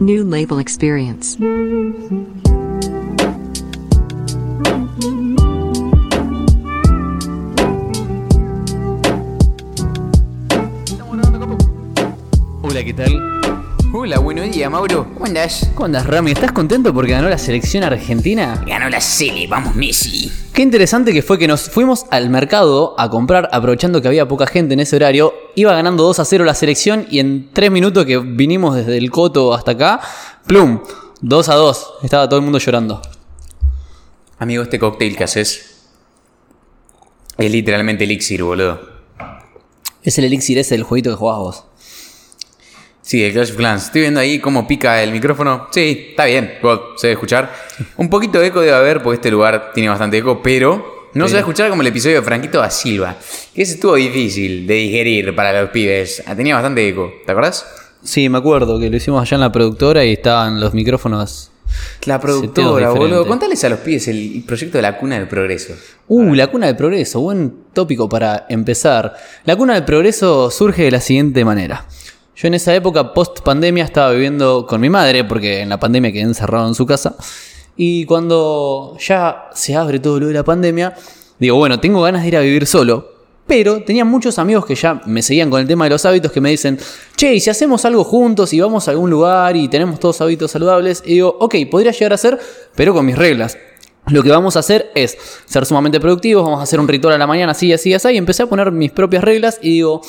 New label experience. Mauro. ¿Cómo andas, Rami? ¿Estás contento porque ganó la selección argentina? Ganó la Cele, vamos Messi. Qué interesante que fue que nos fuimos al mercado a comprar aprovechando que había poca gente en ese horario. Iba ganando 2 a 0 la selección y en 3 minutos que vinimos desde el Coto hasta acá, plum, 2 a 2. Estaba todo el mundo llorando. Amigo, este cóctel que haces es literalmente elixir, boludo. Es el elixir ese del jueguito que jugabas vos. Sí, el Clash of Clans. Estoy viendo ahí cómo pica el micrófono. Sí, está bien, God, se debe escuchar. Un poquito de eco debe haber porque este lugar tiene bastante eco, pero no se va a escuchar como el episodio de Franquito da Silva. Que ese estuvo difícil de digerir para los pibes. Ah, Tenía bastante eco, ¿te acordás? Sí, me acuerdo que lo hicimos allá en la productora y estaban los micrófonos. La productora, boludo. Contales a los pibes el proyecto de la cuna del progreso. Uh, la cuna del progreso, buen tópico para empezar. La cuna del progreso surge de la siguiente manera. Yo en esa época, post pandemia, estaba viviendo con mi madre, porque en la pandemia quedé encerrado en su casa. Y cuando ya se abre todo lo de la pandemia, digo, bueno, tengo ganas de ir a vivir solo. Pero tenía muchos amigos que ya me seguían con el tema de los hábitos que me dicen, che, ¿y si hacemos algo juntos y vamos a algún lugar y tenemos todos hábitos saludables? Y digo, ok, podría llegar a ser, pero con mis reglas. Lo que vamos a hacer es ser sumamente productivos, vamos a hacer un ritual a la mañana, así, así, así, y empecé a poner mis propias reglas y digo,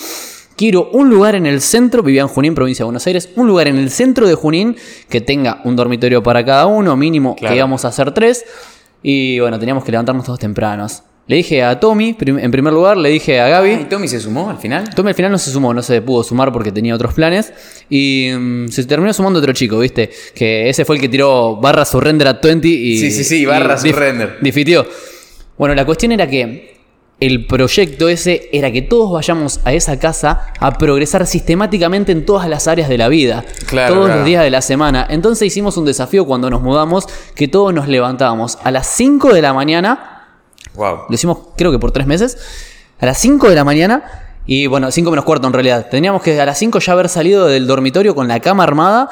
quiero un lugar en el centro, vivía en Junín, provincia de Buenos Aires, un lugar en el centro de Junín que tenga un dormitorio para cada uno, mínimo Claro. que íbamos a hacer tres, y bueno, teníamos que levantarnos todos tempranos. Le dije a Tommy, prim- en primer lugar, le dije a Gaby, Ah, ¿Y Tommy se sumó al final? Tommy al final no se sumó, no se pudo sumar porque tenía otros planes. Y mm, se terminó sumando otro chico, ¿viste? Que ese fue el que tiró barra surrender a 20 y. Sí, sí, sí, barra dif- surrender. Difitió. Bueno, la cuestión era que el proyecto ese era que todos vayamos a esa casa a progresar sistemáticamente en todas las áreas de la vida. Claro, todos claro. los días de la semana. Entonces hicimos un desafío cuando nos mudamos que todos nos levantábamos a las 5 de la mañana Wow. lo hicimos creo que por tres meses. A las 5 de la mañana. Y bueno, 5 menos cuarto en realidad. Teníamos que a las 5 ya haber salido del dormitorio con la cama armada,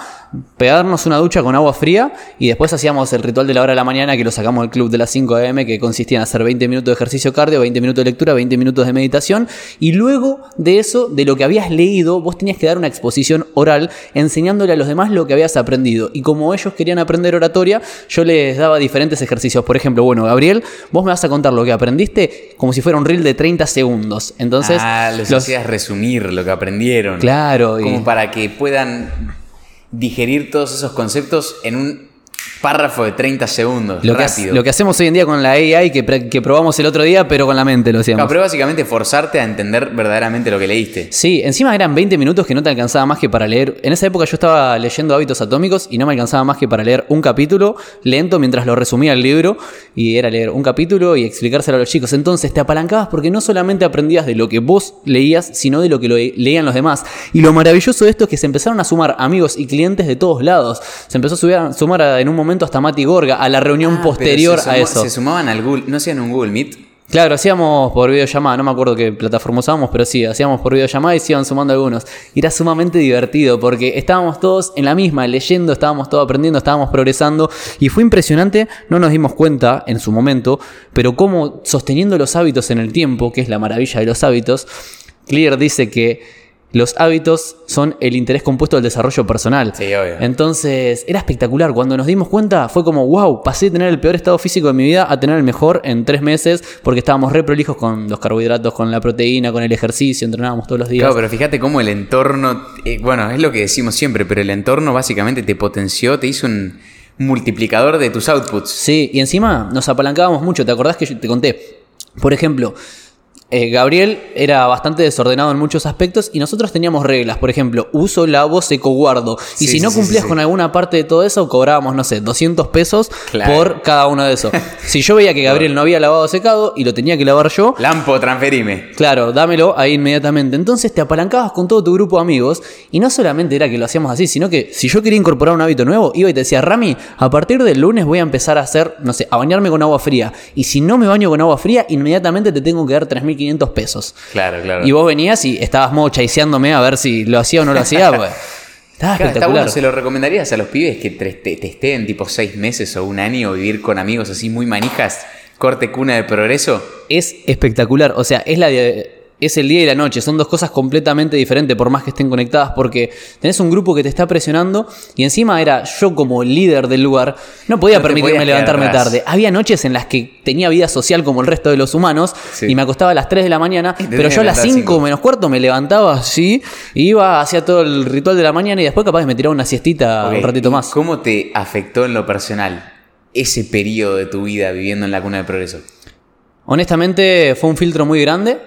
pegarnos una ducha con agua fría y después hacíamos el ritual de la hora de la mañana que lo sacamos del club de las 5 am que consistía en hacer 20 minutos de ejercicio cardio, 20 minutos de lectura, 20 minutos de meditación y luego de eso, de lo que habías leído, vos tenías que dar una exposición oral enseñándole a los demás lo que habías aprendido. Y como ellos querían aprender oratoria, yo les daba diferentes ejercicios. Por ejemplo, bueno, Gabriel, vos me vas a contar lo que aprendiste como si fuera un reel de 30 segundos. Entonces, ah, los- hacías resumir lo que aprendieron. Claro, y- Como para que puedan digerir todos esos conceptos en un párrafo de 30 segundos. lo, que, rápido. ha- lo que hacemos hoy en día con la AI que, que probamos el otro día, pero con la mente lo hacíamos. No, pero básicamente forzarte a entender verdaderamente lo que leíste. Sí, encima eran 20 minutos que no te alcanzaba más que para leer. En esa época yo estaba leyendo Hábitos Atómicos y no me alcanzaba más que para leer un capítulo lento mientras lo resumía el libro. Y era leer un capítulo y explicárselo a los chicos. Entonces te apalancabas porque no solamente aprendías de lo que vos leías, sino de lo que lo- leían los demás. Y lo maravilloso de esto es que se empezaron a sumar amigos y clientes de todos lados. Se empezó a subir- a sumar a- en un momento hasta Mati Gorga a la reunión Ah, posterior a eso. Se sumaban al Google, no hacían un Google Meet. Claro, hacíamos por videollamada, no me acuerdo qué plataforma usábamos, pero sí, hacíamos por videollamada y se iban sumando algunos. Y era sumamente divertido porque estábamos todos en la misma, leyendo, estábamos todos aprendiendo, estábamos progresando y fue impresionante, no nos dimos cuenta en su momento, pero cómo sosteniendo los hábitos en el tiempo, que es la maravilla de los hábitos, Clear dice que los hábitos son el interés compuesto del desarrollo personal. Sí, obvio. Entonces, era espectacular. Cuando nos dimos cuenta, fue como, wow, pasé de tener el peor estado físico de mi vida a tener el mejor en tres meses, porque estábamos re prolijos con los carbohidratos, con la proteína, con el ejercicio, entrenábamos todos los días. Claro, pero fíjate cómo el entorno, eh, bueno, es lo que decimos siempre, pero el entorno básicamente te potenció, te hizo un multiplicador de tus outputs. Sí, y encima nos apalancábamos mucho. ¿Te acordás que yo te conté? Por ejemplo, eh, Gabriel era bastante desordenado en muchos aspectos y nosotros teníamos reglas. Por ejemplo, uso, lavo, seco, guardo. Y Sí, si no sí, cumplías sí, con alguna parte de todo eso, cobrábamos, no sé, 200 pesos Claro. por cada uno de esos. si yo veía que Gabriel no había lavado o secado y lo tenía que lavar yo, Lampo, transferime. Claro, dámelo ahí inmediatamente. Entonces te apalancabas con todo tu grupo de amigos y no solamente era que lo hacíamos así, sino que si yo quería incorporar un hábito nuevo, iba y te decía, Rami, a partir del lunes voy a empezar a hacer, no sé, a bañarme con agua fría. Y si no me baño con agua fría, inmediatamente te tengo que dar 3.500 pesos. Claro, claro. Y vos venías y estabas modo chaiseándome a ver si lo hacía o no lo hacía, pues. Estaba Claro, está espectacular. bueno, ¿se lo recomendarías a los pibes que te, te, te estén tipo seis meses o un año vivir con amigos así muy manijas? Corte cuna de progreso. es espectacular. O sea, es la de- es el día y la noche. Son dos cosas completamente diferentes, por más que estén conectadas, porque tenés un grupo que te está presionando y encima era yo como líder del lugar, no podía No permitirme levantarme tarde. Había noches en las que tenía vida social como el resto de los humanos Sí. y me acostaba a las 3 de la mañana, pero yo a las levantar 5 cinco. menos cuarto me levantaba así, iba, hacía todo el ritual de la mañana y después capaz que me tiraba una siestita un ratito ¿y más. ¿Cómo te afectó en lo personal ese periodo de tu vida viviendo en la cuna de progreso? Honestamente, fue un filtro muy grande.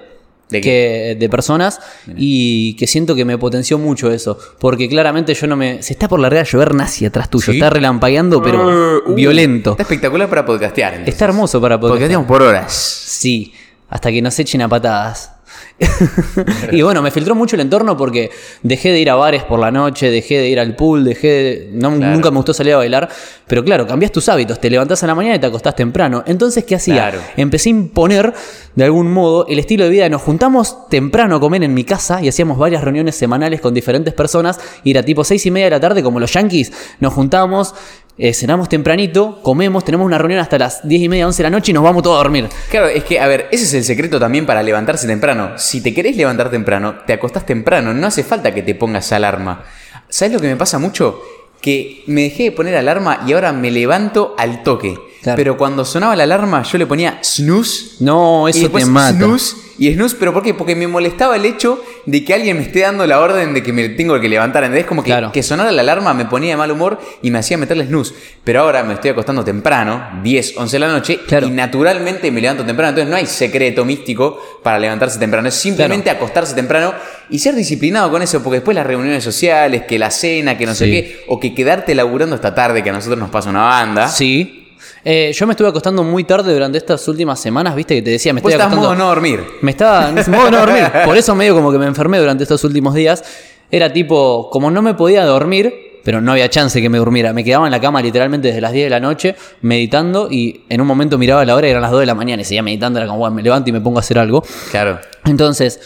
¿De que, de personas y que siento que me potenció mucho eso. Porque claramente yo no me. Se está por largar a llover nazi atrás tuyo. ¿Sí? Está relampagueando, pero Uh, violento. Está espectacular para podcastear. entonces. Está hermoso para poder. Podcasteamos por horas. Sí, hasta que nos echen a patadas. y bueno, me filtró mucho el entorno porque dejé de ir a bares por la noche, dejé de ir al pool, dejé de... no, Claro. Nunca me gustó salir a bailar, pero claro, cambias tus hábitos, te levantás a la mañana y te acostás temprano. Entonces, ¿qué hacía? Claro. Empecé a imponer, de algún modo, el estilo de vida nos juntamos temprano a comer en mi casa y hacíamos varias reuniones semanales con diferentes personas y era tipo seis y media de la tarde, como los yankees, nos juntamos... eh, cenamos tempranito, comemos, tenemos una reunión hasta las 10 y media, 11 de la noche y nos vamos todos a dormir. Claro, es que, a ver, ese es el secreto también para levantarse temprano. Si te querés levantar temprano, te acostás temprano, no hace falta que te pongas alarma. ¿Sabes lo que me pasa mucho? Que me dejé de poner alarma y ahora me levanto al toque. Claro. Pero cuando sonaba la alarma, yo le ponía snooze. No, y eso después te mata. Snooze y snooze, pero ¿por qué? Porque me molestaba el hecho de que alguien me esté dando la orden de que me tengo que levantar. ¿Entendés? Como que, Claro. que sonara la alarma me ponía de mal humor y me hacía meterle snooze. Pero ahora me estoy acostando temprano, 10, 11 de la noche, Claro. y naturalmente me levanto temprano. Entonces no hay secreto místico para levantarse temprano. Es simplemente acostarse temprano y ser disciplinado con eso, porque después las reuniones sociales, que la cena, que no sé qué, o que quedarte laburando hasta tarde, que a nosotros nos pasa una banda. Sí. Eh, yo me estuve acostando muy tarde durante estas últimas semanas, viste que te decía, me Vos estoy acostando. modo no dormir. Me estaba en modo no dormir. Por eso medio como que me enfermé durante estos últimos días. Era tipo, como no me podía dormir, pero no había chance que me durmiera. Me quedaba en la cama literalmente desde las 10 de la noche, meditando, y en un momento miraba la hora y eran las 2 de la mañana y seguía meditando, era como, bueno, me levanto y me pongo a hacer algo. Claro. Entonces,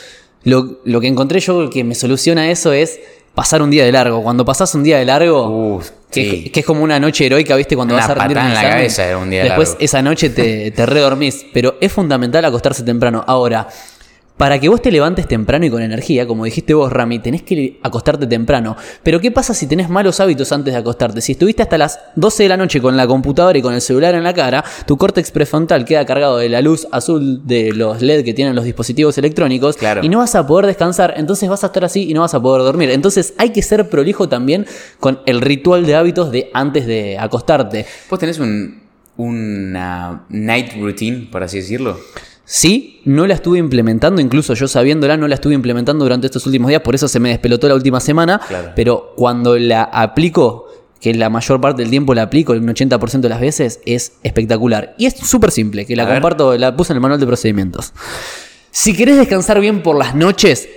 lo, lo que encontré yo que me soluciona eso es pasar un día de largo. Cuando pasás un día de largo, que, sí. que es como una noche heroica, ¿viste? Cuando Una vas a rendir patada un en la cabeza era un día Después largo. esa noche te, te redormís. Pero es fundamental acostarse temprano. Ahora, para que vos te levantes temprano y con energía, como dijiste vos, Rami, tenés que acostarte temprano. Pero ¿qué pasa si tenés malos hábitos antes de acostarte? Si estuviste hasta las 12 de la noche con la computadora y con el celular en la cara, tu córtex prefrontal queda cargado de la luz azul de los LED que tienen los dispositivos electrónicos Claro. y no vas a poder descansar, entonces vas a estar así y no vas a poder dormir. Entonces hay que ser prolijo también con el ritual de hábitos de antes de acostarte. ¿Vos tenés un, una night routine, por así decirlo? Sí, no la estuve implementando, incluso yo sabiéndola, no la estuve implementando durante estos últimos días, por eso se me despelotó la última semana. Claro. Pero cuando la aplico, que la mayor parte del tiempo la aplico, el 80% de las veces, es espectacular. Y es súper simple, que la A ver. comparto, la puse en el manual de procedimientos. Si querés descansar bien por las noches,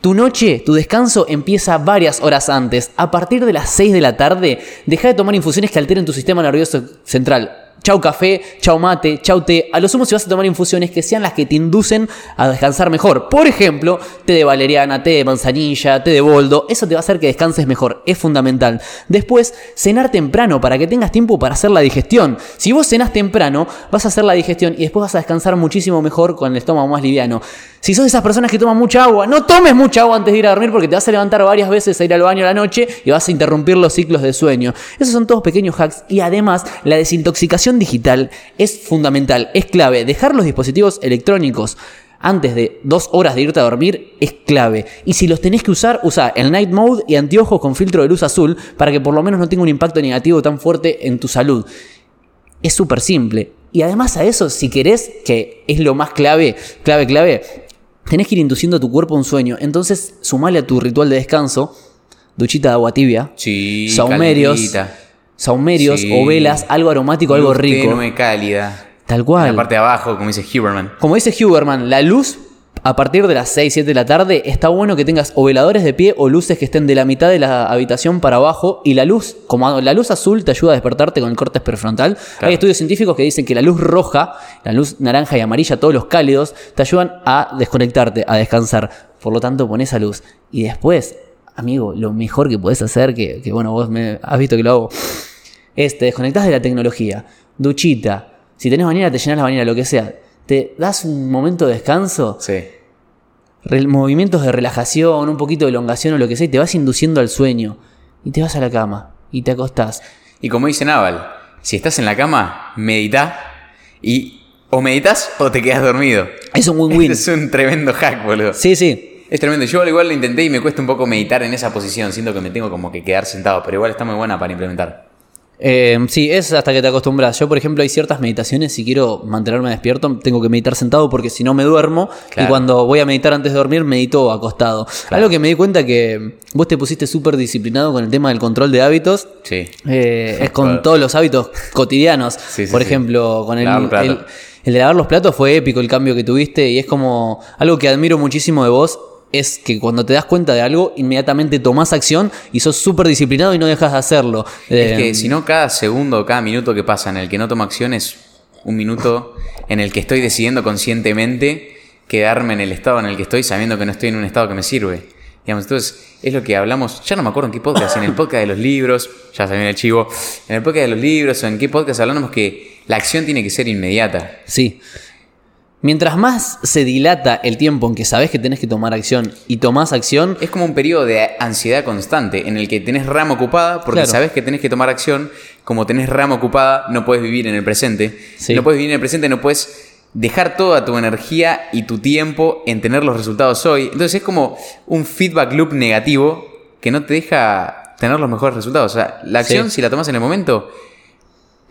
tu noche, tu descanso empieza varias horas antes. A partir de las 6 de la tarde, deja de tomar infusiones que alteren tu sistema nervioso central. Chau café, chau mate, chau té. A lo sumo si vas a tomar infusiones que sean las que te inducen a descansar mejor. Por ejemplo, té de valeriana, té de manzanilla, té de boldo. Eso te va a hacer que descanses mejor. Es fundamental. Después, cenar temprano para que tengas tiempo para hacer la digestión. Si vos cenás temprano, vas a hacer la digestión y después vas a descansar muchísimo mejor con el estómago más liviano. Si sos de esas personas que toman mucha agua, no tomes mucha agua antes de ir a dormir porque te vas a levantar varias veces a ir al baño a la noche y vas a interrumpir los ciclos de sueño. Esos son todos pequeños hacks y además la desintoxicación digital es fundamental, es clave. Dejar los dispositivos electrónicos antes de dos horas de irte a dormir es clave. Y si los tenés que usar, usa el night mode y anteojos con filtro de luz azul para que por lo menos no tenga un impacto negativo tan fuerte en tu salud. Es súper simple. Y además a eso, si querés, que es lo más clave, clave, clave, tenés que ir induciendo a tu cuerpo un sueño. Entonces, sumale a tu ritual de descanso, duchita de agua tibia, Sí, saumerios, calentita. Saumerios Sí. o velas, algo aromático, algo rico. tenue, cálida. Tal En cual. la parte de abajo, como dice Huberman. Como dice Huberman, la luz a partir de las 6, 7 de la tarde está bueno que tengas o veladores de pie o luces que estén de la mitad de la habitación para abajo y la luz, como la luz azul te ayuda a despertarte con el corte prefrontal. Claro. Hay estudios científicos que dicen que la luz roja, la luz naranja y amarilla, todos los cálidos, te ayudan a desconectarte, a descansar. Por lo tanto, pon esa luz. Y después, amigo, lo mejor que puedes hacer, que, que, bueno, vos me has visto que lo hago, es te desconectás de la tecnología, duchita, si tenés bañera te llenas la bañera, lo que sea, te das un momento de descanso, Sí. re- movimientos de relajación, un poquito de elongación o lo que sea, y te vas induciendo al sueño, y te vas a la cama, y te acostás. Y como dice Naval, si estás en la cama, medita y o meditas o te quedas dormido. Es un win-win. es un tremendo hack, boludo. Sí, sí. Es tremendo. Yo al igual lo intenté y me cuesta un poco meditar en esa posición. Siento que me tengo como que quedar sentado, pero igual está muy buena para implementar. Eh, sí, es hasta que te acostumbras. Yo, por ejemplo, hay ciertas meditaciones, si quiero mantenerme despierto, tengo que meditar sentado porque si no me duermo. Claro. Y cuando voy a meditar antes de dormir, medito acostado. Algo que me di cuenta que vos te pusiste súper disciplinado con el tema del control de hábitos. Sí. Eh, es con Claro. todos los hábitos cotidianos. Sí, sí, Por ejemplo, con el, el, el de lavar los platos fue épico el cambio que tuviste y es como algo que admiro muchísimo de vos. Es que cuando te das cuenta de algo, inmediatamente tomás acción y sos súper disciplinado y no dejas de hacerlo. Es Eh, que si no, cada segundo o cada minuto que pasa en el que no tomo acción es un minuto en el que estoy decidiendo conscientemente quedarme en el estado en el que estoy sabiendo que no estoy en un estado que me sirve. Digamos, entonces, es lo que hablamos, ya no me acuerdo en qué podcast, en el podcast de los libros, ya se viene el chivo, en el podcast de los libros o en qué podcast hablamos que la acción tiene que ser inmediata. Sí. Mientras más se dilata el tiempo en que sabes que tenés que tomar acción y tomás acción, Es como un periodo de ansiedad constante en el que tenés rama ocupada porque Claro. sabes que tenés que tomar acción. Como tenés rama ocupada, no puedes vivir en el presente. Sí. No puedes vivir en el presente, no puedes dejar toda tu energía y tu tiempo en tener los resultados hoy. Entonces es como un feedback loop negativo que no te deja tener los mejores resultados. O sea, la acción, Sí. si la tomas en el momento,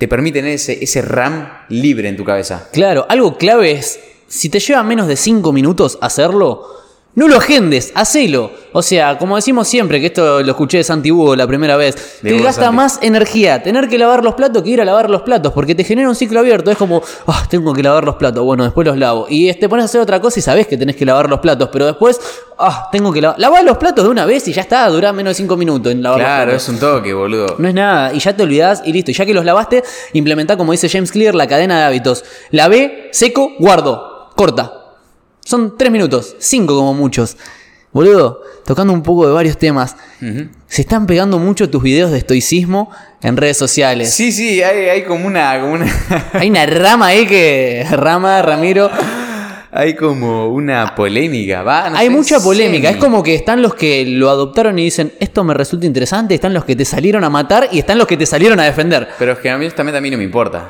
te permite tener ese, ese RAM libre en tu cabeza. Claro, algo clave es, si te lleva menos de 5 minutos hacerlo, no lo agendes, hacelo. O sea, como decimos siempre, que esto lo escuché de Santi Hugo la primera vez, te gasta Santi. más energía tener que lavar los platos que ir a lavar los platos, porque te genera un ciclo abierto. Es como, ah, tengo que lavar los platos, bueno, después los lavo. Y te pones a hacer otra cosa y sabes que tenés que lavar los platos, pero después, ah, tengo que lavar. Lavar los platos de una vez y ya está, dura menos de 5 minutos en lavar los Claro, platos. es un toque, boludo. No es nada, y ya te olvidás y listo. Y ya que los lavaste, implementá, como dice James Clear, la cadena de hábitos. Lavé, seco, guardo, corta. Son tres minutos, cinco como muchos. Boludo, tocando un poco de varios temas. Se están pegando mucho tus videos de estoicismo en redes sociales. Sí, sí, hay, hay como una... Como una... Hay una rama ahí que. Rama, Ramiro. Hay como una polémica, va. no Hay sé, mucha polémica. Es como que están los que lo adoptaron y dicen, esto me resulta interesante. Están los que te salieron a matar y están los que te salieron a defender. Pero es que a mí también, a mí no me importa.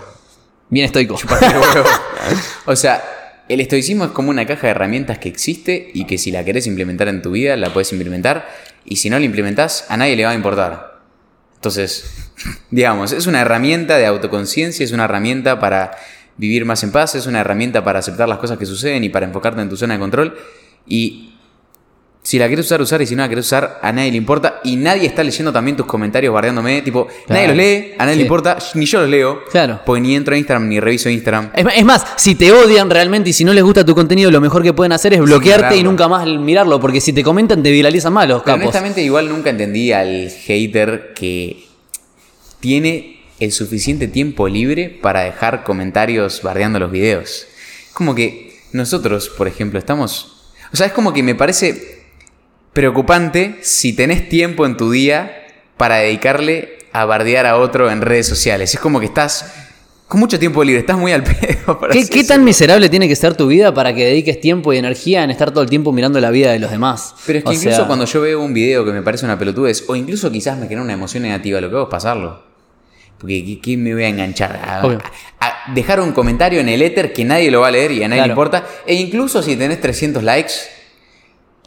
Bien estoico. Huevo. o sea, el estoicismo es como una caja de herramientas que existe y que si la querés implementar en tu vida, la puedes implementar. Y si no la implementás, a nadie le va a importar. Entonces, digamos, es una herramienta de autoconciencia, es una herramienta para vivir más en paz, es una herramienta para aceptar las cosas que suceden y para enfocarte en tu zona de control. Y si la querés usar, usar, y si no la querés usar, a nadie le importa. Y nadie está leyendo también tus comentarios bardeándome. Tipo, nadie los lee, a nadie Sí. le importa, ni yo los leo. Claro. Porque ni entro a Instagram ni reviso Instagram. Es más, si te odian realmente y si no les gusta tu contenido, lo mejor que pueden hacer es bloquearte y nunca más mirarlo, porque si te comentan te viralizan más los Pero capos. honestamente, igual nunca entendí al hater que tiene el suficiente tiempo libre para dejar comentarios bardeando los videos. Como que nosotros, por ejemplo, estamos. O sea, es como que me parece preocupante si tenés tiempo en tu día para dedicarle a bardear a otro en redes sociales. Es como que estás con mucho tiempo libre, estás muy al pedo. por ¿Qué, qué tan miserable tiene que ser tu vida para que dediques tiempo y energía en estar todo el tiempo mirando la vida de los demás? Pero es que O incluso sea, cuando yo veo un video que me parece una pelotudez, o incluso quizás me genera una emoción negativa, lo que hago es pasarlo. Porque ¿qué, qué me voy a enganchar? A, Obvio. a- a dejar un comentario en el éter que nadie lo va a leer y a nadie Claro. le importa. E incluso si tenés 300 likes.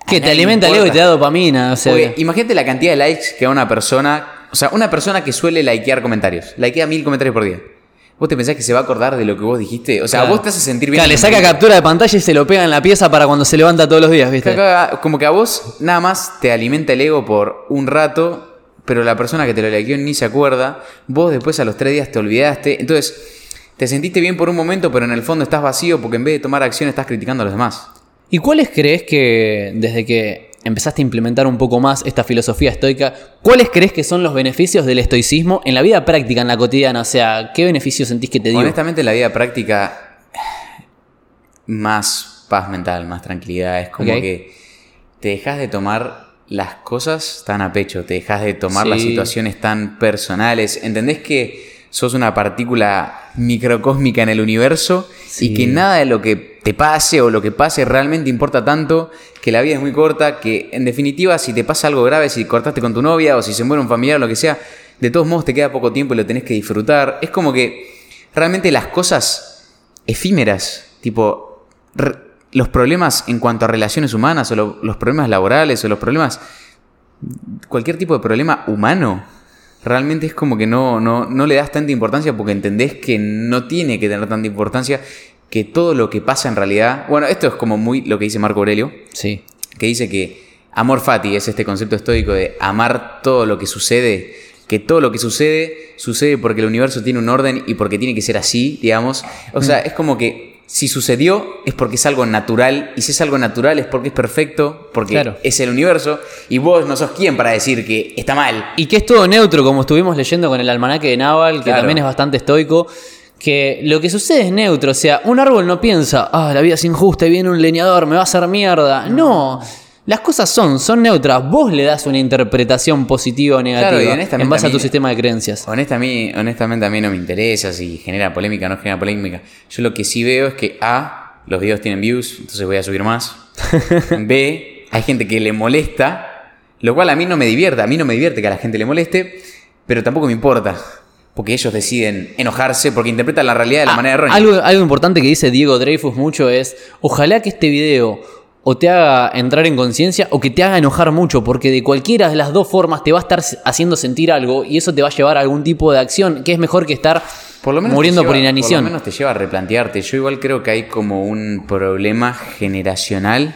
Que te alimenta el ego y te da dopamina. O sea, Porque imagínate la cantidad de likes que a una persona. O sea, una persona que suele likear comentarios. Likea mil comentarios por día. ¿Vos te pensás que se va a acordar de lo que vos dijiste? O sea, Claro. vos te hace sentir bien. Claro, le saca captura de pantalla y se lo pega en la pieza para cuando se levanta todos los días, ¿viste? Como que a vos nada más te alimenta el ego por un rato, pero la persona que te lo likeó ni se acuerda. Vos después a los tres días te olvidaste. Entonces, te sentiste bien por un momento, pero en el fondo estás vacío porque en vez de tomar acción estás criticando a los demás. ¿Y cuáles crees que, desde que empezaste a implementar un poco más esta filosofía estoica, cuáles crees que son los beneficios del estoicismo en la vida práctica, en la cotidiana? O sea, ¿qué beneficios sentís que te dio? Honestamente, en la vida práctica, más paz mental, más tranquilidad. Es como que te dejas de tomar las cosas tan a pecho, te dejas de tomar las situaciones tan personales. ¿Entendés que sos una partícula microcósmica en el universo Sí. y que nada de lo que te pase o lo que pase realmente importa tanto, que la vida es muy corta, que en definitiva si te pasa algo grave, si cortaste con tu novia o si se muere un familiar o lo que sea, de todos modos te queda poco tiempo y lo tenés que disfrutar. Es como que realmente las cosas efímeras, tipo los problemas en cuanto a relaciones humanas o lo- los problemas laborales o los problemas, cualquier tipo de problema humano, realmente es como que no, no, no le das tanta importancia porque entendés que no tiene que tener tanta importancia, que todo lo que pasa en realidad, bueno, esto es como muy lo que dice Marco Aurelio, Sí. que dice que amor fati es este concepto estoico de amar todo lo que sucede, que todo lo que sucede sucede porque el universo tiene un orden y porque tiene que ser así, digamos. O sea, es como que si sucedió es porque es algo natural y si es algo natural es porque es perfecto, porque Claro. es el universo y vos no sos quien para decir que está mal. Y que es todo neutro, como estuvimos leyendo con el almanaque de Naval, que Claro. también es bastante estoico. Que lo que sucede es neutro, o sea, un árbol no piensa, ah, la vida es injusta y viene un leñador, me va a hacer mierda. No, las cosas son, son neutras. Vos le das una interpretación positiva o negativa y honestamente en base a a tu sistema de creencias. Honesta, a mí, honestamente a mí no me interesa si genera polémica o no genera polémica. Yo lo que sí veo es que A, los videos tienen views, entonces voy a subir más. B, hay gente que le molesta, lo cual a mí no me divierte. A mí no me divierte que a la gente le moleste, pero tampoco me importa. Porque ellos deciden enojarse porque interpretan la realidad de la Ah, manera errónea. Algo, algo importante que dice Diego Dreyfus mucho es, ojalá que este video o te haga entrar en conciencia o que te haga enojar mucho, porque de cualquiera de las dos formas te va a estar haciendo sentir algo y eso te va a llevar a algún tipo de acción que es mejor que estar Por lo menos muriendo por inanición. Por lo menos te lleva a replantearte. Yo igual creo que hay como un problema generacional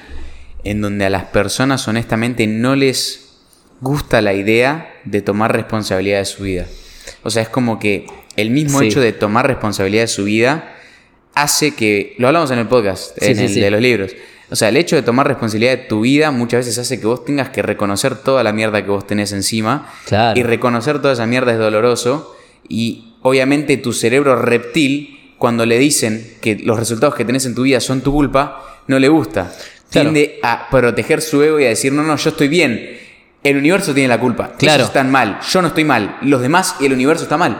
en donde a las personas honestamente no les gusta la idea de tomar responsabilidad de su vida. O sea, es como que el mismo Sí. hecho de tomar responsabilidad de su vida hace que, lo hablamos en el podcast, Sí, en sí, el de los libros, o sea, el hecho de tomar responsabilidad de tu vida muchas veces hace que vos tengas que reconocer toda la mierda que vos tenés encima Claro. y reconocer toda esa mierda es doloroso y obviamente tu cerebro reptil, cuando le dicen que los resultados que tenés en tu vida son tu culpa, no le gusta. Claro. Tiende a proteger su ego y a decir, no, no, yo estoy bien. El universo tiene la culpa. Claro. Ellos están mal. Yo no estoy mal. Los demás y el universo está mal.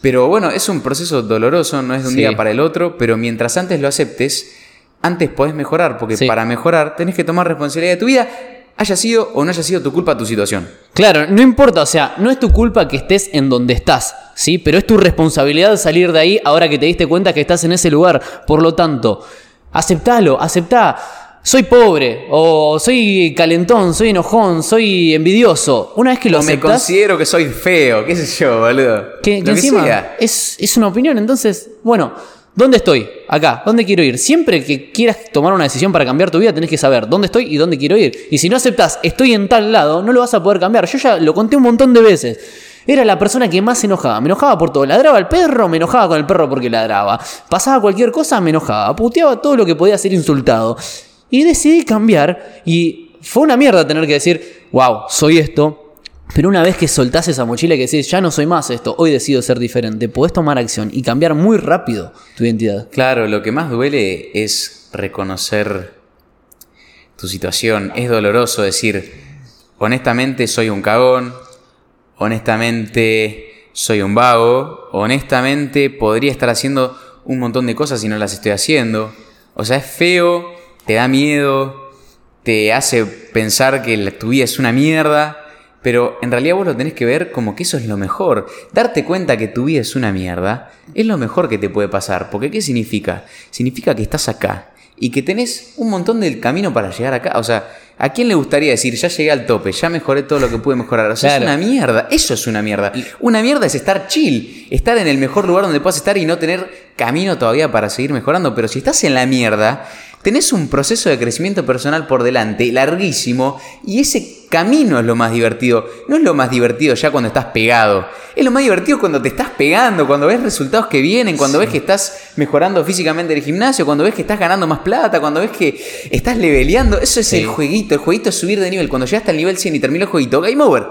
Pero bueno, es un proceso doloroso, no es de un Sí. día para el otro, pero mientras antes lo aceptes, antes podés mejorar, porque Sí. para mejorar tenés que tomar responsabilidad de tu vida, haya sido o no haya sido tu culpa tu situación. Claro, no importa, o sea, no es tu culpa que estés en donde estás, ¿sí? Pero es tu responsabilidad salir de ahí ahora que te diste cuenta que estás en ese lugar. Por lo tanto, aceptalo, aceptá. Soy pobre, o soy calentón, soy enojón, soy envidioso. Una vez que lo o me aceptás, considero que soy feo, qué sé yo, boludo. que, que encima es, es una opinión, entonces, bueno, ¿dónde estoy? Acá, ¿dónde quiero ir? Siempre que quieras tomar una decisión para cambiar tu vida, tenés que saber dónde estoy y dónde quiero ir. Y si no aceptás, estoy en tal lado, no lo vas a poder cambiar. Yo ya lo conté un montón de veces. Era la persona que más se enojaba. Me enojaba por todo. Ladraba al perro, me enojaba con el perro porque ladraba. Pasaba cualquier cosa, me enojaba. Puteaba todo lo que podía ser insultado. Y decidí cambiar. Y fue una mierda tener que decir, wow, soy esto. Pero una vez que soltás esa mochila y que decís, ya no soy más esto, hoy decido ser diferente, podés tomar acción y cambiar muy rápido tu identidad. Claro, lo que más duele es reconocer tu situación. Es doloroso decir, honestamente soy un cagón, honestamente soy un vago, honestamente podría estar haciendo un montón de cosas y no las estoy haciendo. O sea, es feo, te da miedo, te hace pensar que la- tu vida es una mierda, pero en realidad vos lo tenés que ver como que eso es lo mejor. Darte cuenta que tu vida es una mierda es lo mejor que te puede pasar. Porque ¿qué significa? Significa que estás acá y que tenés un montón del camino para llegar acá. O sea, ¿A quién le gustaría decir, ya llegué al tope, ya mejoré todo lo que pude mejorar? O sea, Claro. es una mierda. Eso es una mierda. Una mierda es estar chill, estar en el mejor lugar donde puedas estar y no tener camino todavía para seguir mejorando. Pero si estás en la mierda, tenés un proceso de crecimiento personal por delante, larguísimo, y ese camino es lo más divertido. No es lo más divertido ya cuando estás pegado. Es lo más divertido cuando te estás pegando, cuando ves resultados que vienen, cuando ves que estás mejorando físicamente en el gimnasio, cuando ves que estás ganando más plata, cuando ves que estás leveleando. Eso es Sí. el jueguito. El jueguito es subir de nivel. Cuando llegaste al nivel 100 y terminó el jueguito, game over.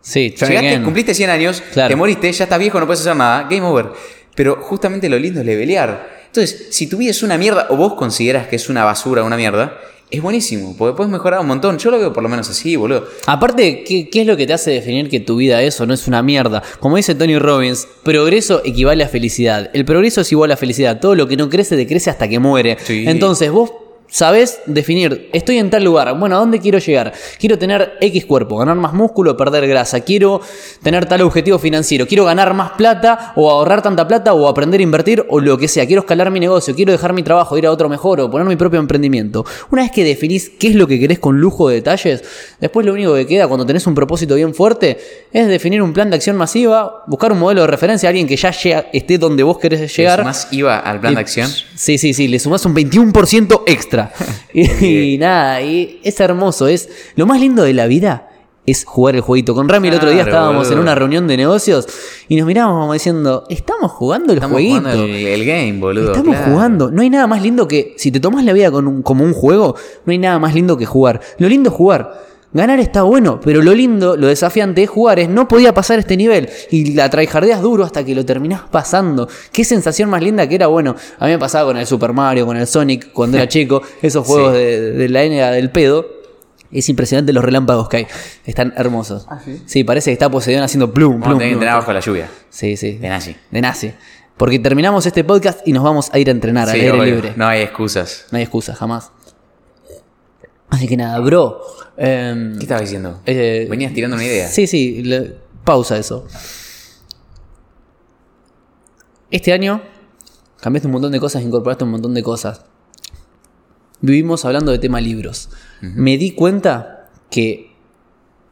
Sí, Llegaste, again. cumpliste 100 años, Claro. te moriste, ya estás viejo, no puedes hacer nada, game over. Pero justamente lo lindo es levelear. Entonces, si tu vida es una mierda o vos consideras que es una basura, una mierda, es buenísimo, porque puedes mejorar un montón. Yo lo veo por lo menos así, boludo. Aparte, ¿qué, qué es lo que te hace definir que tu vida es o no es una mierda? Como dice Tony Robbins, progreso equivale a felicidad. El progreso es igual a felicidad. Todo lo que no crece decrece hasta que muere. Sí. Entonces, vos sabés definir, estoy en tal lugar, bueno, ¿a dónde quiero llegar? Quiero tener X cuerpo, ganar más músculo, perder grasa, quiero tener tal objetivo financiero, quiero ganar más plata o ahorrar tanta plata o aprender a invertir o lo que sea, quiero escalar mi negocio, quiero dejar mi trabajo, ir a otro mejor o poner mi propio emprendimiento. Una vez que definís qué es lo que querés con lujo de detalles, después lo único que queda cuando tenés un propósito bien fuerte es definir un plan de acción masiva, buscar un modelo de referencia, alguien que ya llega- esté donde vos querés llegar. Más iba al plan Y- de acción. Sí, sí, sí, le sumás un 21% extra. y, y nada, y es hermoso. Es lo más lindo de la vida es jugar el jueguito. Con Rami el otro día Claro, estábamos en una reunión de negocios y nos mirábamos como diciendo, estamos jugando el Estamos jueguito. jugando el, el game, boludo. Estamos claro. jugando. No hay nada más lindo que. Si te tomas la vida con un- como un juego, no hay nada más lindo que jugar. Lo lindo es jugar. Ganar está bueno, pero lo lindo, lo desafiante es jugar, es no podía pasar este nivel. Y la traijardeas duro hasta que lo terminás pasando. Qué sensación más linda que era. Bueno, a mí me pasaba con el Super Mario, con el Sonic, cuando era chico, esos juegos Sí. de, de la N del pedo. Es impresionante los relámpagos que hay. Están hermosos. sí? parece que está Poseidón haciendo plum, plum, plum. entrenar bajo la lluvia. Sí, sí. De nazi. De nazi. Porque terminamos este podcast y nos vamos a ir a entrenar al aire obvio. libre. No hay excusas. No hay excusa, jamás. Así que nada, bro. em, ¿Qué estabas diciendo? Eh, Venías tirando una idea. Sí, sí, le- pausa eso. Este año cambiaste un montón de cosas, incorporaste un montón de cosas. Vivimos hablando de tema libros. Me di cuenta que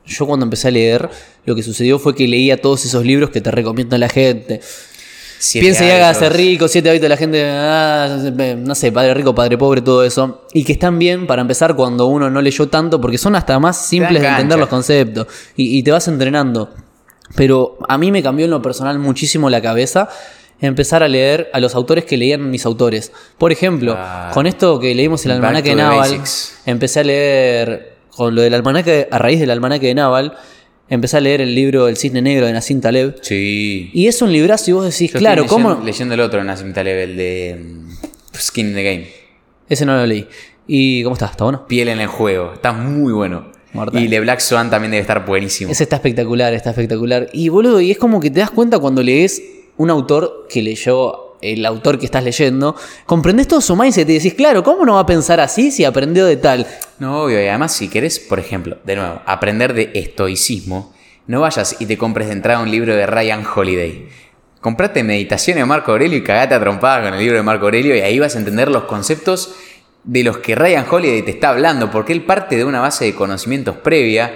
yo cuando empecé a leer, lo que sucedió fue que leía todos esos libros que te recomienda la gente. Siete Piensa y hágase rico, siete hábitos de la gente, ah, no sé, padre rico, padre pobre, todo eso. Y que están bien para empezar cuando uno no leyó tanto, porque son hasta más simples de entender los conceptos. Y, y te vas entrenando. Pero a mí me cambió en lo personal muchísimo la cabeza empezar a leer a los autores que leían mis autores. Por ejemplo, Claro. con esto que leímos el almanaque de Naval, basics. empecé a leer, con lo del almanaque, a raíz del almanaque de Naval, empecé a leer el libro El Cisne Negro de Nassim Taleb. Sí. Y es un librazo y vos decís, Yo claro, estoy leyendo, ¿cómo? leyendo el otro, Nassim Taleb, el de mm, Skin in the Game. Ese no lo leí. ¿Y cómo está? ¿Está bueno? Piel en el juego. Está muy bueno. Mortal. Y The Black Swan también debe estar buenísimo. Ese está espectacular, está espectacular. Y boludo, y es como que te das cuenta cuando lees un autor que leyó el autor que estás leyendo, comprendés todo su mindset y decís, claro, ¿cómo no va a pensar así si aprendió de tal? No, obvio. Y además, si querés, por ejemplo, de nuevo, aprender de estoicismo, no vayas y te compres de entrada un libro de Ryan Holiday. Comprate Meditaciones de Marco Aurelio y cagate a con el libro de Marco Aurelio y ahí vas a entender los conceptos de los que Ryan Holiday te está hablando, porque él parte de una base de conocimientos previa.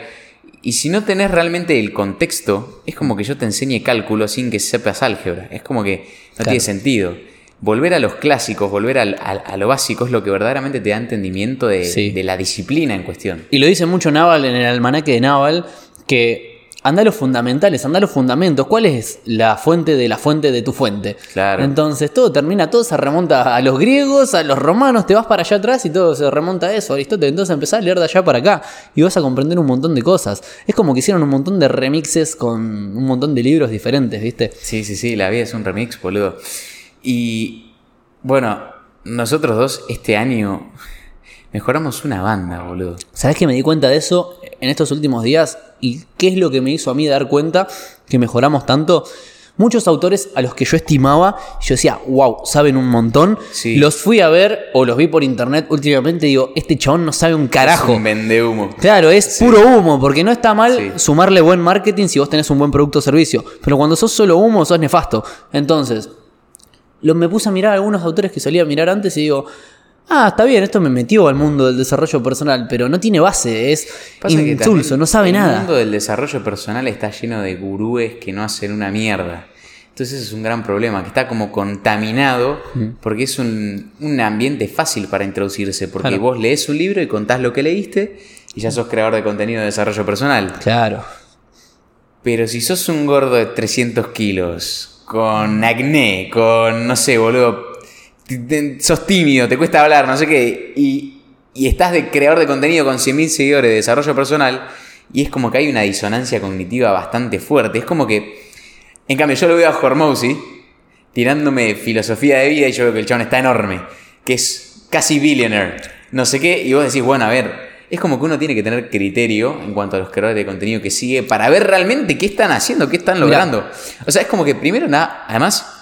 Y si no tenés realmente el contexto, es como que yo te enseñe cálculo sin que sepas álgebra. Es como que no Claro. tiene sentido. Volver a los clásicos, volver al- a lo básico es lo que verdaderamente te da entendimiento de, Sí. de la disciplina en cuestión. Y lo dice mucho Naval en el almanaque de Naval, que anda a los fundamentales, anda a los fundamentos. ¿Cuál es la fuente de la fuente de tu fuente? Claro. Entonces todo termina, todo se remonta a los griegos, a los romanos, te vas para allá atrás y todo se remonta a eso, Aristóteles. Entonces empezás a leer de allá para acá y vas a comprender un montón de cosas. Es como que hicieron un montón de remixes con un montón de libros diferentes, ¿viste? Sí, sí, sí, la vida es un remix, boludo. Y bueno, nosotros dos este año mejoramos una banda, boludo. ¿Sabes que me di cuenta de eso en estos últimos días? ¿Y qué es lo que me hizo a mí dar cuenta que mejoramos tanto? Muchos autores a los que yo estimaba, yo decía, wow, saben un montón. Sí. Los fui a ver o los vi por internet últimamente y digo, este chabón no sabe un carajo. Es un vende humo. Claro, es puro humo, porque no está mal Sí. sumarle buen marketing si vos tenés un buen producto o servicio. Pero cuando sos solo humo, sos nefasto. Entonces, lo, me puse a mirar a algunos autores que solía mirar antes y digo, ah, está bien, esto me metió al mundo del desarrollo personal, pero no tiene base, es Pasa insulso, no sabe el nada. mundo del desarrollo personal está lleno de gurúes que no hacen una mierda. Entonces es un gran problema, que está como contaminado porque es un, un ambiente fácil para introducirse, porque Claro. vos lees un libro y contás lo que leíste y ya sos creador de contenido de desarrollo personal. Claro. Pero si sos un gordo de 300 kilos, con acné, con, no sé, boludo, sos tímido, te cuesta hablar, no sé qué, y, y estás de creador de contenido con 100.000 seguidores de desarrollo personal, y es como que hay una disonancia cognitiva bastante fuerte. Es como que, en cambio, yo lo veo a Hormozzi tirándome filosofía de vida y yo veo que el chabón está enorme, que es casi billionaire, no sé qué, y vos decís, bueno, a ver, es como que uno tiene que tener criterio en cuanto a los creadores de contenido que sigue para ver realmente qué están haciendo, qué están logrando. O sea, es como que primero nada, además,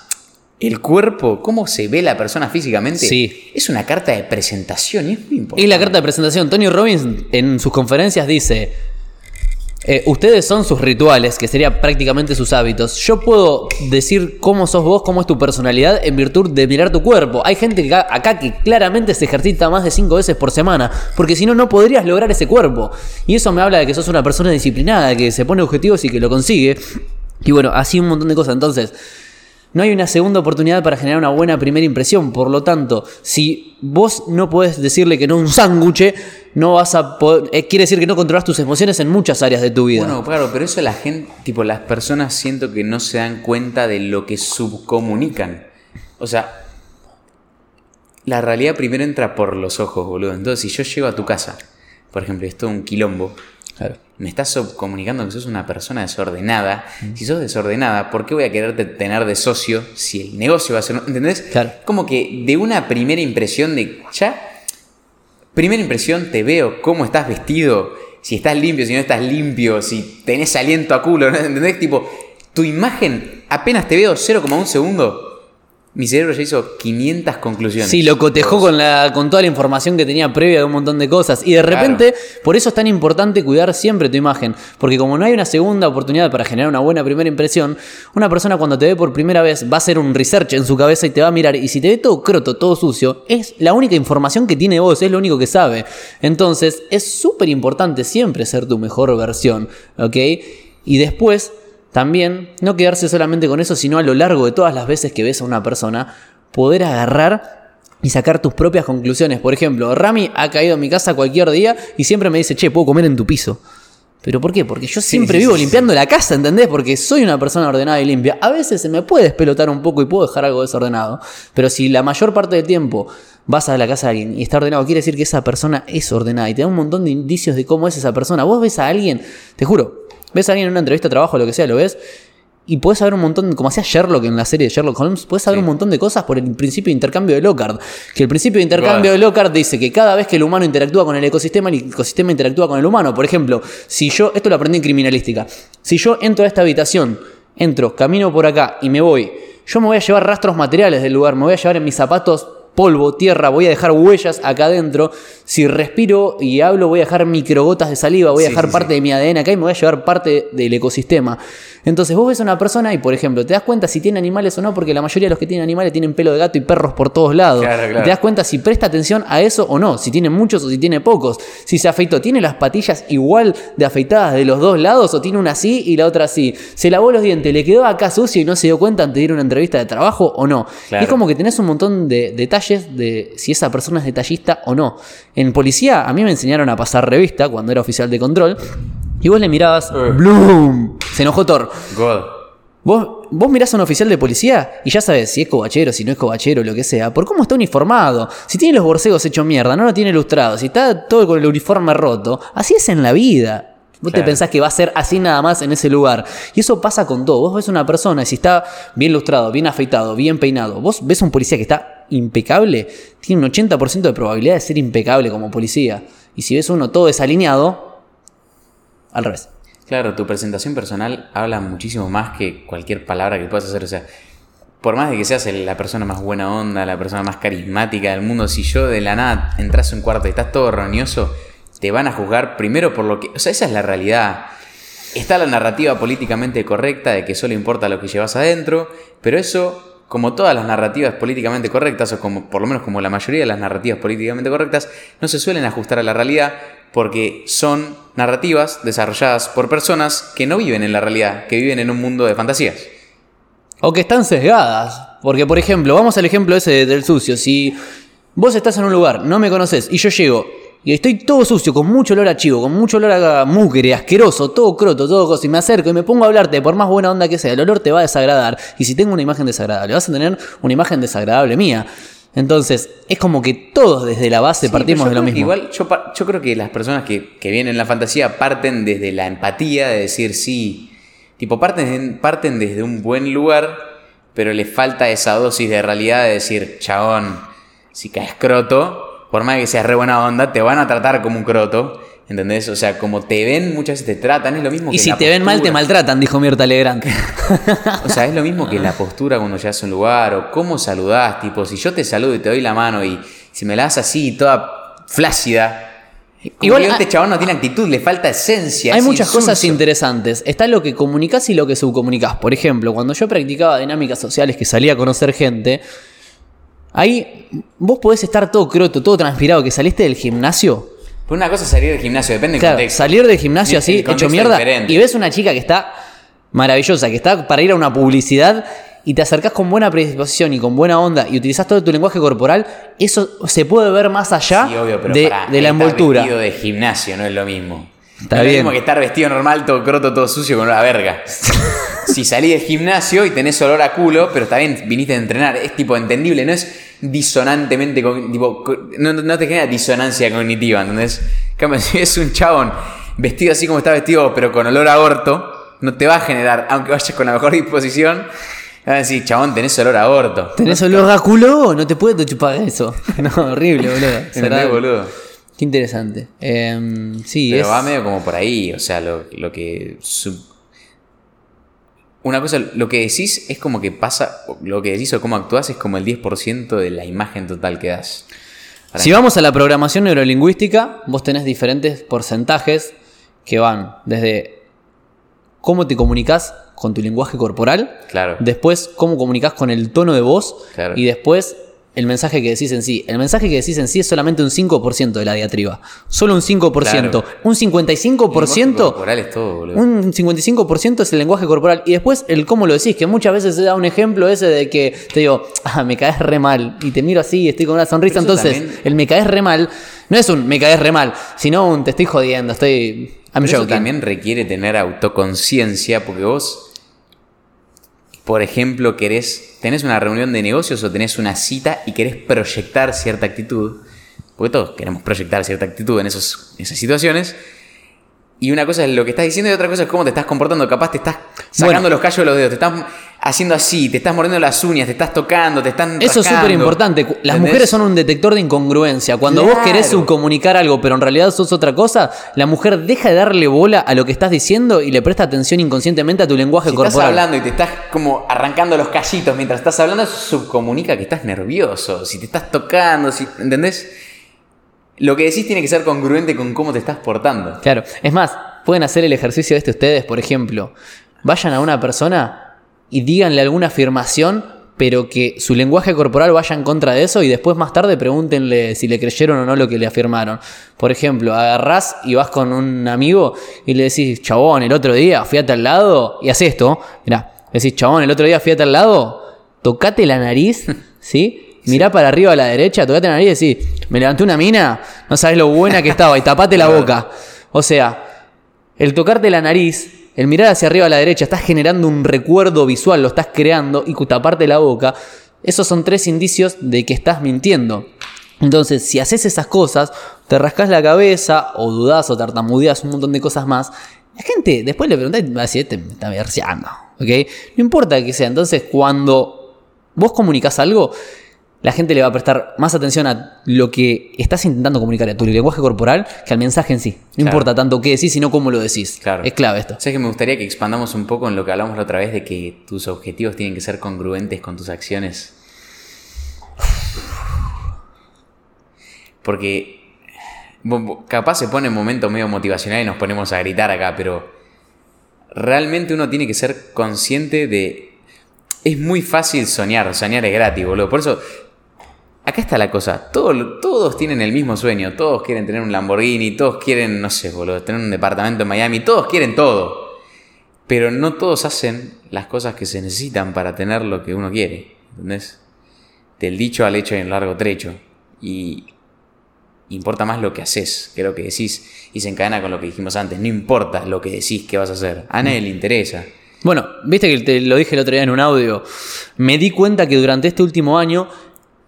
el cuerpo, cómo se ve la persona físicamente, Sí. es una carta de presentación y es muy importante. Y la carta de presentación, Tony Robbins en sus conferencias dice, eh, ustedes son sus rituales, que sería prácticamente sus hábitos. Yo puedo decir cómo sos vos, cómo es tu personalidad en virtud de mirar tu cuerpo. Hay gente que acá, acá que claramente se ejercita más de cinco veces por semana, porque si no, no podrías lograr ese cuerpo. Y eso me habla de que sos una persona disciplinada, que se pone objetivos y que lo consigue. Y bueno, así un montón de cosas. Entonces, no hay una segunda oportunidad para generar una buena primera impresión. Por lo tanto, si vos no podés decirle que no un sándwich, no vas a poder. eh, quiere decir que no controlas tus emociones en muchas áreas de tu vida. Bueno, claro, pero eso la gente, tipo, las personas siento que no se dan cuenta de lo que subcomunican. O sea, la realidad primero entra por los ojos, boludo. Entonces, si yo llego a tu casa, por ejemplo, y es un quilombo, Claro. me estás subcomunicando que sos una persona desordenada. Si sos desordenada, ¿por qué voy a quererte tener de socio si el negocio va a ser... ¿Entendés? Claro. Como que de una primera impresión de... Ya, primera impresión te veo cómo estás vestido, si estás limpio, si no estás limpio, si tenés aliento a culo, ¿no? ¿entendés? Tipo, tu imagen, apenas te veo 0,1 segundo, mi cerebro ya hizo 500 conclusiones. Sí, lo cotejó con, la, con toda la información que tenía previa de un montón de cosas. Y de repente, por eso es tan importante cuidar siempre tu imagen. Porque como no hay una segunda oportunidad para generar una buena primera impresión, una persona cuando te ve por primera vez va a hacer un research en su cabeza y te va a mirar. Y si te ve todo croto, todo sucio, es la única información que tiene vos, es lo único que sabe. Entonces, es súper importante siempre ser tu mejor versión. ¿Ok? Y después también no quedarse solamente con eso, sino a lo largo de todas las veces que ves a una persona, poder agarrar y sacar tus propias conclusiones. Por ejemplo, Rami ha caído a mi casa cualquier día y siempre me dice, che, puedo comer en tu piso. ¿Pero por qué? Porque yo siempre sí, vivo sí, limpiando la casa, ¿entendés? Porque soy una persona ordenada y limpia. A veces se me puede despelotar un poco y puedo dejar algo desordenado. Pero si la mayor parte del tiempo vas a la casa de alguien y está ordenado, quiere decir que esa persona es ordenada y te da un montón de indicios de cómo es esa persona. Vos ves a alguien, te juro, ves a alguien en una entrevista de trabajo, lo que sea, lo ves, y puedes saber un montón, como hacía Sherlock en la serie de Sherlock Holmes, puedes saber Sí. un montón de cosas por el principio de intercambio de Lockhart. Que el principio de intercambio de Lockhart dice que cada vez que el humano interactúa con el ecosistema, el ecosistema interactúa con el humano. Por ejemplo, si yo, esto lo aprendí en criminalística, si yo entro a esta habitación, entro, camino por acá y me voy, yo me voy a llevar rastros materiales del lugar, me voy a llevar en mis zapatos polvo, tierra, voy a dejar huellas acá adentro. Si respiro y hablo, voy a dejar microgotas de saliva, voy a Sí, dejar sí, parte sí. de mi ADN acá y me voy a llevar parte del ecosistema. Entonces vos ves a una persona y, por ejemplo, te das cuenta si tiene animales o no, porque la mayoría de los que tienen animales tienen pelo de gato y perros por todos lados. Claro, te das cuenta si presta atención a eso o no, si tiene muchos o si tiene pocos. Si se afeitó, ¿tiene las patillas igual de afeitadas de los dos lados o tiene una así y la otra así? ¿Se lavó los dientes? ¿Le quedó acá sucio y no se dio cuenta antes de ir a una entrevista de trabajo o no? Claro. Es como que tenés un montón de detalles de si esa persona es detallista o no. En policía, a mí me enseñaron a pasar revista cuando era oficial de control. Y vos le mirabas, ¡Bloom! Se enojó Thor. God. Vos, vos mirás a un oficial de policía y ya sabes si es cobachero, si no es cobachero, lo que sea, por cómo está uniformado. Si tiene los borcegos hechos mierda, no lo tiene ilustrado, si está todo con el uniforme roto, así es en la vida. Vos te pensás que va a ser así nada más en ese lugar. Y eso pasa con todo. Vos ves una persona y si está bien ilustrado, bien afeitado, bien peinado, vos ves un policía que está impecable, tiene un 80% de probabilidad de ser impecable como policía. Y si ves uno todo desalineado, al revés. Claro, tu presentación personal habla muchísimo más que cualquier palabra que puedas hacer. O sea, por más de que seas la persona más buena onda, la persona más carismática del mundo, si yo de la nada entras a un cuarto y estás todo roñoso, te van a juzgar primero por lo que. O sea, esa es la realidad. Está la narrativa políticamente correcta de que solo importa lo que llevas adentro, pero eso como todas las narrativas políticamente correctas, o como por lo menos como la mayoría de las narrativas políticamente correctas, no se suelen ajustar a la realidad porque son narrativas desarrolladas por personas que no viven en la realidad, que viven en un mundo de fantasías. O que están sesgadas. Porque, por ejemplo, vamos al ejemplo ese del sucio. Si vos estás en un lugar, no me conoces, y yo llego y estoy todo sucio, con mucho olor a chivo, con mucho olor a mugre, asqueroso, todo croto, todo cosa, y me acerco y me pongo a hablarte, por más buena onda que sea, el olor te va a desagradar. Y si tengo una imagen desagradable, vas a tener una imagen desagradable mía. Entonces, es como que todos desde la base Sí, partimos de lo mismo. Igual, yo, yo creo que las personas que, que vienen en la fantasía parten desde la empatía, de decir sí. Tipo, parten, parten desde un buen lugar, pero le falta esa dosis de realidad de decir, chabón, si caes croto, por más que seas re buena onda, te van a tratar como un croto. ¿Entendés? O sea, como te ven, muchas veces te tratan, es lo mismo que Y si la te ven mal, te maltratan, dijo Mirta Legrand. O sea, es lo mismo que la postura cuando llegas a un lugar o cómo saludás. Tipo, si yo te saludo y te doy la mano y si me la das así, toda flácida. Igual Igual este chabón no tiene actitud, le falta esencia. Hay es muchas cosas interesantes. Está lo que comunicas y lo que subcomunicas. Por ejemplo, cuando yo practicaba dinámicas sociales, que salía a conocer gente, ahí vos podés estar todo croto, todo transpirado, que saliste del gimnasio. Pero una cosa es salir del gimnasio, depende del contexto. salir del gimnasio así, hecho mierda, diferente. y ves una chica que está maravillosa, que está para ir a una publicidad y te acercás con buena predisposición y con buena onda y utilizás todo tu lenguaje corporal, eso se puede ver más allá Sí, obvio, pero de, pará, de la envoltura. de gimnasio no es lo mismo. Está no es bien. lo mismo que estar vestido normal, todo croto, todo sucio con una verga. si salís del gimnasio y tenés olor a culo, pero está bien, viniste a entrenar, es tipo entendible, no es disonantemente, tipo, no, no te genera disonancia cognitiva, ¿entendés? Cambio, si es un chabón vestido así como está vestido, pero con olor a orto, no te va a generar, aunque vayas con la mejor disposición, van a decir, chabón, tenés olor a orto. ¿Tenés olor a culo? No te puedes chupar eso. No, horrible, boludo. ¿Entendés, Desagradable. boludo? Qué interesante. Em, sí, Pero es. va medio como por ahí, o sea, lo, lo que... sub- Una cosa, lo que decís es como que pasa, lo que decís o cómo actúas es como el 10% de la imagen total que das. Si vamos a la programación neurolingüística, vos tenés diferentes porcentajes que van desde cómo te comunicas con tu lenguaje corporal, Claro. después cómo comunicas con el tono de voz Claro. y después el mensaje que decís en sí. El mensaje que decís en sí es solamente un 5% de la diatriba. Solo un 5%. Claro. Un El lenguaje 55%. corporal es todo, boludo. Un 55% es el lenguaje corporal. Y después el cómo lo decís, que muchas veces se da un ejemplo ese de que te digo, ah, me caes re mal. Y te miro así y estoy con una sonrisa. Entonces, también- el me caes re mal no es un me caes re mal, sino un te estoy jodiendo, estoy. I'm Pero eso joking. también requiere tener autoconciencia porque vos, por ejemplo, querés, tenés una reunión de negocios o tenés una cita y querés proyectar cierta actitud, porque todos queremos proyectar cierta actitud en esos, esas situaciones. Y una cosa es lo que estás diciendo y otra cosa es cómo te estás comportando. Capaz te estás sacando Bueno. los callos de los dedos, te estás haciendo así, te estás mordiendo las uñas, te estás tocando, te están. Eso es súper importante. Las ¿Entendés? mujeres son un detector de incongruencia. Cuando vos querés subcomunicar algo, pero en realidad sos otra cosa, la mujer deja de darle bola a lo que estás diciendo y le presta atención inconscientemente a tu lenguaje Si estás corporal. hablando y te estás como arrancando los callitos mientras estás hablando, eso subcomunica que estás nervioso. Si te estás tocando, si, ¿entendés? Lo que decís tiene que ser congruente con cómo te estás portando. Claro, es más, pueden hacer el ejercicio este ustedes, por ejemplo. Vayan a una persona y díganle alguna afirmación, pero que su lenguaje corporal vaya en contra de eso y después más tarde pregúntenle si le creyeron o no lo que le afirmaron. Por ejemplo, agarrás y vas con un amigo y le decís, chabón, el otro día fui a tal lado y haces esto, mirá, decís, chabón, el otro día fui a tal lado, tocate la nariz, ¿sí? Mirá para arriba a la derecha, tocate la nariz y decís, me levanté una mina, no sabes lo buena que estaba y tapate la boca. O sea, el tocarte la nariz, el mirar hacia arriba a la derecha, estás generando un recuerdo visual, lo estás creando y taparte la boca. Esos son tres indicios de que estás mintiendo. Entonces, si haces esas cosas, te rascas la cabeza, o dudás, o tartamudeas un montón de cosas más, la gente después le pregunta y va a decir, este me está verseando, ¿ok? No importa que sea. Entonces, cuando vos comunicas algo, la gente le va a prestar más atención a lo que estás intentando comunicar, a tu lenguaje corporal, que al mensaje en sí. No Claro. importa tanto qué decís, sino cómo lo decís. Claro. Es clave esto. ¿Sabes que me gustaría que expandamos un poco en lo que hablamos la otra vez de que tus objetivos tienen que ser congruentes con tus acciones? Porque capaz se pone en momento medio motivacional y nos ponemos a gritar acá, pero realmente uno tiene que ser consciente de... es muy fácil soñar, soñar es gratis, boludo. Por eso, acá está la cosa. Todo- todos tienen el mismo sueño. Todos quieren tener un Lamborghini, todos quieren, no sé, boludo, tener un departamento en Miami. Todos quieren todo. Pero no todos hacen las cosas que se necesitan para tener lo que uno quiere. ¿Entendés? Del dicho al hecho un largo trecho. Y importa más lo que haces que lo que decís. Y se encadena con lo que dijimos antes. No importa lo que decís que vas a hacer. A nadie le interesa. Bueno, viste que te lo dije el otro día en un audio. Me di cuenta que durante este último año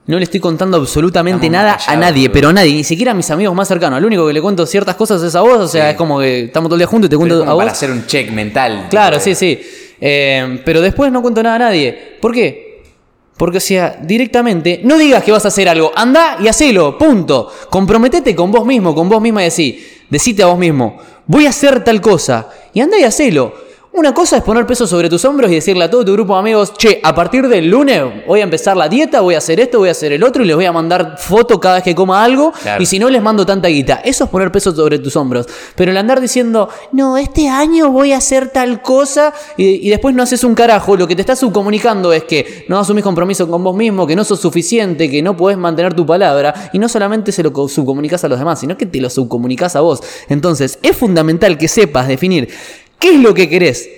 no le estoy contando absolutamente Estamos nada a nadie, pero a nadie, ni siquiera a mis amigos más cercanos. Al único que le cuento ciertas cosas es a vos, o sea, Sí. es como que estamos todo el día juntos y te cuento a vos. para hacer un check mental. Claro, sí, sí. Eh, pero después no cuento nada a nadie. ¿Por qué? Porque, o sea, directamente, no digas que vas a hacer algo, anda y hacelo, punto. Comprometete con vos mismo, con vos misma y decí, decite a vos mismo, voy a hacer tal cosa, y anda y hacelo. Una cosa es poner peso sobre tus hombros y decirle a todo tu grupo de amigos, che, a partir del lunes voy a empezar la dieta, voy a hacer esto, voy a hacer el otro y les voy a mandar foto cada vez que coma algo Claro. y si no les mando tanta guita. Eso es poner peso sobre tus hombros. Pero el andar diciendo, no, este año voy a hacer tal cosa y, y después no haces un carajo, lo que te estás subcomunicando es que no asumís compromiso con vos mismo, que no sos suficiente, que no podés mantener tu palabra y no solamente se lo co- subcomunicás a los demás, sino que te lo subcomunicás a vos. Entonces, es fundamental que sepas definir qué es lo que querés.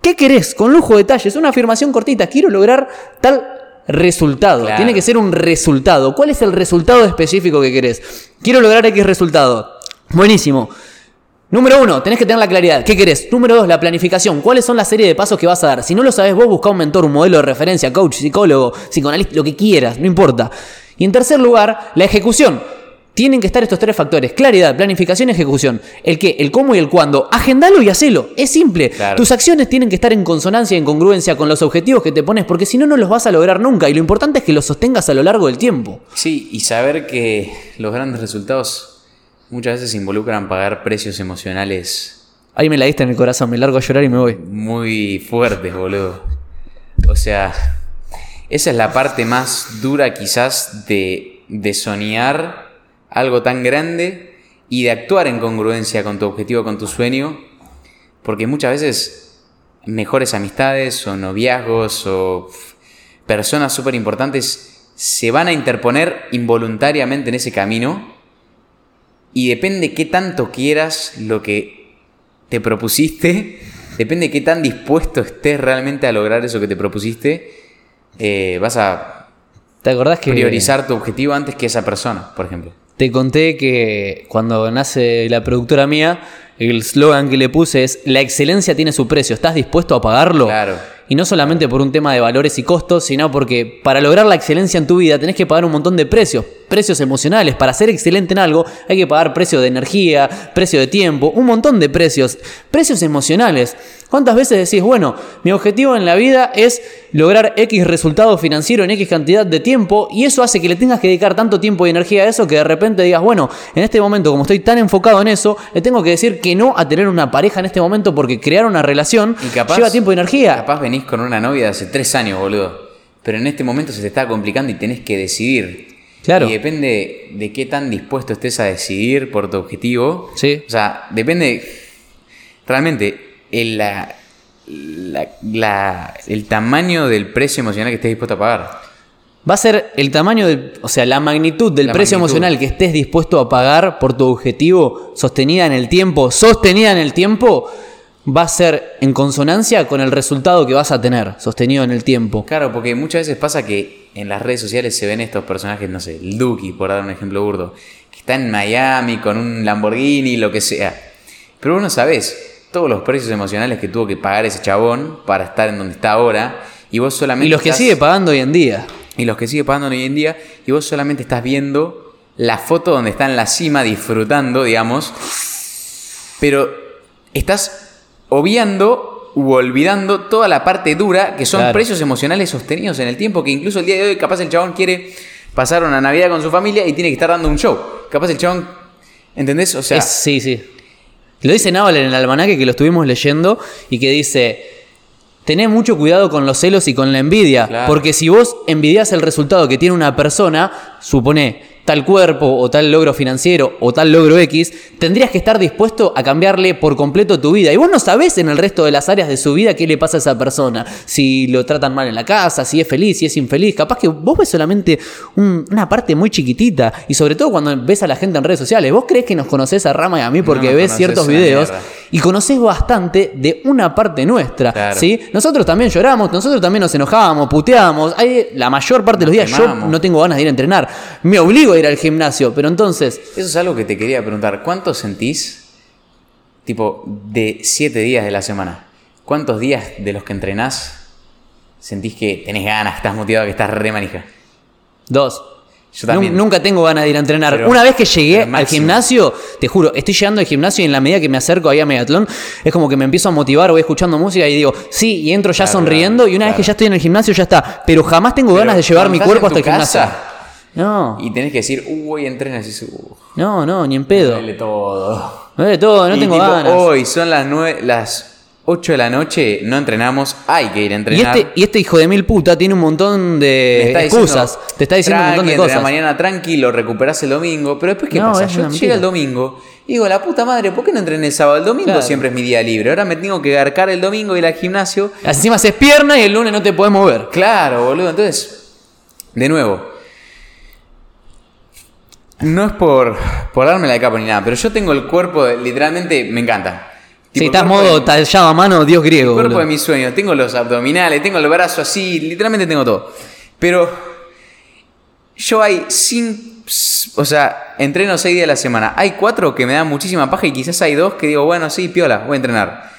¿Qué querés? Con lujo de detalles. Una afirmación cortita. Quiero lograr tal resultado. Claro. Tiene que ser un resultado. ¿Cuál es el resultado específico que querés? Quiero lograr X resultado. Buenísimo. Número uno, tenés que tener la claridad. ¿Qué querés? Número dos, la planificación. ¿Cuáles son la serie de pasos que vas a dar? Si no lo sabes vos, busca un mentor, un modelo de referencia, coach, psicólogo, psicoanalista, lo que quieras, no importa. Y en tercer lugar, la ejecución. Tienen que estar estos tres factores: claridad, planificación y ejecución. El qué, el cómo y el cuándo. Agendalo y hacelo. Es simple. Claro. Tus acciones tienen que estar en consonancia y en congruencia con los objetivos que te pones, porque si no, no los vas a lograr nunca. Y lo importante es que los sostengas a lo largo del tiempo. Sí, y saber que los grandes resultados muchas veces involucran pagar precios emocionales Ahí me la diste en el corazón, me largo a llorar y me voy. muy fuertes, boludo. O sea, esa es la parte más dura quizás de, de soñar algo tan grande y de actuar en congruencia con tu objetivo, con tu sueño. Porque muchas veces mejores amistades o noviazgos o personas súper importantes se van a interponer involuntariamente en ese camino y depende qué tanto quieras lo que te propusiste, depende qué tan dispuesto estés realmente a lograr eso que te propusiste, eh, vas a ¿Te acordás que priorizar tu objetivo antes que esa persona, por ejemplo. Te conté que cuando nace la productora mía, el slogan que le puse es, la excelencia tiene su precio, ¿estás dispuesto a pagarlo? Claro. Y no solamente por un tema de valores y costos, sino porque para lograr la excelencia en tu vida tenés que pagar un montón de precios, precios emocionales. Para ser excelente en algo hay que pagar precio de energía, precio de tiempo, un montón de precios, precios emocionales. ¿Cuántas veces decís, bueno, mi objetivo en la vida es lograr X resultado financiero en X cantidad de tiempo y eso hace que le tengas que dedicar tanto tiempo y energía a eso que de repente digas, bueno, en este momento como estoy tan enfocado en eso, le tengo que decir que no a tener una pareja en este momento porque crear una relación Y capaz, lleva tiempo y energía. Capaz venís con una novia de hace tres años, boludo. Pero en este momento se te está complicando y tenés que decidir. Claro. Y depende de qué tan dispuesto estés a decidir por tu objetivo. Sí. O sea, depende. Realmente, el, la- la- la- el tamaño del precio emocional que estés dispuesto a pagar. Va a ser el tamaño, del, o sea, la magnitud del La precio magnitud. emocional que estés dispuesto a pagar por tu objetivo sostenida en el tiempo, sostenida en el tiempo, va a ser en consonancia con el resultado que vas a tener sostenido en el tiempo. Claro, porque muchas veces pasa que en las redes sociales se ven estos personajes, no sé, el Duki, por dar un ejemplo burdo, que está en Miami con un Lamborghini, lo que sea. Pero vos no sabés todos los precios emocionales que tuvo que pagar ese chabón para estar en donde está ahora. Y vos solamente. Y los que estás- sigue pagando hoy en día. Y los que sigue pagando hoy en día. Y vos solamente estás viendo la foto donde está en la cima disfrutando, digamos. Pero estás obviando u olvidando toda la parte dura que son Claro. precios emocionales sostenidos en el tiempo. Que incluso el día de hoy, capaz el chabón quiere pasar una Navidad con su familia y tiene que estar dando un show. Capaz el chabón. ¿Entendés? O sea. Es- sí, sí. Lo dice Naval en el almanaque que lo estuvimos leyendo y que dice, tened mucho cuidado con los celos y con la envidia, Claro. porque si vos envidias el resultado que tiene una persona, supone, tal cuerpo o tal logro financiero o tal logro X, tendrías que estar dispuesto a cambiarle por completo tu vida. Y vos no sabés en el resto de las áreas de su vida qué le pasa a esa persona. Si lo tratan mal en la casa, si es feliz, si es infeliz. Capaz que vos ves solamente un- una parte muy chiquitita. Y sobre todo cuando ves a la gente en redes sociales. Vos crees que nos conocés a Rama y a mí porque ves ciertos videos mierda. y conocés bastante de una parte nuestra. Claro. ¿sí? Nosotros también lloramos, nosotros también nos enojábamos, puteábamos. Hay, la mayor parte de los días yo no tengo ganas de ir a entrenar. Me obligo a ir al gimnasio, pero entonces, Eso es algo que te quería preguntar. ¿Cuánto sentís, tipo, de siete días de la semana? ¿Cuántos días de los que entrenás sentís que tenés ganas, que estás motivado, que estás re manija? dos. Yo también. Nun- Nunca tengo ganas de ir a entrenar. Pero- Una vez que llegué al gimnasio, te juro, estoy llegando al gimnasio y en la medida que me acerco ahí a Megatlón, es como que me empiezo a motivar, voy escuchando música y digo, sí, y entro ya Claro, sonriendo y una vez que ya estoy en el gimnasio ya está. Pero jamás tengo ganas de llevar mi cuerpo hasta el tu gimnasio. No, Y tenés que decir, uh, hoy entrenas y uh, no, no, ni en pedo. duele todo. Me duele todo, no Y tengo tipo, ganas. Hoy son las nueve, las 8 de la noche, no entrenamos, hay que ir a Y entrenar. este, y este hijo de mil puta tiene un montón Me de está excusas. diciendo, te está diciendo un montón de "Tranqui, entrená cosas. mañana tranquilo, recuperás el domingo. Pero después, ¿qué No, pasa? Yo llega el domingo y digo, la puta madre, ¿por qué no entrené el sábado? El domingo Claro. siempre es mi día libre. Ahora me tengo que garcar el domingo y ir al gimnasio. Encima haces pierna y el lunes no te podés mover. Claro, boludo. Entonces, de nuevo. No es por, por darme la capa ni nada, pero yo tengo el cuerpo, literalmente, me encanta. Si estás modo de- tallado a mano, Dios griego. el cuerpo de mis sueños. Tengo los abdominales, tengo el brazo así, literalmente tengo todo. Pero yo hay sin, o sea, entreno seis días a la semana. Hay cuatro que me dan muchísima paja y quizás hay dos que digo, bueno, sí, piola, voy a entrenar.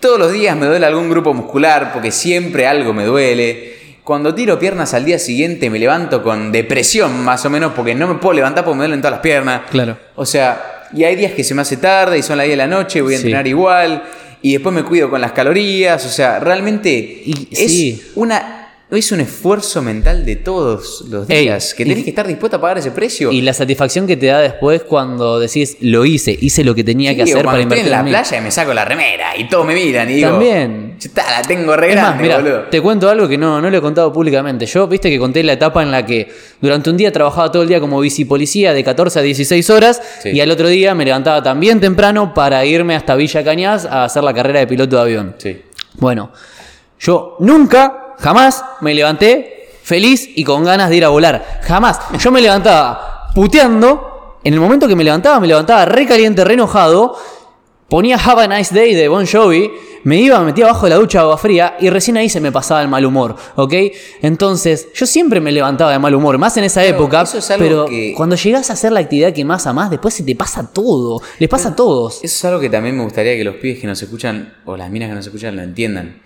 Todos los días me duele algún grupo muscular porque siempre algo me duele. Cuando tiro piernas al día siguiente me levanto con depresión más o menos porque no me puedo levantar porque me duelen todas las piernas. Claro. O sea, y hay días que se me hace tarde y son las 10 de la noche, voy a Sí. entrenar igual y después me cuido con las calorías, o sea, realmente Y- es sí. una es un esfuerzo mental de todos los Ey, días que y- tenés que estar dispuesto a pagar ese precio. Y la satisfacción que te da después cuando decís, lo hice, hice lo que tenía que Sí, hacer para estoy invertir en la en mí. playa y me saco la remera y todos me miran y digo, También. "Ya está, la tengo re Es más, grande, boludo. te cuento algo que no, no lo he contado públicamente. Yo, viste que conté la etapa en la que durante un día trabajaba todo el día como bicipolicía de 14 a 16 horas Sí. y al otro día me levantaba también temprano para irme hasta Villa Cañas a hacer la carrera de piloto de avión. Sí. Bueno, yo nunca, jamás me levanté feliz y con ganas de ir a volar. Jamás. Yo me levantaba puteando. En el momento que me levantaba, me levantaba re caliente, re enojado. Ponía Have a Nice Day de Bon Jovi. Me iba, me metía abajo de la ducha agua fría y recién ahí se me pasaba el mal humor, ¿ok? Entonces, yo siempre me levantaba de mal humor, más en esa época. eso es algo pero que- cuando llegás a hacer la actividad que más amás, después se te pasa todo. Les pasa a todos. Eso es algo que también me gustaría que los pibes que nos escuchan, o las minas que nos escuchan, lo entiendan.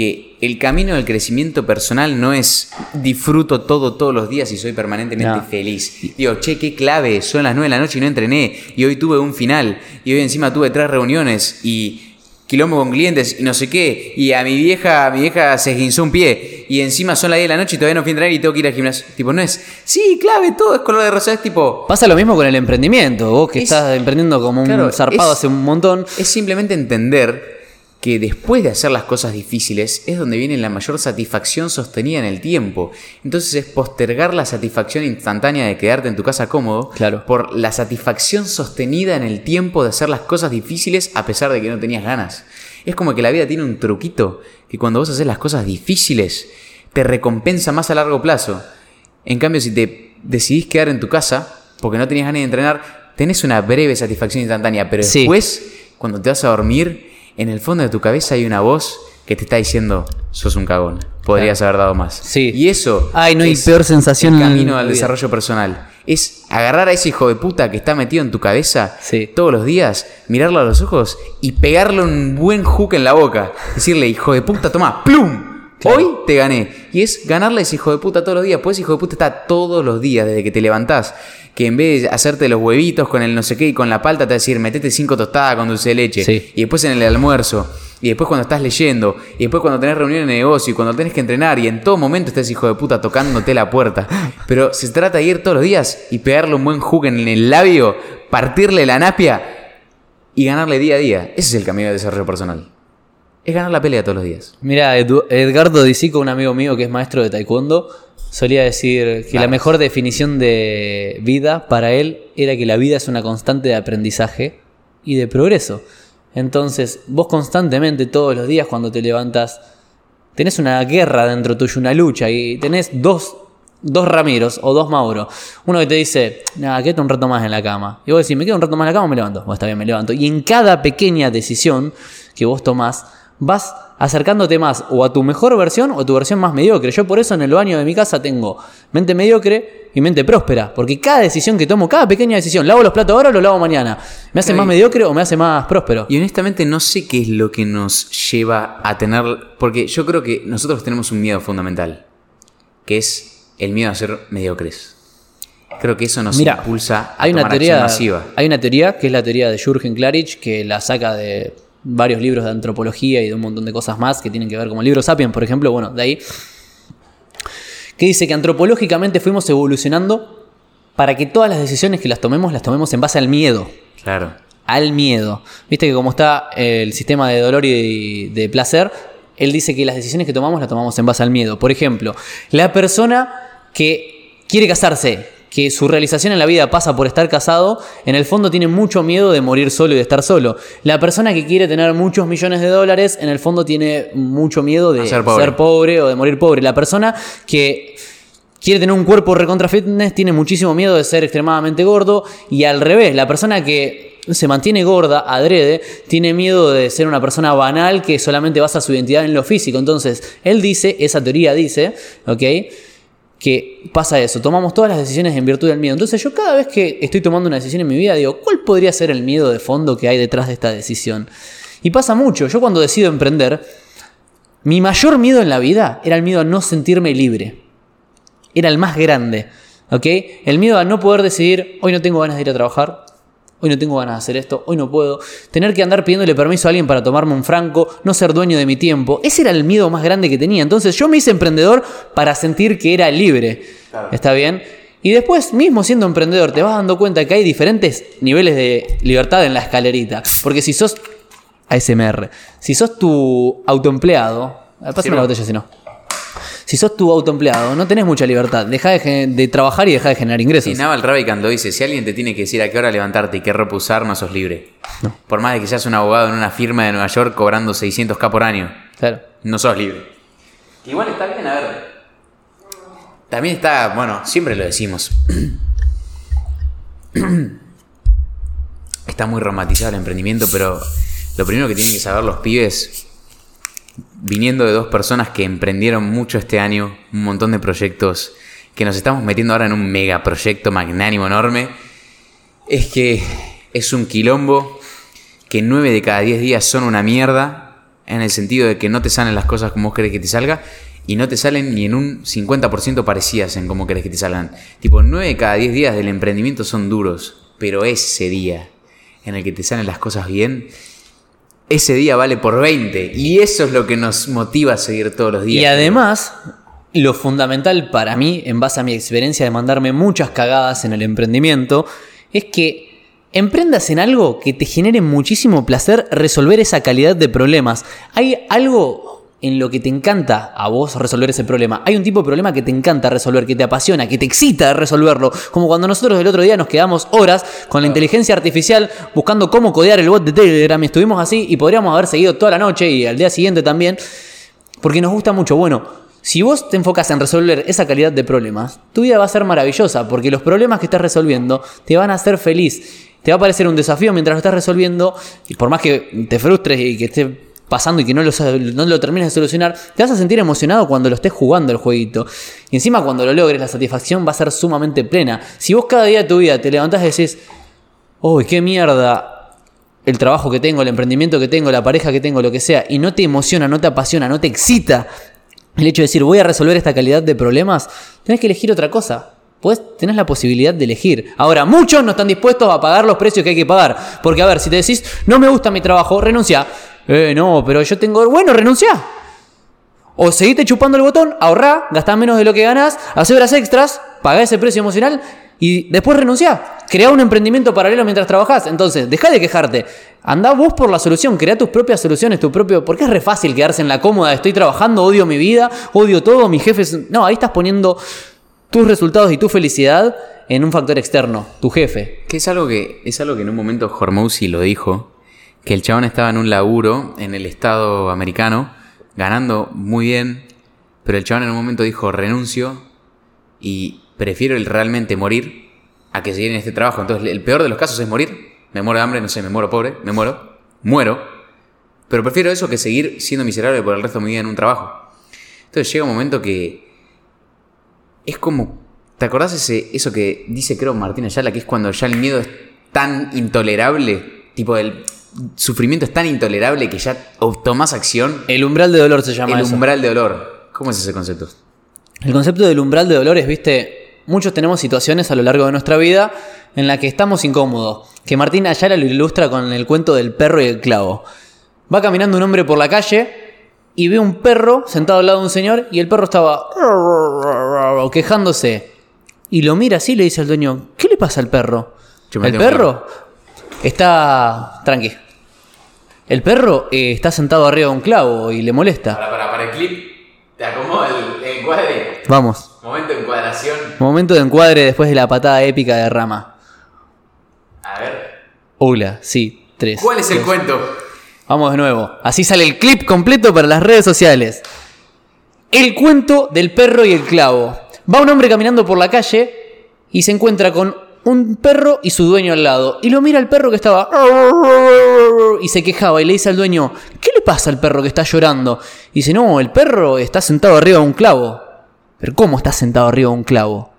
Que el camino del crecimiento personal no es disfruto todo todos los días y soy permanentemente No. feliz. Digo, che, qué clave, son las 9 de la noche y no entrené. Y hoy tuve un final. Y hoy encima tuve tres reuniones y quilombo con clientes y no sé qué. Y a mi vieja, a mi vieja se esguinzó un pie. Y encima son las 10 de la noche y todavía no fui a entrenar y tengo que ir al gimnasio. Tipo, no es, sí, clave, todo es color de rosa. Es tipo, Pasa lo mismo con el emprendimiento. Vos que Es- estás emprendiendo como un Claro, zarpado es- hace un montón. Es simplemente entender que después de hacer las cosas difíciles es donde viene la mayor satisfacción sostenida en el tiempo. Entonces es postergar la satisfacción instantánea de quedarte en tu casa cómodo Claro. por la satisfacción sostenida en el tiempo de hacer las cosas difíciles a pesar de que no tenías ganas. Es como que la vida tiene un truquito que cuando vos haces las cosas difíciles te recompensa más a largo plazo. En cambio, si te decidís quedar en tu casa porque no tenías ganas de entrenar, tenés una breve satisfacción instantánea, pero Sí. después, cuando te vas a dormir, en el fondo de tu cabeza hay una voz que te está diciendo, sos un cagón, podrías haber dado más. Sí. Y eso Ay, no hay peor sensación el camino al desarrollo personal. Es agarrar a ese hijo de puta que está metido en tu cabeza Sí. todos los días, mirarlo a los ojos y pegarle un buen hook en la boca. Decirle, hijo de puta, toma, ¡plum! Claro. Hoy te gané. Y es ganarle a ese hijo de puta todos los días. Pues hijo de puta está todos los días desde que te levantás. Que en vez de hacerte los huevitos con el no sé qué y con la palta, te va a decir, metete cinco tostadas con dulce de leche. Sí. Y después en el almuerzo. Y después cuando estás leyendo. Y después cuando tenés reuniones de negocio. Y cuando tenés que entrenar. Y en todo momento está ese hijo de puta tocándote la puerta. Pero se trata de ir todos los días y pegarle un buen hook en el labio. Partirle la napia. Y ganarle día a día. Ese es el camino de desarrollo personal. Es ganar la pelea todos los días. Mira, Edgardo Disico, un amigo mío que es maestro de taekwondo, solía decir que la mejor definición de vida para él era que la vida es una constante de aprendizaje y de progreso. Entonces, vos constantemente, todos los días, cuando te levantas, tenés una guerra dentro tuyo, una lucha, y tenés dos, dos Ramiros o dos Mauro. Uno que te dice, nada, quédate un rato más en la cama. Y vos decís, me quedo un rato más en la cama o me levanto. Bueno, está bien, me levanto. Y en cada pequeña decisión que vos tomás, vas acercándote más o a tu mejor versión o a tu versión más mediocre. Yo por eso en el baño de mi casa tengo mente mediocre y mente próspera. Porque cada decisión que tomo, cada pequeña decisión, ¿lavo los platos ahora o los lavo mañana? ¿Me hace más mediocre o me hace más próspero? Y honestamente no sé qué es lo que nos lleva a tener... Porque yo creo que nosotros tenemos un miedo fundamental, que es el miedo a ser mediocres. Creo que eso nos impulsa a hay una tomar acción teoría, masiva. hay una teoría que es la teoría de Jürgen Klarich que la saca de varios libros de antropología y de un montón de cosas más que tienen que ver como el libro Sapiens, por ejemplo, bueno, de ahí que dice que antropológicamente fuimos evolucionando para que todas las decisiones que las tomemos las tomemos en base al miedo, Claro. al miedo. Viste que como está el sistema de dolor y de placer, él dice que las decisiones que tomamos las tomamos en base al miedo. Por ejemplo, la persona que quiere casarse, que su realización en la vida pasa por estar casado, en el fondo tiene mucho miedo de morir solo y de estar solo. La persona que quiere tener muchos millones de dólares, en el fondo tiene mucho miedo de A ser pobre. ser pobre o de morir pobre. La persona que quiere tener un cuerpo recontra fitness, tiene muchísimo miedo de ser extremadamente gordo. Y al revés, la persona que se mantiene gorda, adrede, tiene miedo de ser una persona banal que solamente basa su identidad en lo físico. Entonces, él dice, esa teoría dice, ¿ok? Que pasa eso, tomamos todas las decisiones en virtud del miedo. Entonces yo cada vez que estoy tomando una decisión en mi vida digo, ¿cuál podría ser el miedo de fondo que hay detrás de esta decisión? Y pasa mucho, yo cuando decido emprender, mi mayor miedo en la vida era el miedo a no sentirme libre era el más grande. ¿Ok? El miedo a no poder decidir, hoy no tengo ganas de ir a trabajar, hoy no tengo ganas de hacer esto, hoy no puedo. Tener que andar pidiéndole permiso a alguien para tomarme un franco, no ser dueño de mi tiempo. Ese era el miedo más grande que tenía. Entonces yo me hice emprendedor para sentir que era libre. ¿Está bien? Y después, mismo siendo emprendedor, te vas dando cuenta que hay diferentes niveles de libertad en la escalerita. Porque si sos ASMR, si sos tu autoempleado, pásame Sí, la botella si no. Si sos tu autoempleado, no tenés mucha libertad. Deja de, trabajar y deja de generar ingresos. Y Naval Ravikant lo dice, si alguien te tiene que decir a qué hora levantarte y qué ropa usar, no sos libre. Por más de que seas un abogado en una firma de Nueva York cobrando 600k por año, Claro. no sos libre. Igual está bien, a ver. También está, bueno, siempre lo decimos. Está muy romantizado el emprendimiento, pero lo primero que tienen que saber los pibes, viniendo de dos personas que emprendieron mucho este año, un montón de proyectos, que nos estamos metiendo ahora en un megaproyecto magnánimo enorme, es que es un quilombo, que 9 de cada 10 días son una mierda, en el sentido de que no te salen las cosas como vos querés que te salga, y no te salen ni en un 50% parecidas en cómo querés que te salgan. Tipo, 9 de cada 10 días del emprendimiento son duros, pero ese día en el que te salen las cosas bien, ese día vale por 20. Y eso es lo que nos motiva a seguir todos los días. Y además, lo fundamental para mí, en base a mi experiencia de mandarme muchas cagadas en el emprendimiento, es que emprendas en algo que te genere muchísimo placer resolver esa calidad de problemas. Hay algo en lo que te encanta a vos resolver ese problema. Hay un tipo de problema que te encanta resolver, que te apasiona, que te excita resolverlo. Como cuando nosotros el otro día nos quedamos horas con la inteligencia artificial buscando cómo codear el bot de Telegram y estuvimos así y podríamos haber seguido toda la noche y al día siguiente también. Porque nos gusta mucho. Bueno, si vos te enfocas en resolver esa calidad de problemas, tu vida va a ser maravillosa, porque los problemas que estás resolviendo te van a hacer feliz. Te va a parecer un desafío mientras lo estás resolviendo, y por más que te frustres y que esté pasando y que no lo, no lo termines de solucionar, te vas a sentir emocionado cuando lo estés jugando el jueguito. Y encima cuando lo logres, la satisfacción va a ser sumamente plena. Si vos cada día de tu vida te levantás y decís, uy, qué mierda, el trabajo que tengo, el emprendimiento que tengo, la pareja que tengo, lo que sea, y no te emociona, no te apasiona, no te excita el hecho de decir voy a resolver esta calidad de problemas, tenés que elegir otra cosa. Pues tenés la posibilidad de elegir. Ahora, muchos no están dispuestos a pagar los precios que hay que pagar. Porque, a ver, si te decís, no me gusta mi trabajo, renuncia. Eh, no, pero yo tengo. Bueno, renuncia. O seguite chupando el botón, ahorrá, gastá menos de lo que ganás, hacé horas extras, pagá ese precio emocional Y después renunciá. Crea un emprendimiento paralelo mientras trabajás. Entonces, deja de quejarte. Andá vos por la solución. Crea tus propias soluciones, tu propio. Porque es re fácil quedarse en la cómoda. Estoy trabajando, odio mi vida, odio todo, mis jefes. No, ahí estás poniendo tus resultados y tu felicidad en un factor externo, tu jefe. Que es algo que, es algo que en un momento Hormozzi lo dijo, que el chabón estaba en un laburo en el estado americano, ganando muy bien, pero el chabón en un momento dijo renuncio y prefiero el realmente morir a que seguir en este trabajo. Entonces el peor de los casos es morir, me muero de hambre, no sé, me muero pobre, me muero, muero, pero prefiero eso que seguir siendo miserable por el resto de mi vida en un trabajo. Entonces llega un momento que es como ¿Te acordás ese, eso que dice creo Martín Ayala, que es cuando ya el miedo es tan intolerable, tipo el sufrimiento es tan intolerable que ya tomás acción? El umbral de dolor se llama El eso. umbral de dolor. ¿Cómo es ese concepto? El concepto del umbral de dolor es, viste, muchos tenemos situaciones a lo largo de nuestra vida en la que estamos incómodos. Que Martín Ayala lo ilustra con el cuento del perro y el clavo. Va caminando un hombre por la calle y ve un perro sentado al lado de un señor y el perro estaba quejándose. Y lo mira así y le dice al dueño, ¿qué le pasa al perro? El perro está... Tranqui. El perro eh, está sentado arriba de un clavo y le molesta. Para, para, para el clip, te acomodo el, el encuadre. Vamos. Momento de encuadración. Momento de encuadre después de la patada épica de Rama. A ver. Hola, sí, tres. ¿Cuál es el cuento? Vamos de nuevo. Así sale el clip completo para las redes sociales. El cuento del perro y el clavo. Va un hombre caminando por la calle y se encuentra con un perro y su dueño al lado. Y lo mira el perro que estaba... Y se quejaba y le dice al dueño, ¿qué le pasa al perro que está llorando? Y dice, no, el perro está sentado arriba de un clavo. Pero ¿cómo está sentado arriba de un clavo?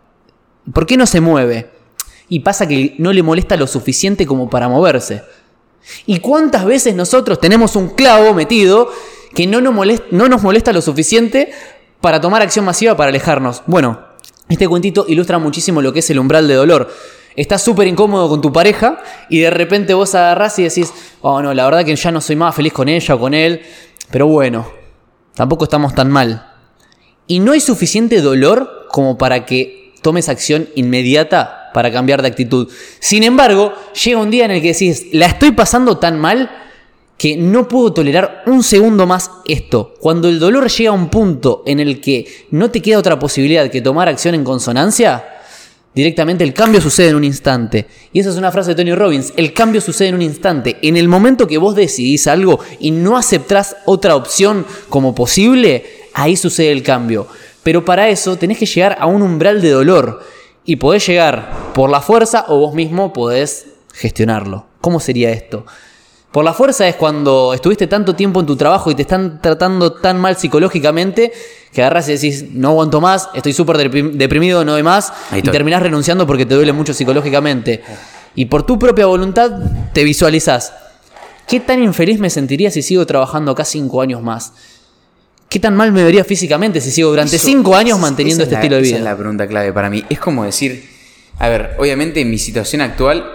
¿Por qué no se mueve? Y pasa que no le molesta lo suficiente como para moverse. ¿Y cuántas veces nosotros tenemos un clavo metido que no nos molesta, no nos molesta lo suficiente para tomar acción masiva para alejarnos? Bueno, este cuentito ilustra muchísimo lo que es el umbral de dolor. Estás súper incómodo con tu pareja y de repente vos agarrás y decís, oh no, la verdad que ya no soy más feliz con ella o con él, pero bueno, tampoco estamos tan mal. Y no hay suficiente dolor como para que tomes acción inmediata para cambiar de actitud. Sin embargo, llega un día en el que decís, la estoy pasando tan mal que no puedo tolerar un segundo más esto. Cuando el dolor llega a un punto en el que no te queda otra posibilidad que tomar acción en consonancia, directamente el cambio sucede en un instante. Y esa es una frase de Tony Robbins, el cambio sucede en un instante. En el momento que vos decidís algo y no aceptás otra opción como posible, ahí sucede el cambio. Pero para eso tenés que llegar a un umbral de dolor. Y podés llegar por la fuerza o vos mismo podés gestionarlo. ¿Cómo sería esto? Por la fuerza es cuando estuviste tanto tiempo en tu trabajo y te están tratando tan mal psicológicamente que agarras y decís, no aguanto más, estoy súper deprim- deprimido, no doy más, y terminás renunciando porque te duele mucho psicológicamente. Y por tu propia voluntad te visualizás. ¿Qué tan infeliz me sentiría si sigo trabajando acá cinco años más? ¿Qué tan mal me vería físicamente si sigo durante Eso- cinco años esa- manteniendo esa este la- estilo de Esa vida? es la pregunta clave para mí. Es como decir, a ver, obviamente en mi situación actual,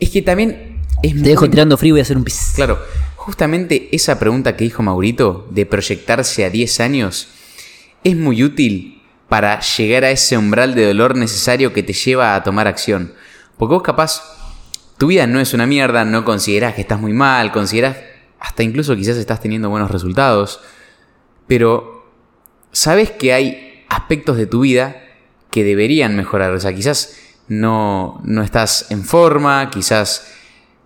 es que también es Te dejo tirando frío y voy a hacer un pis. Claro, justamente esa pregunta que dijo Maurito de proyectarse a 10 años es muy útil para llegar a ese umbral de dolor necesario que te lleva a tomar acción. Porque vos capaz, tu vida no es una mierda, no considerás que estás muy mal, considerás hasta incluso quizás estás teniendo buenos resultados, pero sabes que hay aspectos de tu vida que deberían mejorar. O sea, quizás no, no estás en forma, quizás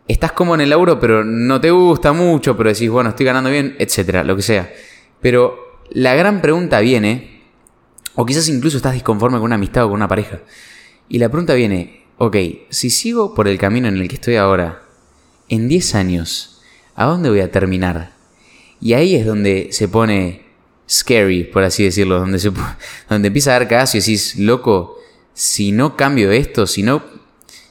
estás como en el laburo, pero no te gusta mucho, pero decís, bueno, estoy ganando bien, etcétera, lo que sea. Pero la gran pregunta viene, o quizás incluso estás disconforme con una amistad o con una pareja. Y la pregunta viene, ok, si sigo por el camino en el que estoy ahora, en 10 años, ¿a dónde voy a terminar? Y ahí es donde se pone scary, por así decirlo, donde, se, donde empieza a dar cagazo y decís, loco, si no cambio esto, si no,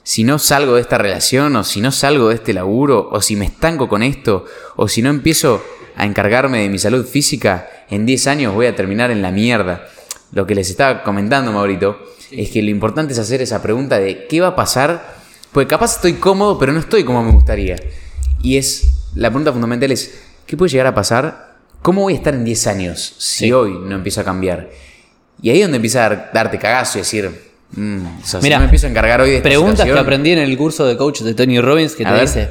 si no salgo de esta relación, o si no salgo de este laburo, o si me estanco con esto, o si no empiezo a encargarme de mi salud física, en 10 años voy a terminar en la mierda. Lo que les estaba comentando, Maurito, es que lo importante es hacer esa pregunta de qué va a pasar, porque capaz estoy cómodo, pero no estoy como me gustaría. Y es, la pregunta fundamental es, ¿qué puede llegar a pasar? ¿Cómo voy a estar en 10 años si Sí. hoy no empiezo a cambiar? Y ahí es donde empieza a dar- darte cagazo y decir, Mm, o sea, Mirá, si no me empiezo a encargar hoy de Preguntas que aprendí en el curso de coach de Tony Robbins que A te ver. dice,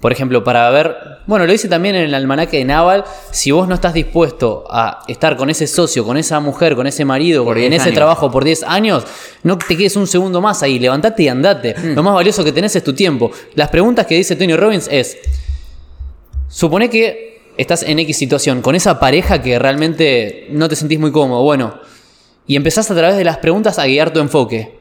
por ejemplo, para ver, bueno, lo dice también en el almanaque de Naval, si vos no estás dispuesto a estar con ese socio, con esa mujer, con ese marido, Por en 10 ese años. trabajo por 10 años, no te quedes un segundo más ahí, levantate y andate. Mm. Lo más valioso que tenés es tu tiempo. Las preguntas que dice Tony Robbins es, supone que estás en X situación, con esa pareja que realmente no te sentís muy cómodo, bueno, y empezás a través de las preguntas a guiar tu enfoque.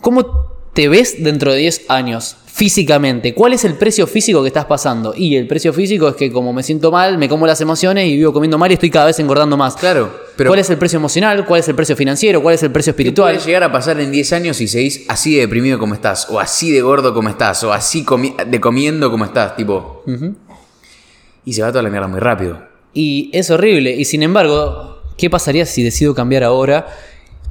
¿Cómo te ves dentro de 10 años físicamente? ¿Cuál es el precio físico que estás pasando? Y el precio físico es que como me siento mal, me como las emociones y vivo comiendo mal y estoy cada vez engordando más. Claro, pero ¿Cuál es el precio emocional? ¿Cuál es el precio financiero? ¿Cuál es el precio ¿qué espiritual? puede llegar a pasar en 10 años si seguís así de deprimido como estás? O así de gordo como estás? O así comi- de comiendo como estás? Tipo... Y se va toda la mierda muy rápido. Y es horrible. Y sin embargo, ¿qué pasaría si decido cambiar ahora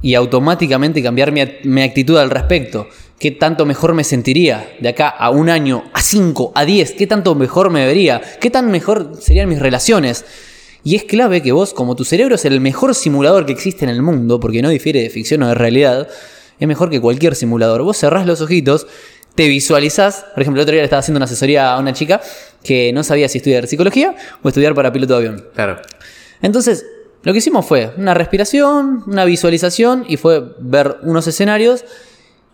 y automáticamente cambiar mi, mi actitud al respecto? ¿Qué tanto mejor me sentiría de acá a un año, a cinco, a diez? ¿Qué tanto mejor me vería? ¿Qué tan mejor serían mis relaciones? Y es clave que vos, como tu cerebro es el mejor simulador que existe en el mundo, porque no difiere de ficción o de realidad, es mejor que cualquier simulador. Vos cerrás los ojitos, te visualizás. Por ejemplo, el otro día le estaba haciendo una asesoría a una chica que no sabía si estudiar psicología o estudiar para piloto de avión. Claro. Entonces, lo que hicimos fue una respiración, una visualización y fue ver unos escenarios.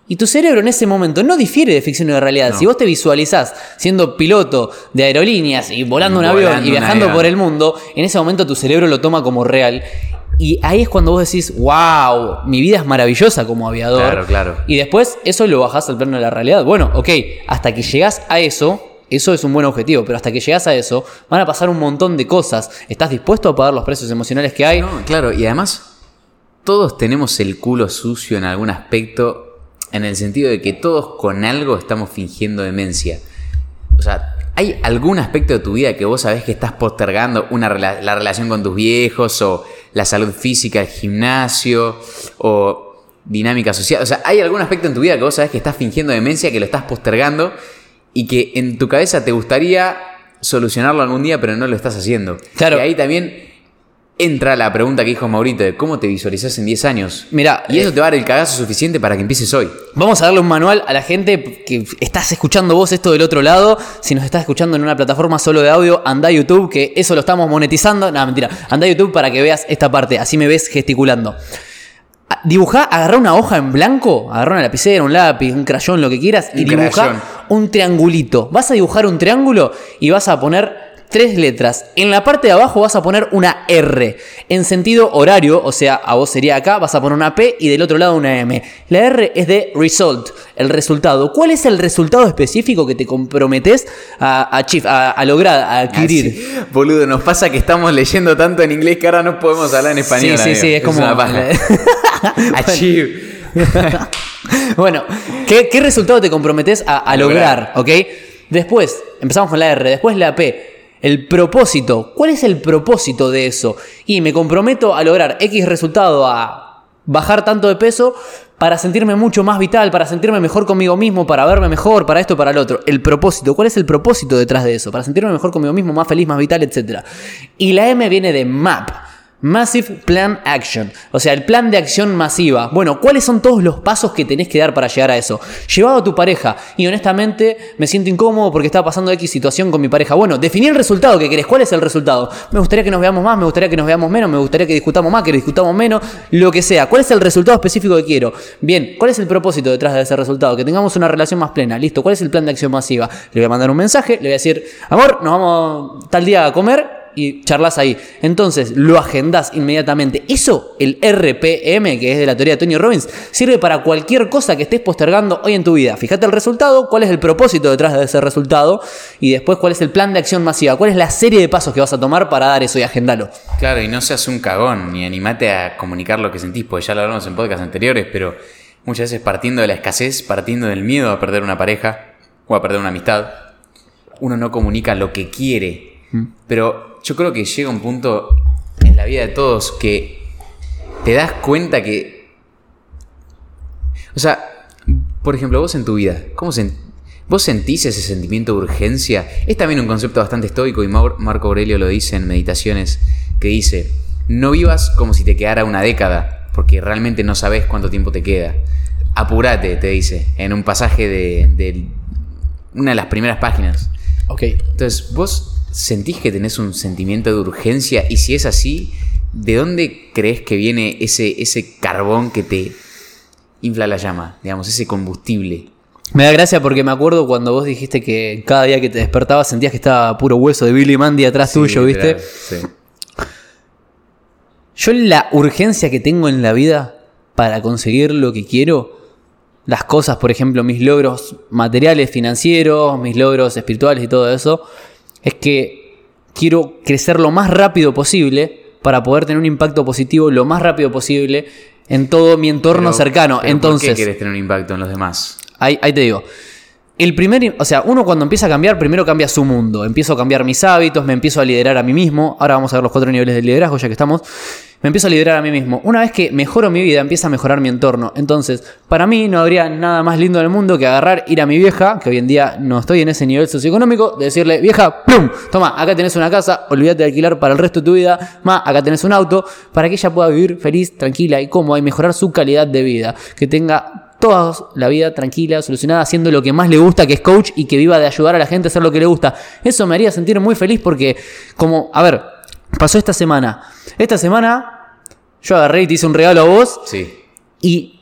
Y tu cerebro en ese momento no difiere de ficción o de realidad. No. Si vos te visualizás siendo piloto de aerolíneas y volando un Volando avión y viajando por el mundo, en ese momento tu cerebro lo toma como real. Y ahí es cuando vos decís, wow, mi vida es maravillosa como aviador. Claro, claro. Y después eso lo bajás al plano de la realidad. Bueno, ok, hasta que llegás a eso, eso es un buen objetivo, pero hasta que llegás a eso, van a pasar un montón de cosas. ¿Estás dispuesto a pagar los precios emocionales que hay? No, claro, y además todos tenemos el culo sucio en algún aspecto, en el sentido de que todos con algo estamos fingiendo demencia. O sea, ¿hay algún aspecto de tu vida que vos sabés que estás postergando? Una la relación con tus viejos, o la salud física, el gimnasio, o dinámica social. O sea, ¿hay algún aspecto en tu vida que vos sabés que estás fingiendo demencia, que lo estás postergando y que en tu cabeza te gustaría solucionarlo algún día, pero no lo estás haciendo? Claro. Y ahí también entra la pregunta que dijo Maurito de cómo te visualizás en 10 años. Mira, Y eso eh, te va a dar el cagazo suficiente para que empieces hoy. Vamos a darle un manual a la gente que estás escuchando vos esto del otro lado. Si nos estás escuchando en una plataforma solo de audio, anda a YouTube, que eso lo estamos monetizando. No, mentira. Anda a YouTube para que veas esta parte. Así me ves gesticulando. A- Dibujá, agarrá una hoja en blanco, agarrá una lapicera, un lápiz, un crayón, lo que quieras, y Un dibujá crayón. Un triangulito. Vas a dibujar un triángulo y vas a poner tres letras. En la parte de abajo vas a poner una R. En sentido horario, o sea, a vos sería acá, vas a poner una P y del otro lado una M. La R es de result, el resultado. ¿Cuál es el resultado específico que te comprometes a, a, achieve- a- a lograr, a adquirir? Así, boludo, nos pasa que estamos leyendo tanto en inglés que ahora no podemos hablar en español. Sí, sí, amigo. sí, es como- una paja. Achieve. bueno, ¿qué, qué resultado te comprometes a, a lograr? ¿Ok? Después, empezamos con la R, después la P. El propósito. ¿Cuál es el propósito de eso? Y me comprometo a lograr X resultado, a bajar tanto de peso para sentirme mucho más vital, para sentirme mejor conmigo mismo, para verme mejor, para esto, para lo otro. El propósito. ¿Cuál es el propósito detrás de eso? Para sentirme mejor conmigo mismo, más feliz, más vital, etc. Y la M viene de MAP. Massive Plan Action, o sea, el plan de acción masiva. Bueno, ¿cuáles son todos los pasos que tenés que dar para llegar a eso? Llevado a tu pareja, y honestamente me siento incómodo porque está pasando X situación con mi pareja. Bueno, definí el resultado que querés. ¿Cuál es el resultado? Me gustaría que nos veamos más, me gustaría que nos veamos menos, me gustaría que discutamos más, que discutamos menos, lo que sea. ¿Cuál es el resultado específico que quiero? Bien, ¿cuál es el propósito detrás de ese resultado? Que tengamos una relación más plena. Listo, ¿cuál es el plan de acción masiva? Le voy a mandar un mensaje, le voy a decir, amor, nos vamos tal día a comer y charlas ahí. Entonces lo agendás inmediatamente. Eso, el RPM, que es de la teoría de Tony Robbins, sirve para cualquier cosa que estés postergando hoy en tu vida. Fíjate el resultado, cuál es el propósito detrás de ese resultado y después cuál es el plan de acción masiva, cuál es la serie de pasos que vas a tomar para dar eso y agendalo. Claro, y no seas un cagón, ni animate a comunicar lo que sentís, porque ya lo hablamos en podcasts anteriores, pero muchas veces partiendo de la escasez, partiendo del miedo a perder una pareja o a perder una amistad, uno no comunica lo que quiere. Pero yo creo que llega un punto en la vida de todos que te das cuenta que... O sea, por ejemplo, vos en tu vida, ¿cómo ¿Vos sentís ese sentimiento de urgencia? Es también un concepto bastante estoico y Marco Aurelio lo dice en Meditaciones, que dice, no vivas como si te quedara una década, porque realmente no sabes cuánto tiempo te queda. Apurate, te dice, en un pasaje de, de una de las primeras páginas. Ok. Entonces, ¿vos sentís que tenés un sentimiento de urgencia? Y si es así, ¿de dónde crees que viene ese, ese carbón que te infla la llama? Digamos, ese combustible. Me da gracia porque me acuerdo cuando vos dijiste que cada día que te despertabas sentías que estaba puro hueso de Billy Mandy atrás tuyo, Sí, ¿viste? literal, sí. Yo la urgencia que tengo en la vida para conseguir lo que quiero, las cosas, por ejemplo, mis logros materiales, financieros, mis logros espirituales y todo eso, es que quiero crecer lo más rápido posible para poder tener un impacto positivo lo más rápido posible en todo mi entorno Pero- cercano. pero Entonces, ¿Por qué querés tener un impacto en los demás? Ahí, ahí te digo. El primer, o sea, uno cuando empieza a cambiar, primero cambia su mundo. Empiezo a cambiar mis hábitos, me empiezo a liderar a mí mismo. Ahora vamos a ver los cuatro niveles de liderazgo, ya que estamos. Me empiezo a liderar a mí mismo. Una vez que mejoro mi vida, empieza a mejorar mi entorno. Entonces, para mí no habría nada más lindo del mundo que agarrar, ir a mi vieja, que hoy en día no estoy en ese nivel socioeconómico, de decirle, vieja, ¡plum! Toma, acá tenés una casa, olvídate de alquilar para el resto de tu vida. Más, acá tenés un auto, para que ella pueda vivir feliz, tranquila y cómoda y mejorar su calidad de vida. Que tenga toda la vida tranquila, solucionada, haciendo lo que más le gusta, que es coach, y que viva de ayudar a la gente a hacer lo que le gusta. Eso me haría sentir muy feliz porque, como, a ver, pasó esta semana. Esta semana yo agarré y te hice un regalo a vos Sí. y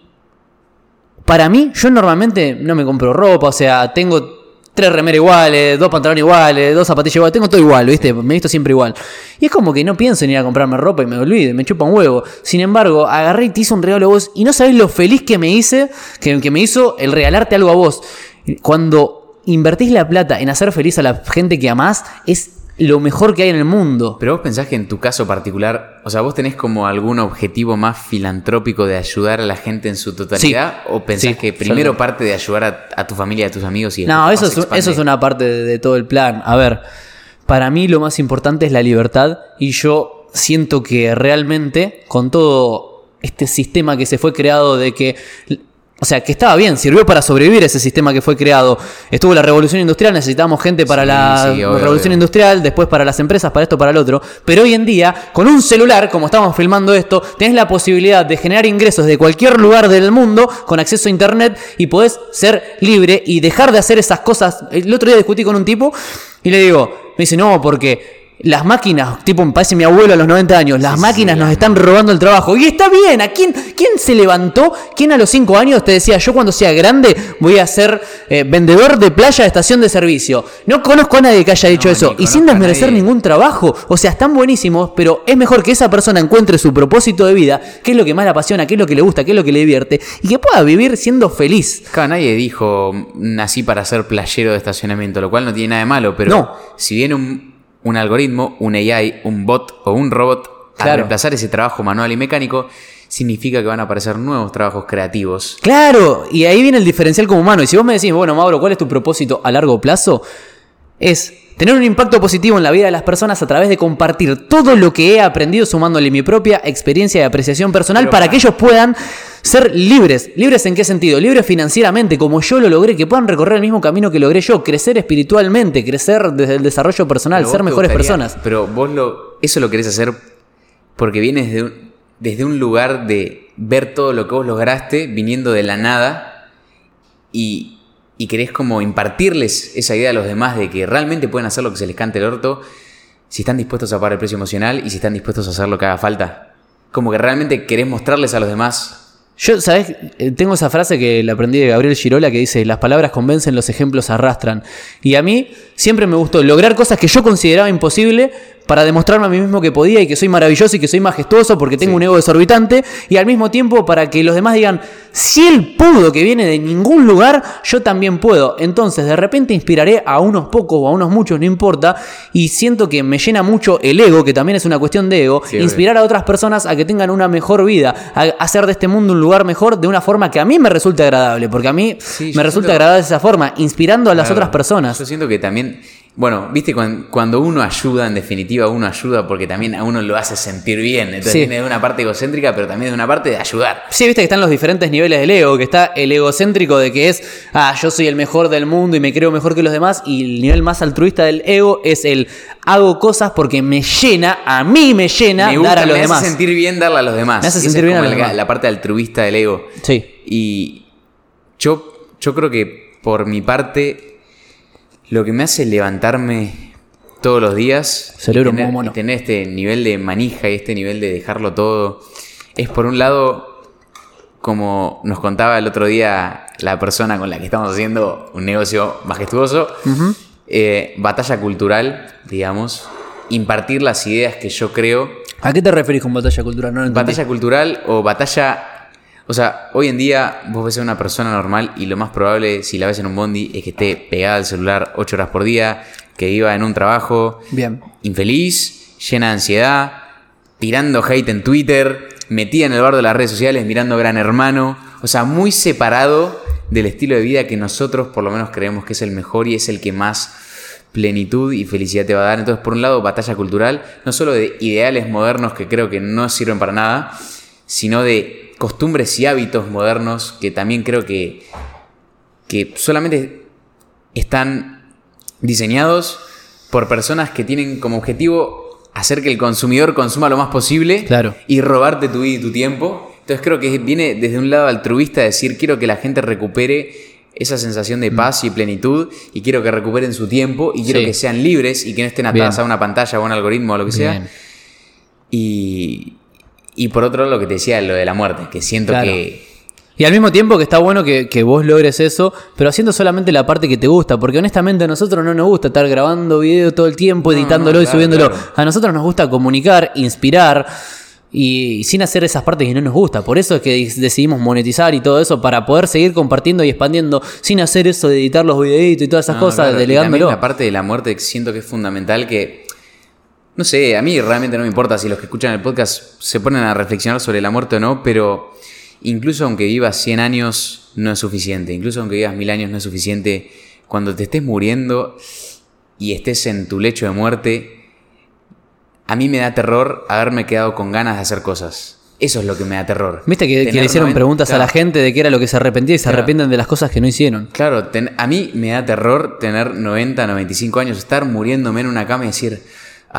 para mí, yo normalmente no me compro ropa, o sea, tengo tres remeras iguales, dos pantalones iguales, dos zapatillas iguales, tengo todo igual, ¿viste? Me visto siempre igual. Y es como que no pienso en ir a comprarme ropa y me olvide, me chupa un huevo. Sin embargo, agarré y te hice un regalo a vos y no sabés lo feliz que me hice, que, que me hizo el regalarte algo a vos. Cuando invertís la plata en hacer feliz a la gente que amás, es lo mejor que hay en el mundo. Pero vos pensás que en tu caso particular, o sea, vos tenés como algún objetivo más filantrópico de ayudar a la gente en su totalidad, o pensás Sí, que primero parte de ayudar a, a tu familia, a tus amigos y No, eso es, eso es una parte de, de todo el plan. A ver, para mí lo más importante es la libertad y yo siento que realmente con todo este sistema que se fue creado de que... O sea, que estaba bien, sirvió para sobrevivir ese sistema que fue creado. Estuvo la revolución industrial, necesitábamos gente para Sí, la sí, obvio, revolución obvio. industrial, después para las empresas, para esto, para el otro. Pero hoy en día, con un celular, como estamos filmando esto, tenés la posibilidad de generar ingresos de cualquier lugar del mundo con acceso a internet y podés ser libre y dejar de hacer esas cosas. El otro día discutí con un tipo y le digo, me dice, no, porque las máquinas, tipo, me parece mi abuelo a los 90 años, las Sí, máquinas sí, nos están robando el trabajo. Y está bien, ¿a quién, quién se levantó? ¿Quién a los 5 años te decía, yo cuando sea grande voy a ser eh, vendedor de playa de estación de servicio? No conozco a nadie que haya dicho No, eso. Y sin desmerecer ningún trabajo. O sea, están buenísimos, pero es mejor que esa persona encuentre su propósito de vida, qué es lo que más le apasiona, qué es lo que le gusta, qué es lo que le divierte, y que pueda vivir siendo feliz. Claro, nadie dijo nací para ser playero de estacionamiento, lo cual no tiene nada de malo, pero No. si viene un, un algoritmo, un AI, un bot o un robot a Claro. reemplazar ese trabajo manual y mecánico, significa que van a aparecer nuevos trabajos creativos. Claro, y ahí viene el diferencial como humano. Y si vos me decís, bueno, Mauro, ¿cuál es tu propósito a largo plazo? Es tener un impacto positivo en la vida de las personas a través de compartir todo lo que he aprendido sumándole mi propia experiencia y apreciación personal Pero para que ellos puedan ser libres. ¿Libres en qué sentido? Libres financieramente, como yo lo logré, que puedan recorrer el mismo camino que logré yo, crecer espiritualmente, crecer desde el desarrollo personal, Pero ser mejores gustaría- personas. Pero vos lo, eso lo querés hacer porque vienes de un- desde un lugar de ver todo lo que vos lograste viniendo de la nada y, y querés como impartirles esa idea a los demás de que realmente pueden hacer lo que se les cante el orto si están dispuestos a pagar el precio emocional y si están dispuestos a hacer lo que haga falta. Como que realmente querés mostrarles a los demás. Yo, ¿sabes? Eh, Tengo esa frase que la aprendí de Gabriel Girola que dice, las palabras convencen, los ejemplos arrastran. Y a mí siempre me gustó lograr cosas que yo consideraba imposible para demostrarme a mí mismo que podía y que soy maravilloso y que soy majestuoso porque tengo Sí. un ego desorbitante y al mismo tiempo para que los demás digan, si él pudo que viene de ningún lugar, yo también puedo. Entonces de repente inspiraré a unos pocos o a unos muchos, no importa, y siento que me llena mucho el ego, que también es una cuestión de ego, Sí, inspirar a otras personas a que tengan una mejor vida, a hacer de este mundo un lugar mejor de una forma que a mí me resulte agradable, porque a mí Sí, me resulta siento- agradable de esa forma, inspirando a las Claro. otras personas. Yo siento que también Bueno, viste, cuan- cuando uno ayuda, en definitiva, uno ayuda porque también a uno lo hace sentir bien. Entonces Sí. viene de una parte egocéntrica, pero también de una parte de ayudar. Sí, viste que están los diferentes niveles del ego, que está el egocéntrico de que es, ah, yo soy el mejor del mundo y me creo mejor que los demás, y el nivel más altruista del ego es el hago cosas porque me llena, a mí me llena me gusta, dar a los me demás. hace sentir bien darle a los demás. Me hace sentir bien a los el- demás. La parte altruista del ego. Sí. Y yo, yo creo que por mi parte, lo que me hace levantarme todos los días Cerebro y tener, mono. y tener este nivel de manija y este nivel de dejarlo todo, es por un lado, como nos contaba el otro día la persona con la que estamos haciendo un negocio majestuoso, eh, batalla cultural, digamos, impartir las ideas que yo creo ¿A qué te referís con batalla cultural? No. Batalla cultural o batalla. O sea, hoy en día vos ves a una persona normal y lo más probable, si la ves en un bondi, es que esté pegada al celular 8 horas por día, que viva en un trabajo Bien. infeliz, llena de ansiedad, tirando hate en Twitter, metida en el bar de las redes sociales, mirando Gran Hermano. O sea, muy separado del estilo de vida que nosotros por lo menos creemos que es el mejor y es el que más plenitud y felicidad te va a dar. Entonces, por un lado, batalla cultural, no solo de ideales modernos que creo que no sirven para nada, sino de costumbres y hábitos modernos que también creo que, que solamente están diseñados por personas que tienen como objetivo hacer que el consumidor consuma lo más posible Claro. y robarte tu vida y tu tiempo. Entonces creo que viene desde un lado altruista decir quiero que la gente recupere esa sensación de paz y plenitud y quiero que recuperen su tiempo y quiero Mm. Sí. que sean libres y que no estén atadas Bien. a una pantalla o a un algoritmo o lo que sea. Y, y por otro lado lo que te decía, lo de la muerte, que siento Claro. que... Y al mismo tiempo que está bueno que, que vos logres eso, pero haciendo solamente la parte que te gusta, porque honestamente a nosotros no nos gusta estar grabando video todo el tiempo, editándolo no, y claro, subiéndolo. claro. A nosotros nos gusta comunicar, inspirar y, sin hacer esas partes que no nos gusta. Por eso es que decidimos monetizar y todo eso para poder seguir compartiendo y expandiendo sin hacer eso de editar los videitos y todas esas No, cosas, claro, delegándolo. la parte de la muerte siento que es fundamental que... No sé, a mí realmente no me importa si los que escuchan el podcast se ponen a reflexionar sobre la muerte o no, pero incluso aunque vivas 100 años no es suficiente, incluso aunque vivas 1000 años no es suficiente, cuando te estés muriendo y estés en tu lecho de muerte, a mí me da terror haberme quedado con ganas de hacer cosas. Eso es lo que me da terror. Viste que, que le hicieron 90 preguntas a la claro. gente de qué era lo que se arrepentía y se Claro. arrepienten de las cosas que no hicieron. Claro, ten- a mí me da terror tener 90, 95 años, estar muriéndome en una cama y decir,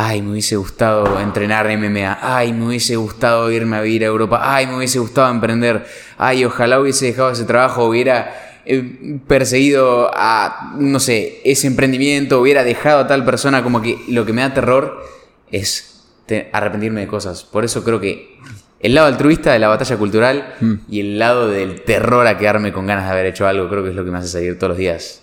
ay, me hubiese gustado entrenar MMA, ay, me hubiese gustado irme a vivir a Europa, ay, me hubiese gustado emprender, ay, ojalá hubiese dejado ese trabajo, hubiera eh, perseguido a, no sé, ese emprendimiento, hubiera dejado a tal persona, como que lo que me da terror es te- arrepentirme de cosas. Por eso creo que el lado altruista de la batalla cultural y el lado del terror a quedarme con ganas de haber hecho algo, creo que es lo que me hace salir todos los días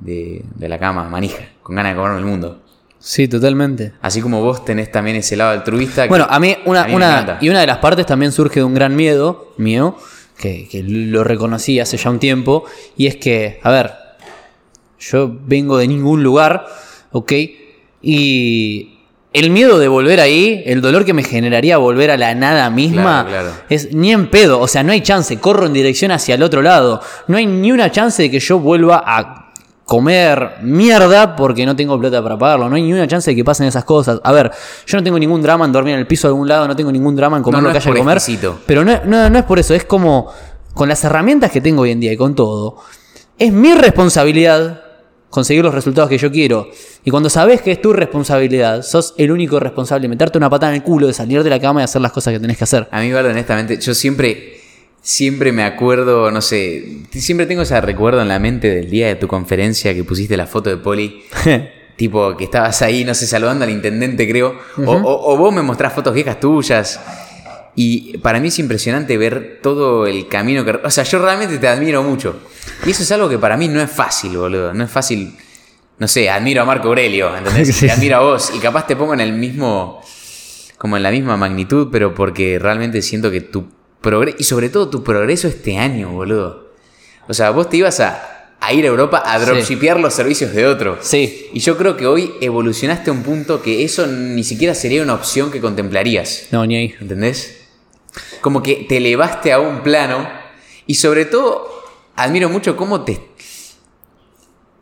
de, de la cama, manija, con ganas de comerme el mundo. Sí, totalmente. Así como vos tenés también ese lado altruista. que Bueno, a mí una, a mí me una y una de las partes también surge de un gran miedo mío, que, que lo reconocí hace ya un tiempo, y es que, a ver, yo vengo de ningún lugar, ¿ok? Y el miedo de volver ahí, el dolor que me generaría volver a la nada misma, Claro, claro. es ni en pedo, o sea, no hay chance, corro en dirección hacia el otro lado, no hay ni una chance de que yo vuelva a comer mierda porque no tengo plata para pagarlo, no hay ni una chance de que pasen esas cosas. A ver, yo no tengo ningún drama en dormir en el piso de algún lado, no tengo ningún drama en comer No, no lo que haya que comer, exquisito. pero no, no, no es por eso, es como con las herramientas que tengo hoy en día y con todo, es mi responsabilidad conseguir los resultados que yo quiero. Y cuando sabes que es tu responsabilidad, sos el único responsable de meterte una patada en el culo, de salir de la cama y hacer las cosas que tenés que hacer. A mí, Valdo, honestamente, yo siempre, siempre me acuerdo, no sé, siempre tengo ese recuerdo en la mente del día de tu conferencia que pusiste la foto de Poli. Tipo, que estabas ahí, no sé, saludando al intendente, creo. o, o- o vos me mostrás fotos viejas tuyas. Y para mí es impresionante ver todo el camino que... O sea, yo realmente te admiro mucho. Y eso es algo que para mí no es fácil, boludo. No es fácil... No sé, admiro a Marco Aurelio, ¿entendés? Te admiro a vos. Y capaz te pongo en el mismo... Como en la misma magnitud, pero porque realmente siento que tu Y sobre todo tu progreso este año, boludo. O sea, vos te ibas a, a ir a Europa a Sí. dropshipear los servicios de otro. Sí. Y yo creo que hoy evolucionaste a un punto que eso ni siquiera sería una opción que contemplarías. No, ni ahí. ¿Entendés? Como que te elevaste a un plano y sobre todo admiro mucho cómo te...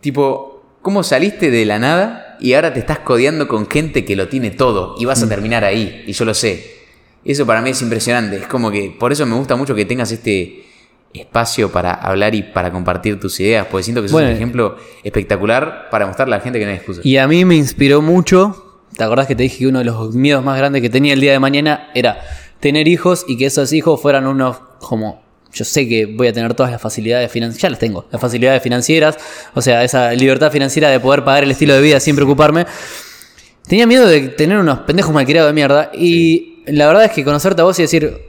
Tipo, cómo saliste de la nada y ahora te estás codeando con gente que lo tiene todo y vas a terminar ahí, y yo lo sé. Eso para mí es impresionante, es como que por eso me gusta mucho que tengas este espacio para hablar y para compartir tus ideas, porque siento que Bueno. un ejemplo espectacular para mostrarle a la gente que no hay excusa. Y a mí me inspiró mucho. ¿Te acordás que te dije que uno de los miedos más grandes que tenía el día de mañana era tener hijos y que esos hijos fueran unos como. Yo sé que voy a tener todas las facilidades financieras, ya las tengo, las facilidades financieras, o sea, esa libertad financiera de poder pagar el estilo de vida sin preocuparme. Tenía miedo de tener unos pendejos malcriados de mierda y la verdad es que conocerte a vos y decir,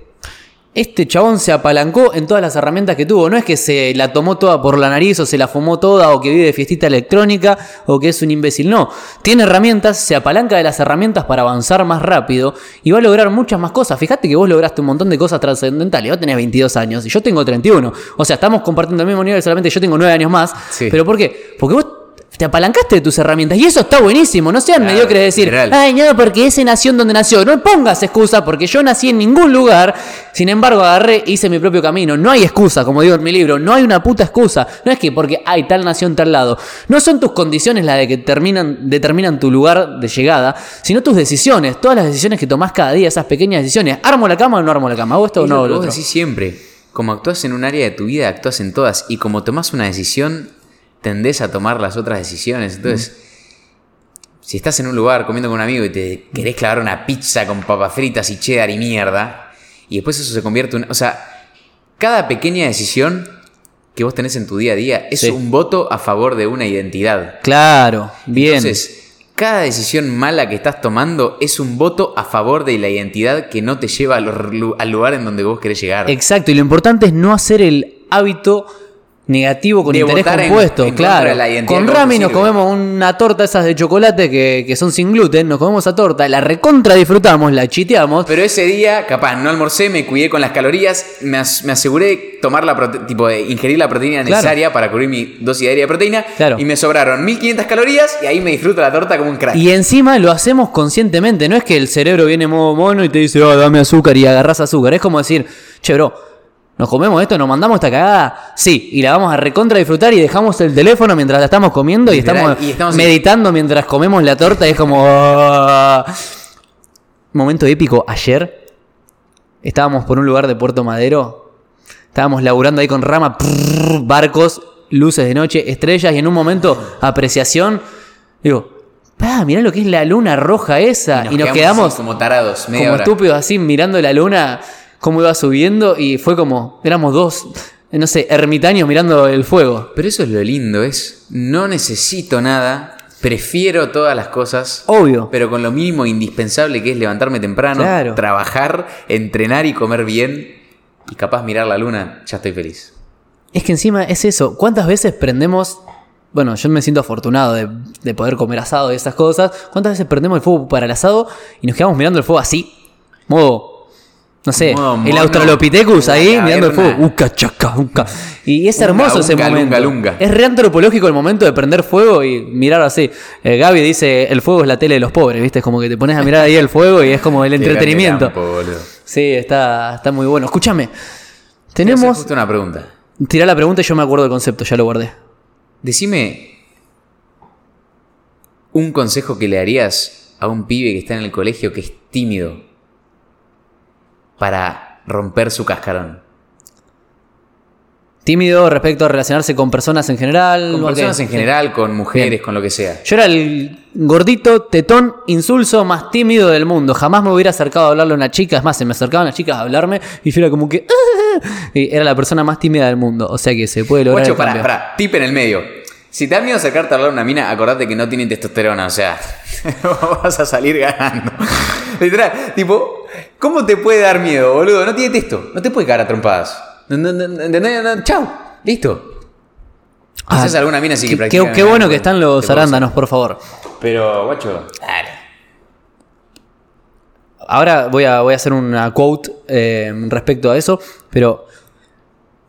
este chabón se apalancó en todas las herramientas que tuvo. No es que se la tomó toda por la nariz o se la fumó toda o que vive de fiestita electrónica o que es un imbécil. No, tiene herramientas, se apalanca de las herramientas para avanzar más rápido y va a lograr muchas más cosas. Fíjate que vos lograste un montón de cosas trascendentales. Vos tenés 22 años y yo tengo 31. O sea, estamos compartiendo el mismo nivel, solamente yo tengo 9 años más. Sí. ¿Pero por qué? Porque vos te apalancaste de tus herramientas y eso está buenísimo. No sean Claro, mediocres de decir, literal. ay, no, porque ese nació en donde nació. No pongas excusa porque yo nací en ningún lugar. Sin embargo, agarré e hice mi propio camino. No hay excusa, como digo en mi libro. No hay una puta excusa. No es que porque hay tal nació en tal lado. No son tus condiciones las de que terminan, determinan tu lugar de llegada, sino tus decisiones. Todas las decisiones que tomás cada día, esas pequeñas decisiones. ¿Armo la cama o no armo la cama? ¿Hago esto o no lo lo vos otro? decís siempre. Como actúas en un área de tu vida, actúas en todas. Y como tomás una decisión, tendés a tomar las otras decisiones. Entonces, si estás en un lugar comiendo con un amigo y te querés clavar una pizza con papas fritas y cheddar y mierda, y después eso se convierte en... O sea, cada pequeña decisión que vos tenés en tu día a día es Sí. un voto a favor de una identidad. Claro, bien. Entonces, cada decisión mala que estás tomando es un voto a favor de la identidad que no te lleva al lugar en donde vos querés llegar. Exacto, y lo importante es no hacer el hábito negativo con De interés en- compuesto. en claro. con Rami nos comemos una torta esas de chocolate que, que son sin gluten, nos comemos esa torta, la recontra disfrutamos, la chiteamos. Pero ese día, capaz, no almorcé, me cuidé con las calorías, me, as- me aseguré tomar la prote- tipo de ingerir la proteína Claro. necesaria para cubrir mi dosis diaria de proteína. Claro. Y me sobraron 1500 calorías y ahí me disfruto la torta como un crack. Y encima lo hacemos conscientemente, no es que el cerebro viene modo mono y te dice, oh, dame azúcar y agarras azúcar. Es como decir, che, bro, ¿nos comemos esto? ¿Nos mandamos esta cagada? Sí, y la vamos a recontra disfrutar y dejamos el teléfono mientras la estamos comiendo y estamos, y estamos- meditando mientras comemos la torta y es como... "Ah". Momento épico, ayer estábamos por un lugar de Puerto Madero, estábamos laburando ahí con rama, prrr, barcos, luces de noche, estrellas y en un momento apreciación, digo, pa, mirá lo que es la luna roja esa y nos, quedamos como tarados, media como hora. estúpidos así mirando la luna, cómo iba subiendo y fue como, éramos dos, no sé, ermitaños mirando el fuego. Pero eso es lo lindo, es no necesito nada, prefiero todas las cosas. Obvio. Pero con lo mínimo indispensable que es levantarme temprano, Claro. trabajar, entrenar y comer bien. Y capaz mirar la luna, ya estoy feliz. Es que encima es eso. ¿Cuántas veces prendemos? Bueno, yo me siento afortunado de, de poder comer asado y esas cosas. ¿Cuántas veces prendemos el fuego para el asado y nos quedamos mirando el fuego así? Modo, no sé, el Australopithecus ahí mirando el fuego. Uca, chaca, uca. Y es Unga, hermoso ese unga, momento. lunga. Es re antropológico el momento de prender fuego y mirar así. Eh, Gaby dice, el fuego es la tele de los pobres, ¿viste? Es como que te pones a mirar ahí el fuego y es como el entretenimiento. Campo. Sí, está, está muy bueno. Escúchame. Tenemos... justo una pregunta. Tirá la pregunta y yo me acuerdo del concepto, ya lo guardé. Decime un consejo que le darías a un pibe que está en el colegio que es tímido para romper su cascarón. Tímido respecto a relacionarse con personas en general. Con personas en general, con mujeres, Bien. con lo que sea. Yo era el gordito, tetón, insulso más tímido del mundo. Jamás me hubiera acercado a hablarle a una chica. Es más, se me acercaban las chicas a hablarme y yo era como que. y era la persona más tímida del mundo. O sea que se puede lograr. El pará, pará, tip en el medio. Si te da miedo acercarte a hablar a una mina, acordate que no tiene testosterona, o sea, vas a salir ganando. Literal, tipo, ¿cómo te puede dar miedo, boludo? No tiene testo, no te puede cagar a trompadas. No, no, no, chau, listo. Ah, Quizás alguna mina sí que qué, qué- bueno que están los arándanos, por favor. Pero, guacho, dale. Ahora voy a, voy a hacer una quote eh, respecto a eso, pero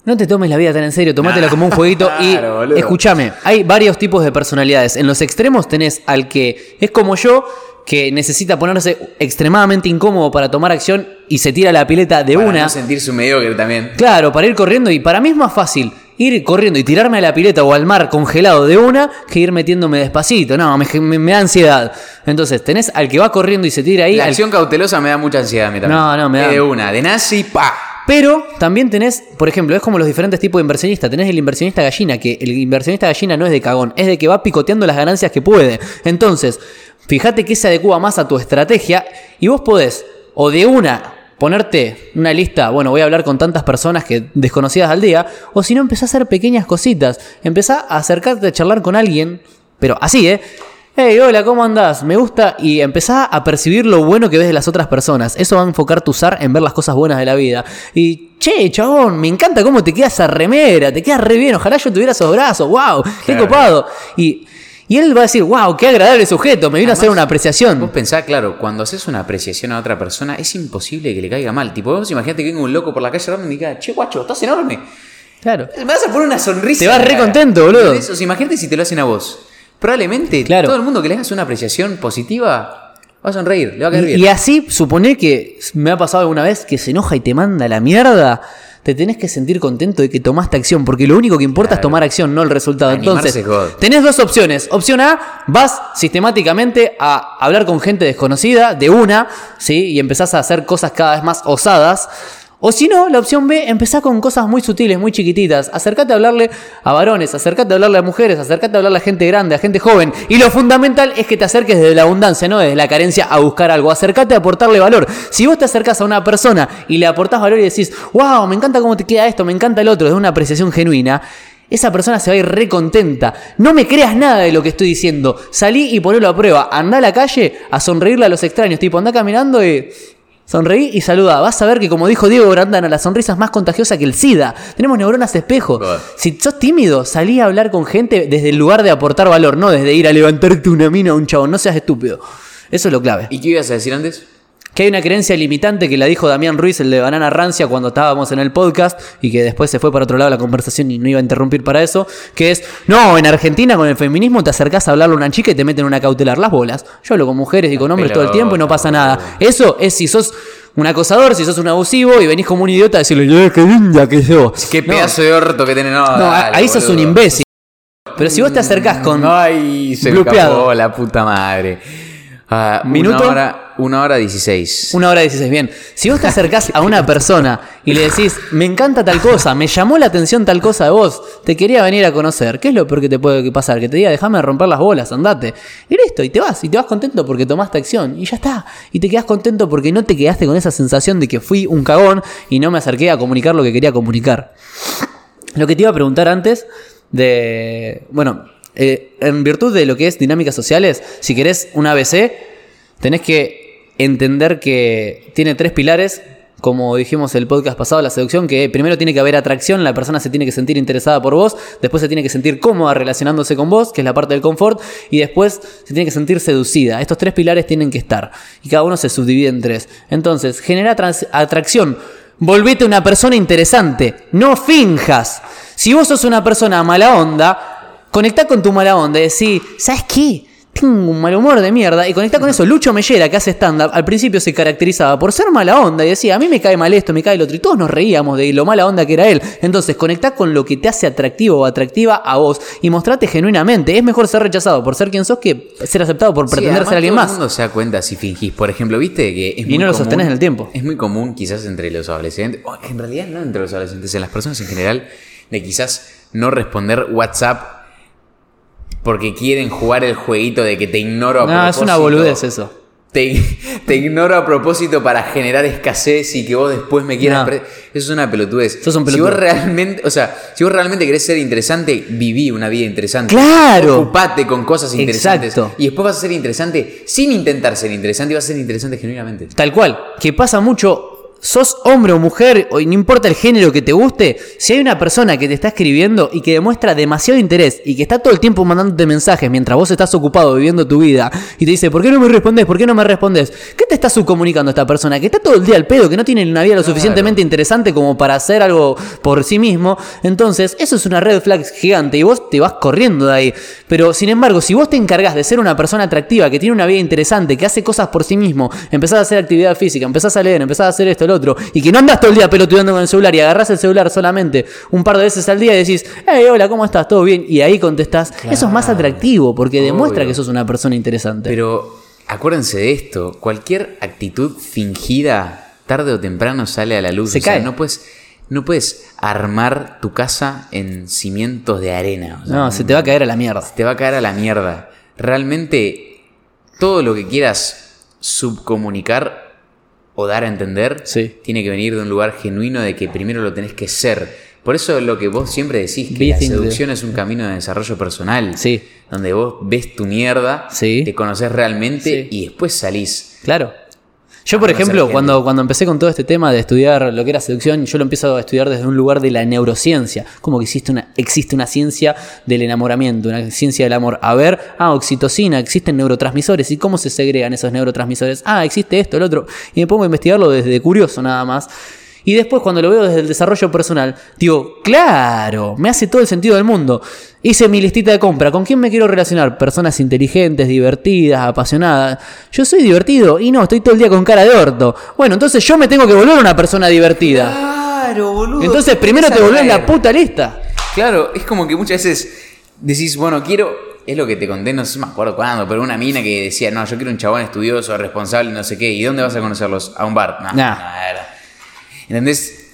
no te tomes la vida tan en serio, tomátela como un jueguito y Claro, escúchame, hay varios tipos de personalidades. En los extremos tenés al que es como yo, que necesita ponerse extremadamente incómodo para tomar acción y se tira a la pileta de Para una. no sentirse un mediocre también. Claro, para ir corriendo y para mí es más fácil ir corriendo y tirarme a la pileta o al mar congelado de una que ir metiéndome despacito. No, me, me- me da ansiedad. Entonces, tenés al que va corriendo y se tira ahí. La al- acción cautelosa me da mucha ansiedad a mí también. No, no, me da- De una, de nazi, pa. Pero también tenés, por ejemplo, es como los diferentes tipos de inversionistas. Tenés el inversionista gallina, que el inversionista gallina no es de cagón, es de que va picoteando las ganancias que puede. Entonces, fíjate que se adecua más a tu estrategia y vos podés, o de una, ponerte una lista, bueno, voy a hablar con tantas personas que desconocidas al día, o si no, empezá a hacer pequeñas cositas. Empezá a acercarte a charlar con alguien, pero así, ¿eh? Hey, hola, ¿cómo andás? Me gusta y empezá a percibir lo bueno que ves de las otras personas. Eso va a enfocar tu SAR en ver las cosas buenas de la vida. Y, che, chabón, me encanta cómo te queda esa remera, te queda re bien, ojalá yo tuviera esos brazos, wow, qué Claro. copado. Y, y él va a decir, wow, qué agradable sujeto, me vino a hacer una apreciación. Vos pensás, claro, cuando haces una apreciación a otra persona, es imposible que le caiga mal. Tipo, vos imagínate que venga un loco por la calle y diga, che, guacho, estás enorme. Claro. Me vas a poner una sonrisa. Te vas re contento, boludo. ¿Entendés? O sea, imagínate si te lo hacen a vos. Probablemente Claro. todo el mundo que le hagas una apreciación positiva va a sonreír, le va a caer Y, bien. y así, suponé que me ha pasado alguna vez que se enoja y te manda la mierda. Te tenés que sentir contento de que tomaste acción, porque lo único que importa es tomar acción, no el resultado. Animarse Entonces, God. tenés dos opciones. Opción A, vas sistemáticamente a hablar con gente desconocida de una, ¿sí? Y empezás a hacer cosas cada vez más osadas. O si no, la opción B, empezá con cosas muy sutiles, muy chiquititas. Acércate a hablarle a varones, acércate a hablarle a mujeres, acércate a hablarle a gente grande, a gente joven. Y lo fundamental es que te acerques desde la abundancia, no desde la carencia a buscar algo. Acércate a aportarle valor. Si vos te acercás a una persona y le aportás valor y decís, wow, me encanta cómo te queda esto, me encanta el otro, desde una apreciación genuina. Esa persona se va a ir re contenta. No me creas nada de lo que estoy diciendo. Salí y ponelo a prueba. Anda a la calle a sonreírle a los extraños. Tipo, anda caminando y Sonreí y saluda. Vas a ver que, como dijo Diego Brandana, la sonrisa es más contagiosa que el SIDA. Tenemos neuronas espejo. Bueno. Si sos tímido, salí a hablar con gente desde el lugar de aportar valor, no desde ir a levantarte una mina a un chabón. No seas estúpido. Eso es lo clave. ¿Y qué ibas a decir antes? Que hay una creencia limitante que la dijo Damián Ruiz, el de Banana Rancia, cuando estábamos en el podcast y que después se fue para otro lado la conversación y no iba a interrumpir para eso, que es, no, en Argentina con el feminismo te acercás a hablarle a una chica y te meten una cautelar las bolas. Yo hablo con mujeres y con hombres todo el tiempo y no pasa nada. Eso es si sos un acosador, si sos un abusivo y venís como un idiota a decirle, "Eh, qué linda que sos. Qué No, pedazo de orto que tenés. No, No, dale, ahí sos un imbécil. Pero si vos te acercás con... Ay, se me escapó la puta madre. Ah, Minuto. Una hora, una hora dieciséis. Una hora 16, bien. Si vos te acercás a una persona y le decís, me encanta tal cosa, me llamó la atención tal cosa de vos, te quería venir a conocer, ¿qué es lo peor que te puede pasar? Que te diga, déjame romper las bolas, andate. Y listo, y te vas, y te vas contento porque tomaste acción, y ya está. Y te quedás contento porque no te quedaste con esa sensación de que fui un cagón y no me acerqué a comunicar lo que quería comunicar. Lo que te iba a preguntar antes de. Bueno, eh, en virtud de lo que es dinámicas sociales, si querés un ABC, tenés que entender que tiene tres pilares. Como dijimos el podcast pasado, la seducción, que primero tiene que haber atracción, la persona se tiene que sentir interesada por vos, después se tiene que sentir cómoda relacionándose con vos, que es la parte del confort, y después se tiene que sentir seducida. Estos tres pilares tienen que estar, y cada uno se subdivide en tres. Entonces, genera atracción. Volvete una persona interesante, no finjas. Si vos sos una persona mala onda, conectá con tu mala onda y decís, ¿sabes qué? Un mal humor de mierda. Y conectá con eso. Lucho Mellera, que hace stand-up, al principio se caracterizaba por ser mala onda y decía, a mí me cae mal esto, me cae el otro. Y todos nos reíamos de lo mala onda que era él. Entonces, conectá con lo que te hace atractivo o atractiva a vos y mostrate genuinamente. Es mejor ser rechazado por ser quien sos que ser aceptado por pretender ser alguien todo más. el mundo se da cuenta si fingís. Por ejemplo, viste que es Y muy no lo común- sostenés en el tiempo. Es muy común, quizás entre los adolescentes, o en realidad no entre los adolescentes, en las personas en general, de quizás no responder WhatsApp porque quieren jugar el jueguito de que te ignoro a No, es una propósito. boludez eso. Te, te ignoro a propósito para generar escasez y que vos después me quieras. No. Eso es una pelotudez. Sos un Si pelotudo. vos realmente, o sea, si vos realmente querés ser interesante, viví una vida interesante. ¡Claro! Ocupate con cosas interesantes. Exacto. Y después vas a ser interesante sin intentar ser interesante y vas a ser interesante genuinamente. Tal cual, que pasa mucho, sos hombre o mujer, o no importa el género que te guste, si hay una persona que te está escribiendo y que demuestra demasiado interés y que está todo el tiempo mandándote mensajes mientras vos estás ocupado viviendo tu vida y te dice, ¿por qué no me respondes? ¿Por qué no me respondes? ¿Qué te está subcomunicando esta persona? Que está todo el día al pedo, que no tiene una vida lo suficientemente interesante como para hacer algo por sí mismo. Entonces, eso es una red flag gigante y vos te vas corriendo de ahí. Pero, sin embargo, si vos te encargas de ser una persona atractiva, que tiene una vida interesante, que hace cosas por sí mismo, empezás a hacer actividad física, empezás a leer, empezás a hacer esto, otro. Y que no andas todo el día pelotudeando con el celular y agarras el celular solamente un par de veces al día y decís, hey, hola, ¿cómo estás? ¿Todo bien? Y ahí contestás. Eso es más atractivo porque demuestra que sos una persona interesante. Pero acuérdense de esto, cualquier actitud fingida, tarde o temprano sale a la luz. Se o sea, cae. no puedes, no puedes armar tu casa en cimientos de arena. o sea, no, se te va a caer a la mierda. te va a caer a la mierda. Realmente, todo lo que quieras subcomunicar o dar a entender Sí. tiene que venir de un lugar genuino de que primero lo tenés que ser. Por eso lo que vos siempre decís, que Be la seducción es un camino de desarrollo personal. Sí. Donde vos ves tu mierda, Sí. te conoces realmente y después salís. Claro. Yo, por ejemplo, cuando, cuando empecé con todo este tema de estudiar lo que era seducción, yo lo empiezo a estudiar desde un lugar de la neurociencia. Como que existe una, existe una ciencia del enamoramiento, una ciencia del amor. A ver, ah, oxitocina, existen neurotransmisores. ¿Y cómo se segregan esos neurotransmisores? Ah, existe esto, el otro. Y me pongo a investigarlo desde curioso nada más. Y después cuando lo veo desde el desarrollo personal, digo, claro, me hace todo el sentido del mundo. Hice mi listita de compra, ¿con quién me quiero relacionar? Personas inteligentes, divertidas, apasionadas. Yo soy divertido y no, estoy todo el día con cara de orto. Bueno, entonces yo me tengo que volver una persona divertida. Claro, boludo. Entonces primero te volvés la puta lista. Claro, es como que muchas veces decís, bueno, quiero. Es lo que te conté, no sé, me acuerdo cuándo, pero una mina que decía, no, yo quiero un chabón estudioso, responsable, no sé qué. ¿Y dónde vas a conocerlos? A un bar. No, Nah. no, era. ¿Entendés?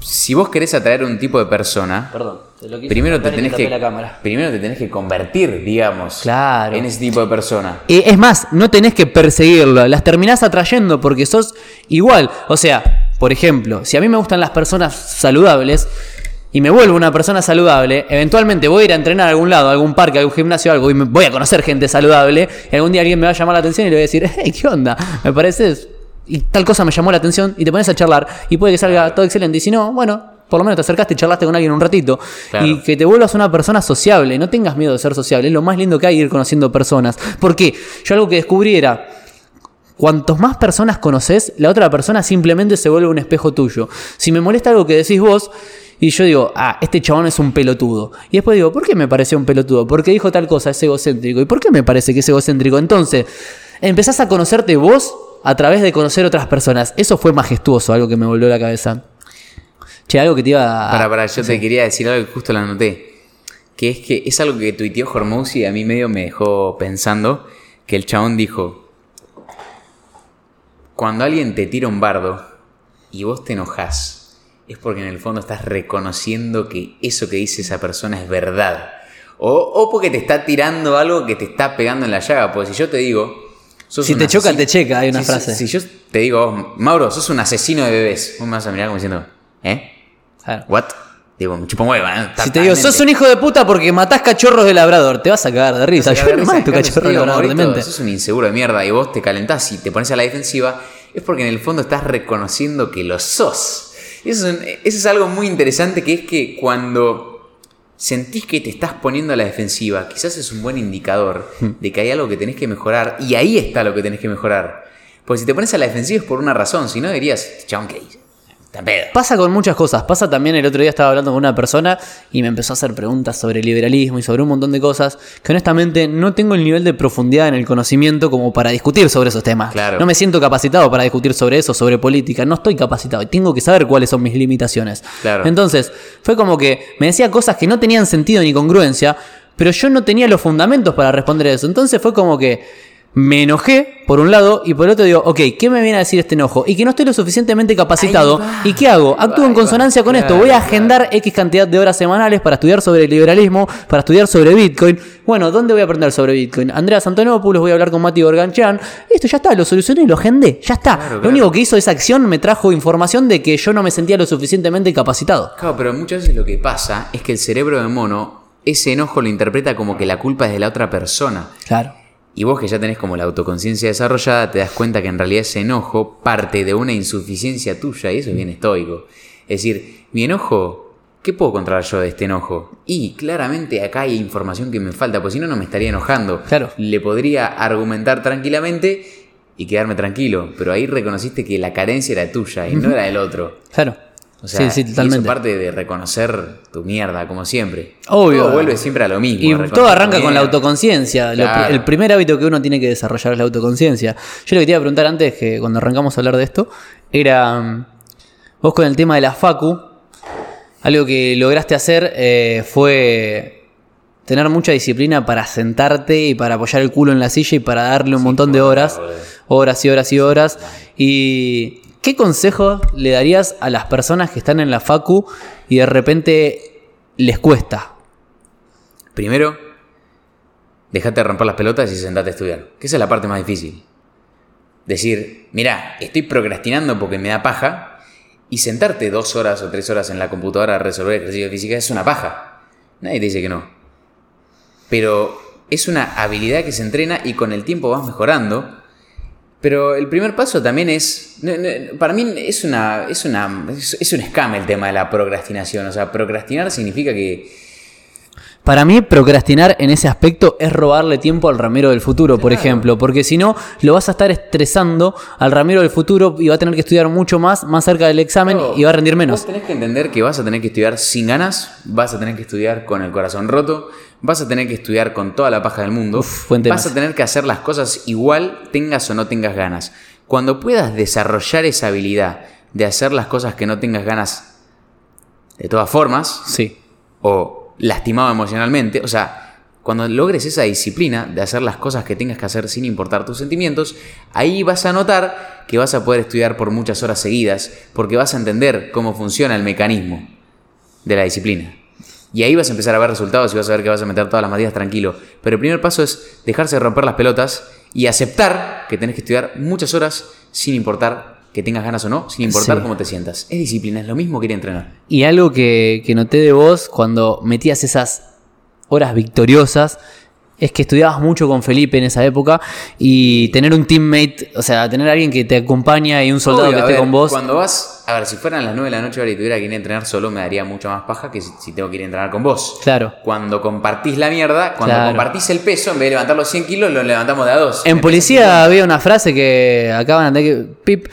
Si vos querés atraer un tipo de persona, Perdón, te lo primero te, tenés que, la primero te tenés que convertir, digamos, Claro. en ese tipo de persona. Eh, es más, no tenés que perseguirlo, las terminás atrayendo porque sos igual. O sea, por ejemplo, si a mí me gustan las personas saludables y me vuelvo una persona saludable, eventualmente voy a ir a entrenar a algún lado, a algún parque, a algún gimnasio, algo, y me voy a conocer gente saludable, y algún día alguien me va a llamar la atención y le voy a decir, hey, ¿qué onda? Me pareces... Y tal cosa me llamó la atención y te pones a charlar y puede que salga todo excelente. Y si no, bueno, por lo menos te acercaste y charlaste con alguien un ratito. Claro. Y que te vuelvas una persona sociable. No tengas miedo de ser sociable. Es lo más lindo que hay ir conociendo personas. Porque yo algo que descubrí era. Cuantos más personas conoces, la otra persona simplemente se vuelve un espejo tuyo. Si me molesta algo que decís vos, y yo digo, ah, este chabón es un pelotudo. Y después digo, ¿por qué me pareció un pelotudo? Porque dijo tal cosa, es egocéntrico. ¿Y por qué me parece que es egocéntrico? Entonces, empezás a conocerte vos a través de conocer otras personas. Eso fue majestuoso, algo que me volvió la cabeza. Che, algo que te iba a. Para, para, yo te quería decir algo que justo lo anoté. Que es que es algo que tuiteó Hormouzi y a mí medio me dejó pensando. Que el chabón dijo: Cuando alguien te tira un bardo y vos te enojás, es porque en el fondo estás reconociendo que eso que dice esa persona es verdad. O, o porque te está tirando algo que te está pegando en la llaga. Porque si yo te digo. Si te choca, te checa, hay una Si- frase. Si, yo te digo, Mauro, sos un asesino de bebés, vos me vas a mirar como diciendo, ¿eh? Claro. ¿What? Digo, me chupo un huevo, ¿eh? Si te digo, sos un hijo de puta porque matás cachorros de labrador, te vas a cagar de risa. Yo no mato cachorro de labrador. Sos un inseguro de mierda y vos te calentás y te pones a la defensiva, es porque en el fondo estás reconociendo que lo sos. Eso es, un- eso es algo muy interesante que es que cuando sentís que te estás poniendo a la defensiva, quizás es un buen indicador Hmm. de que hay algo que tenés que mejorar y ahí está lo que tenés que mejorar. Porque si te pones a la defensiva es por una razón, si no dirías, chabón. Pasa con muchas cosas. Pasa también, el otro día estaba hablando con una persona y me empezó a hacer preguntas sobre liberalismo y sobre un montón de cosas que honestamente no tengo el nivel de profundidad en el conocimiento como para discutir sobre esos temas. Claro. No me siento capacitado para discutir sobre eso, sobre política. No estoy capacitado y tengo que saber cuáles son mis limitaciones. Claro. Entonces, fue como que me decía cosas que no tenían sentido ni congruencia, pero yo no tenía los fundamentos para responder eso. Entonces fue como que me enojé por un lado y por el otro digo, ok, ¿qué me viene a decir este enojo? Y que no estoy lo suficientemente capacitado. Va, ¿Y qué hago? Actúo va, en consonancia va. con esto. Voy a agendar X cantidad de horas semanales para estudiar sobre el liberalismo, para estudiar sobre Bitcoin. Bueno, ¿dónde voy a aprender sobre Bitcoin? Andrea Antonopoulos, voy a hablar con Mati Gorganchan. Esto ya está, lo solucioné, lo agendé, ya está. Claro, Lo claro. único que hizo esa acción me trajo información de que yo no me sentía lo suficientemente capacitado. Claro, pero muchas veces lo que pasa es que el cerebro de mono, ese enojo lo interpreta como que la culpa es de la otra persona. Claro. Y vos que ya tenés como la autoconciencia desarrollada, te das cuenta que en realidad ese enojo parte de una insuficiencia tuya y eso es bien estoico. Es decir, mi enojo, ¿qué puedo controlar yo de este enojo? Y claramente acá hay información que me falta, porque si no, no me estaría enojando. Claro. Le podría argumentar tranquilamente y quedarme tranquilo, pero ahí reconociste que la carencia era tuya y no era del otro. Claro. O sea, Sí, sí, y totalmente. Eso parte de reconocer tu mierda, como siempre. Obvio. Todo vuelve siempre a lo mismo. Y todo arranca con la autoconciencia. Claro. El primer hábito que uno tiene que desarrollar es la autoconciencia. Yo lo que te iba a preguntar antes, que cuando arrancamos a hablar de esto, era mm, vos con el tema de la Facu, algo que lograste hacer eh, fue tener mucha disciplina para sentarte y para apoyar el culo en la silla y para darle un montón de horas, horas y horas y horas. ¿Y qué consejo le darías a las personas que están en la Facu y de repente les cuesta? Primero, dejate de romper las pelotas y sentate a estudiar. Que esa es la parte más difícil. Decir, mira, estoy procrastinando porque me da paja. Y sentarte dos horas o tres horas en la computadora a resolver ejercicio de física es una paja. Nadie te dice que no. Pero es una habilidad que se entrena y con el tiempo vas mejorando. Pero el primer paso también es. Para mí es una. Es una. Es, un escame el tema de la procrastinación. O sea, procrastinar significa que. Para mí, procrastinar en ese aspecto es robarle tiempo al Ramiro del futuro, por ejemplo, porque si no, lo vas a estar estresando al Ramiro del futuro y va a tener que estudiar mucho más, más cerca del examen y va a rendir menos. Vos tenés que entender que vas a tener que estudiar sin ganas, vas a tener que estudiar con el corazón roto, vas a tener que estudiar con toda la paja del mundo, Uf, vas a tener que hacer las cosas igual, tengas o no tengas ganas. Cuando puedas desarrollar esa habilidad de hacer las cosas que no tengas ganas de todas formas, Sí. o lastimado emocionalmente, o sea, cuando logres esa disciplina de hacer las cosas que tengas que hacer sin importar tus sentimientos, ahí vas a notar que vas a poder estudiar por muchas horas seguidas, porque vas a entender cómo funciona el mecanismo de la disciplina. Y ahí vas a empezar a ver resultados y vas a ver que vas a meter todas las materias tranquilo. Pero el primer paso es dejarse de romper las pelotas y aceptar que tenés que estudiar muchas horas sin importar que tengas ganas o no, sin importar Sí. cómo te sientas. Es disciplina, es lo mismo que ir a entrenar. Y algo que, que noté de vos cuando metías esas horas victoriosas es que estudiabas mucho con Felipe en esa época y tener un teammate, o sea, tener a alguien que te acompaña y un soldado Obvio, que esté ver, con vos. Cuando vas, a ver, si fueran las 9 de la noche ahora y tuviera que ir a entrenar solo, me daría mucha más paja que si, si tengo que ir a entrenar con vos. Claro. Cuando compartís la mierda, cuando Claro. compartís el peso, en vez de levantar los 100 kilos, lo levantamos de a dos. En policía había una frase que acaban de que pip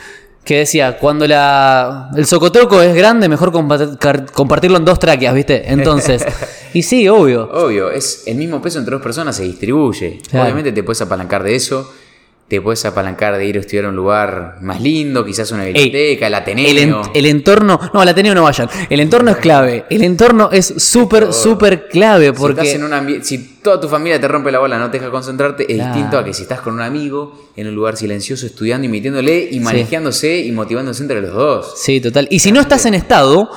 que decía cuando la el socotroco es grande mejor compartirlo en dos tráqueas, ¿viste? Entonces, y sí, obvio. Obvio, es el mismo peso entre dos personas, se distribuye. Claro. Obviamente te puedes apalancar de eso, te puedes apalancar de ir a estudiar a un lugar más lindo, quizás una Ey, biblioteca, el Ateneo. El, el entorno, no, al Ateneo no vayan. El entorno es clave. El entorno es súper, súper clave Si estás porque en un ambi- si toda tu familia te rompe la bola, no te deja concentrarte, es Claro. distinto a que si estás con un amigo en un lugar silencioso estudiando y metiéndole y manejándose y motivándose entre los dos. Sí, total. Y si no estás en estado,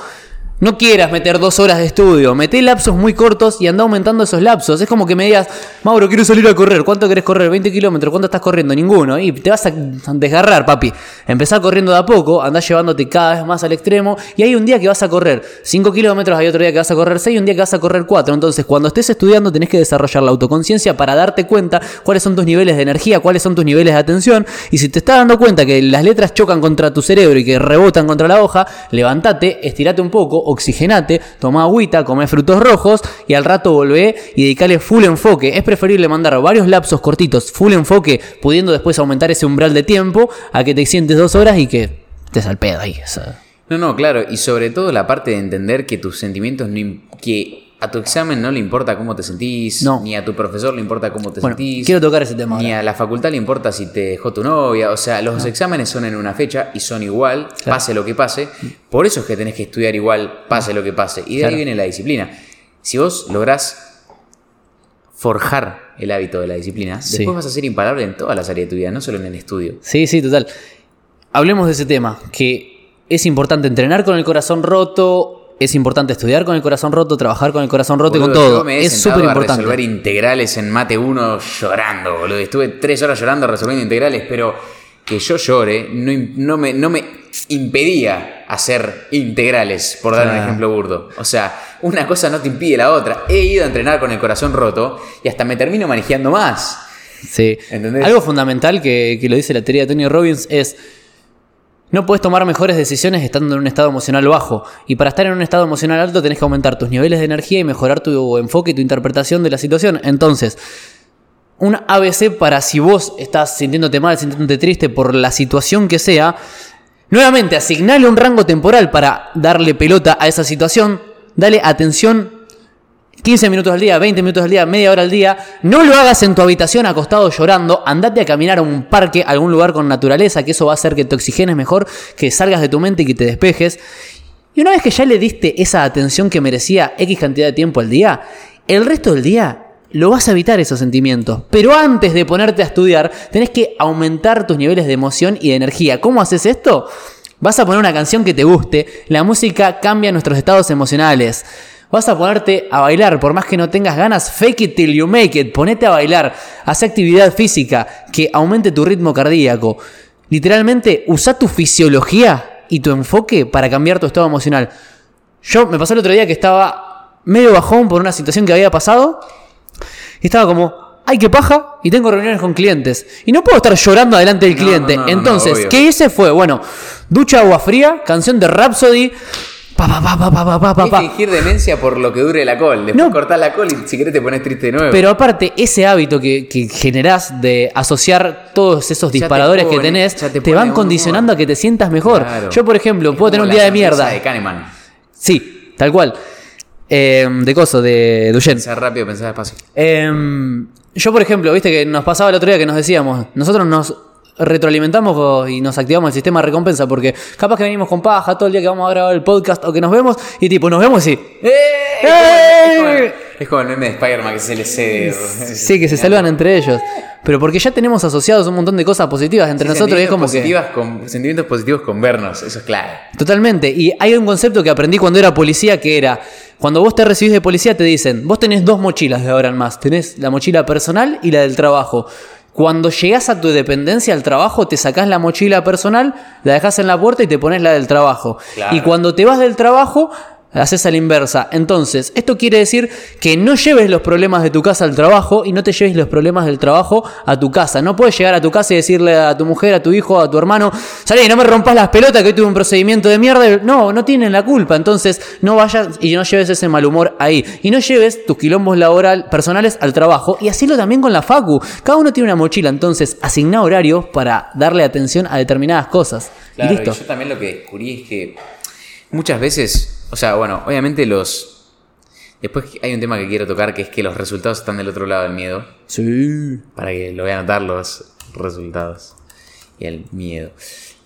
no quieras meter dos horas de estudio. Meté lapsos muy cortos y anda aumentando esos lapsos. Es como que me digas, Mauro, quiero salir a correr. ¿Cuánto querés correr? ¿20 kilómetros? ¿Cuánto estás corriendo? Ninguno. Y te vas a desgarrar, papi. Empezar corriendo de a poco, andás llevándote cada vez más al extremo. Y hay un día que vas a correr 5 kilómetros, hay otro día que vas a correr 6 y un día que vas a correr 4. Entonces, cuando estés estudiando, tenés que desarrollar la autoconciencia para darte cuenta cuáles son tus niveles de energía, cuáles son tus niveles de atención. Y si te estás dando cuenta que las letras chocan contra tu cerebro y que rebotan contra la hoja, levántate, estirate un poco, oxigenate, toma agüita, come frutos rojos y al rato volvé y dedicale full enfoque. Es preferible mandar varios lapsos cortitos, full enfoque, pudiendo después aumentar ese umbral de tiempo a que te sientes dos horas y que te salpeda ahí. o sea. No, no, claro, y sobre todo la parte de entender que tus sentimientos, no que a tu examen no le importa cómo te sentís, No. ni a tu profesor le importa cómo te Bueno, sentís. quiero tocar ese tema Ni ahora. a la facultad le importa si te dejó tu novia. O sea, los exámenes son en una fecha y son igual, Claro. pase lo que pase. Por eso es que tenés que estudiar igual, pase lo que pase. Y de Claro. ahí viene la disciplina. Si vos lográs forjar el hábito de la disciplina, Sí. después vas a ser imparable en todas las áreas de tu vida, no solo en el estudio. Sí, sí, total. Hablemos de ese tema, que es importante entrenar con el corazón roto, es importante estudiar con el corazón roto, trabajar con el corazón roto y con todo. yo me he Es súper importante. resolver integrales en mate 1 llorando, boludo. Estuve tres horas llorando resolviendo integrales, pero que yo llore no, me, no me impedía hacer integrales, por dar un ejemplo burdo. O sea, una cosa no te impide la otra. He ido a entrenar con el corazón roto y hasta me termino manejando más. Sí. ¿Entendés? Algo fundamental que, que lo dice la teoría de Tony Robbins es. No puedes tomar mejores decisiones estando en un estado emocional bajo. Y para estar en un estado emocional alto tenés que aumentar tus niveles de energía y mejorar tu enfoque y tu interpretación de la situación. Entonces, un ABC para si vos estás sintiéndote mal, sintiéndote triste por la situación que sea, Nuevamente, asignale un rango temporal para darle pelota a esa situación. Dale atención 15 minutos al día, 20 minutos al día, media hora al día. No lo hagas en tu habitación acostado llorando. Andate a caminar a un parque, a algún lugar con naturaleza, que eso va a hacer que te oxigenes mejor, que salgas de tu mente y que te despejes. Y una vez que ya le diste esa atención que merecía X cantidad de tiempo al día, el resto del día lo vas a evitar esos sentimientos. Pero antes de ponerte a estudiar, tenés que aumentar tus niveles de emoción y de energía. ¿Cómo haces esto? Vas a poner una canción que te guste. La música cambia nuestros estados emocionales. Vas a ponerte a bailar, por más que no tengas ganas, fake it till you make it. Ponete a bailar. Haz actividad física que aumente tu ritmo cardíaco. Literalmente, usa tu fisiología y tu enfoque para cambiar tu estado emocional. Yo me pasó el otro día que estaba medio bajón por una situación que había pasado y estaba como, ay, qué paja, y tengo reuniones con clientes. Y no puedo estar llorando delante del cliente. no, no, no, Entonces. ¿qué hice? Fue, bueno, ducha agua fría, canción de Rhapsody. Pa, pa, pa, fingir demencia por lo que dure la col. Después No. cortás la col y si querés te pones triste de nuevo. Pero aparte, ese hábito que, que generás de asociar todos esos te disparadores que tenés, te, te van condicionando humor. a que te sientas mejor. Claro. Yo, por ejemplo, Es puedo tener un día de mierda. de Kahneman. Sí, tal cual. Eh, de coso, de Duchen. Pensar rápido, pensar despacio. Em, yo, por ejemplo, viste que nos pasaba el otro día que nos decíamos, nosotros nos retroalimentamos y nos activamos el sistema de recompensa porque capaz que venimos con paja todo el día que vamos a grabar el podcast o que nos vemos y tipo, nos vemos y... ¡Eh! Es como, el- es como el- es como el meme de Spider-Man que se le cede. Sí, que se saludan entre ellos. Pero porque ya tenemos asociados un montón de cosas positivas entre nosotros y es como que... positivas con, sentimientos positivos con vernos, eso es claro. Totalmente. Y hay un concepto que aprendí cuando era policía que era, cuando vos te recibís de policía te dicen, vos tenés dos mochilas de ahora en más, tenés la mochila personal y la del trabajo. Cuando llegás a tu dependencia al trabajo, te sacás la mochila personal, la dejás en la puerta y te pones la del trabajo. Claro. Y cuando te vas del trabajo, haces a la inversa. Entonces, esto quiere decir que no lleves los problemas de tu casa al trabajo y no te lleves los problemas del trabajo a tu casa. No puedes llegar a tu casa y decirle a tu mujer, a tu hijo, a tu hermano, salí, no me rompas las pelotas que hoy tuve un procedimiento de mierda. No, no tienen la culpa. Entonces, no vayas y no lleves ese mal humor ahí. Y no lleves tus quilombos laboral personales al trabajo. Y asílo también con la facu. Cada uno tiene una mochila, entonces asigna horarios para darle atención a determinadas cosas. Claro, y listo. yo también lo que descubrí es que muchas veces, o sea, bueno, obviamente los... Después hay un tema que quiero tocar, que es que los resultados están del otro lado del miedo. Sí. para que lo vean notar los resultados y el miedo.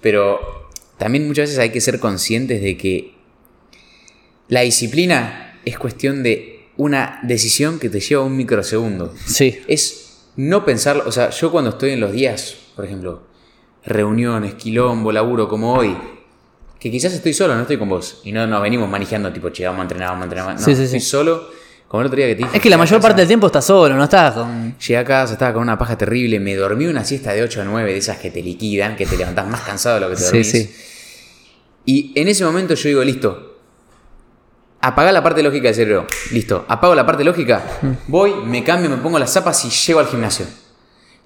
Pero también muchas veces hay que ser conscientes de que la disciplina es cuestión de una decisión que te lleva un microsegundo. Sí. Es no pensar, o sea, yo cuando estoy en los días, por ejemplo, reuniones, quilombo, laburo como hoy, que quizás estoy solo, no estoy con vos, y no nos venimos manejando tipo, che, vamos a entrenar, vamos a entrenar. No, Sí, sí, estoy sí. solo, como el otro día que te dije. Es que la mayor casa- parte del tiempo estás solo, no estás con... Llegué a casa, estaba con una paja terrible, me dormí una siesta de 8 a 9 de esas que te liquidan, que te levantás más cansado de lo que te Sí, dormís. sí. Y en ese momento yo digo, listo, apaga la parte lógica del cerebro. Listo, apago la parte lógica, voy, me cambio, me pongo las zapas y llego al gimnasio.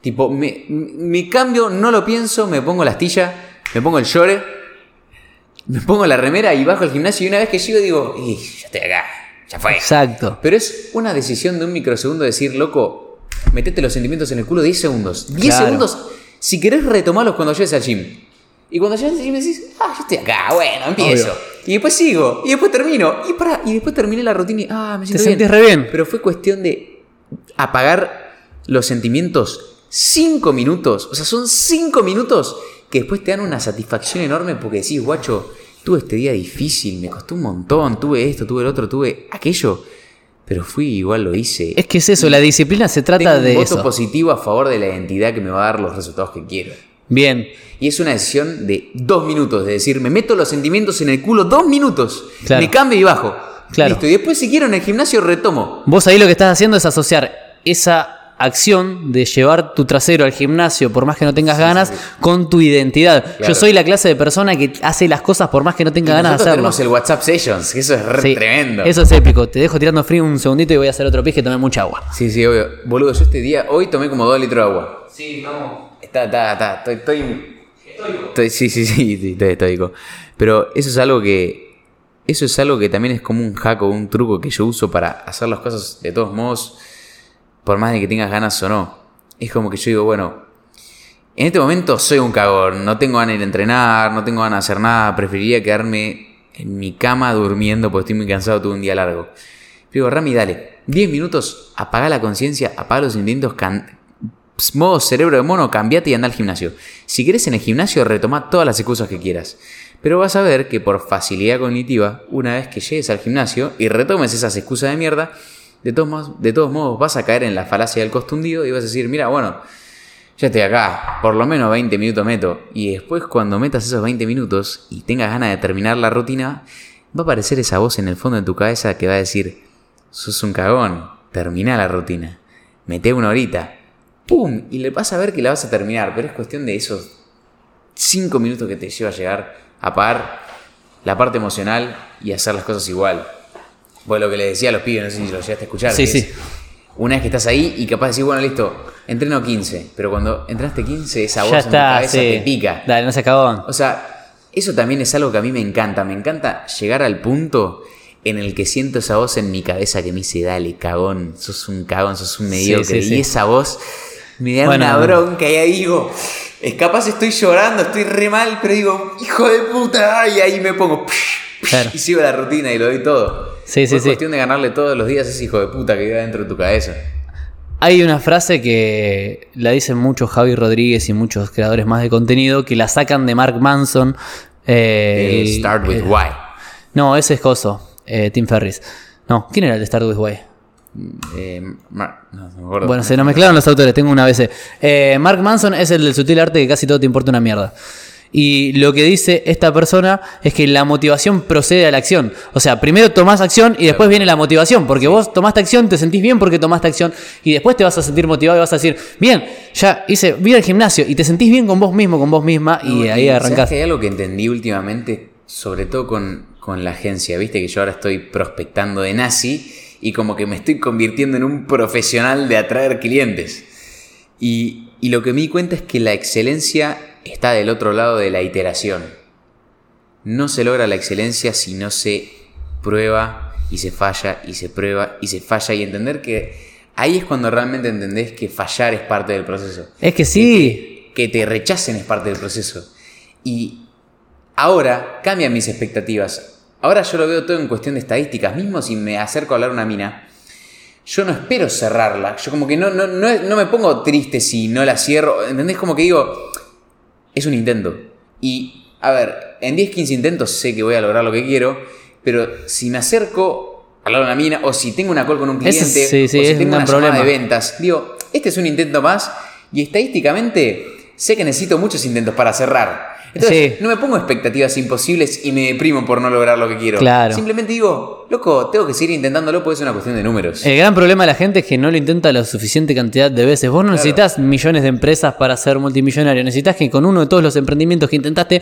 Tipo, me, me cambio, no lo pienso, me pongo la astilla, me pongo el short, me pongo la remera y bajo al gimnasio y una vez que llego digo, "Y, ya estoy acá, ya fue. Exacto. Pero es una decisión de un microsegundo decir, loco, metete los sentimientos en el culo 10 segundos. 10 Claro. segundos, si querés retomarlos cuando llegues al gym. Y cuando llegues al gym decís, ah, yo estoy acá, bueno, empiezo. Obvio. Y después sigo, y después termino. Y para, y después terminé la rutina y, ah, me siento Te bien. sentís re bien. Pero fue cuestión de apagar los sentimientos 5 minutos. O sea, son 5 minutos que después te dan una satisfacción enorme porque decís, guacho, tuve este día difícil, me costó un montón, tuve esto, tuve el otro, tuve aquello. Pero fui igual lo hice. Es que es eso, la disciplina se Tengo trata un de voto eso. positivo a favor de la identidad que me va a dar los resultados que quiero. Bien. Y es una decisión de dos minutos, de decir, me meto los sentimientos en el culo dos minutos, Claro. me cambio y bajo. Claro. Listo. Y después si quiero en el gimnasio retomo. Vos ahí lo que estás haciendo es asociar esa acción de llevar tu trasero al gimnasio por más que no tengas ganas con tu identidad. Yo soy la clase de persona que hace las cosas por más que no tenga Y ganas de hacerlo. tenemos el WhatsApp Sessions, que eso es re Sí, tremendo. Eso es épico. Te dejo tirando frío un segundito y voy a hacer otro pije y tomé mucha agua. Sí, sí, obvio. Boludo, yo este día, hoy tomé como dos litros de agua. Sí, vamos. Está, está, está, estoy, estoy, estoy- sí, sí, sí, sí, estoy estoico. Pero eso es algo que, eso es algo que también es como un hack o un truco que yo uso para hacer las cosas de todos modos, por más de que tengas ganas o no. Es como que yo digo, bueno, En este momento soy un cagón, no tengo ganas de entrenar, no tengo ganas de hacer nada, preferiría quedarme en mi cama durmiendo porque estoy muy cansado, tuve un día largo. Digo, Rami, dale, 10 minutos, apaga la conciencia, apaga los intentos, can- modo cerebro de mono, cambiate y anda al gimnasio. Si querés en el gimnasio, retoma todas las excusas que quieras. Pero vas a ver que por facilidad cognitiva, una vez que llegues al gimnasio y retomes esas excusas de mierda, de todos, modos, vas a caer en la falacia del costundido y vas a decir, mira, bueno, ya estoy acá, por lo menos 20 minutos meto. Y después cuando metas esos 20 minutos y tengas ganas de terminar la rutina, va a aparecer esa voz en el fondo de tu cabeza que va a decir, sos un cagón, termina la rutina, mete una horita, ¡pum! Y le vas a ver que la vas a terminar, pero es cuestión de esos 5 minutos que te lleva a llegar a pagar la parte emocional y hacer las cosas igual. Bueno, lo que le decía a los pibes, no sé si lo llegaste a escuchar. Sí, sí. es, Una vez que estás ahí y capaz de decir, bueno, listo, entreno 15, pero cuando entraste 15, esa voz Ya en tu está, cabeza sí. te pica. Dale, no se cagón. O sea, eso también es algo que a mí me encanta. Me encanta llegar al punto en el que siento esa voz en mi cabeza que me dice, dale, cagón, sos un cagón, sos un mediocre. sí, sí. Y esa voz me da Bueno. una bronca y ahí digo, es capaz estoy llorando, estoy re mal, pero digo, hijo de puta, y ahí me pongo, Claro. y sigo la rutina y lo doy todo. Sí, sí, es sí. cuestión de ganarle todos los días a ese hijo de puta que vive dentro de tu cabeza. Hay una frase que la dicen muchos Javi Rodríguez y muchos creadores más de contenido que la sacan de Mark Manson. eh, El start with eh, why. No, ese es Coso, eh, Tim Ferris. No, ¿quién era el de Start with Why? Eh, Mar- no, no me acuerdo. Bueno, se nos mezclaron los autores, tengo una ABC. Eh, Mark Manson es el del sutil arte que casi todo te importa una mierda. Y lo que dice esta persona es que la motivación procede a la acción. O sea, primero tomás acción y después viene la motivación. Porque vos tomaste acción, te sentís bien porque tomaste acción. Y después te vas a sentir motivado y vas a decir, bien, ya hice, vi al gimnasio y te sentís bien con vos mismo, con vos misma. y No, ahí ¿sabes arrancás. que hay algo que entendí últimamente, sobre todo con, con la agencia. Viste que yo ahora estoy prospectando de nazi y como que me estoy convirtiendo en un profesional de atraer clientes. Y, y lo que me di cuenta es que la excelencia está del otro lado de la iteración. No se logra la excelencia si no se prueba y se falla y se prueba y se falla y entender que ahí es cuando realmente entendés que fallar es parte del proceso Es que sí. que te rechacen es parte del proceso. Y ahora cambian mis expectativas. Ahora yo lo veo todo en cuestión de estadísticas. Mismo si me acerco a hablar una mina, yo no espero cerrarla. Yo como que no, no, no, no me pongo triste si no la cierro. ¿Entendés? Como que digo, es un intento. Y, a ver, en 10, 15 intentos sé que voy a lograr lo que quiero, pero si me acerco a hablar a una mina, o si tengo una call con un cliente, es- sí, sí, o si tengo un una llamada de problema. ventas, digo, este es un intento más, y estadísticamente sé que necesito muchos intentos para cerrar. Entonces, Sí. no me pongo expectativas imposibles y me deprimo por no lograr lo que quiero. Claro. Simplemente digo, loco, tengo que seguir intentándolo porque es una cuestión de números. El gran problema de la gente es que no lo intenta la suficiente cantidad de veces. Vos no necesitas millones de empresas para ser multimillonario. Necesitas que con uno de todos los emprendimientos que intentaste,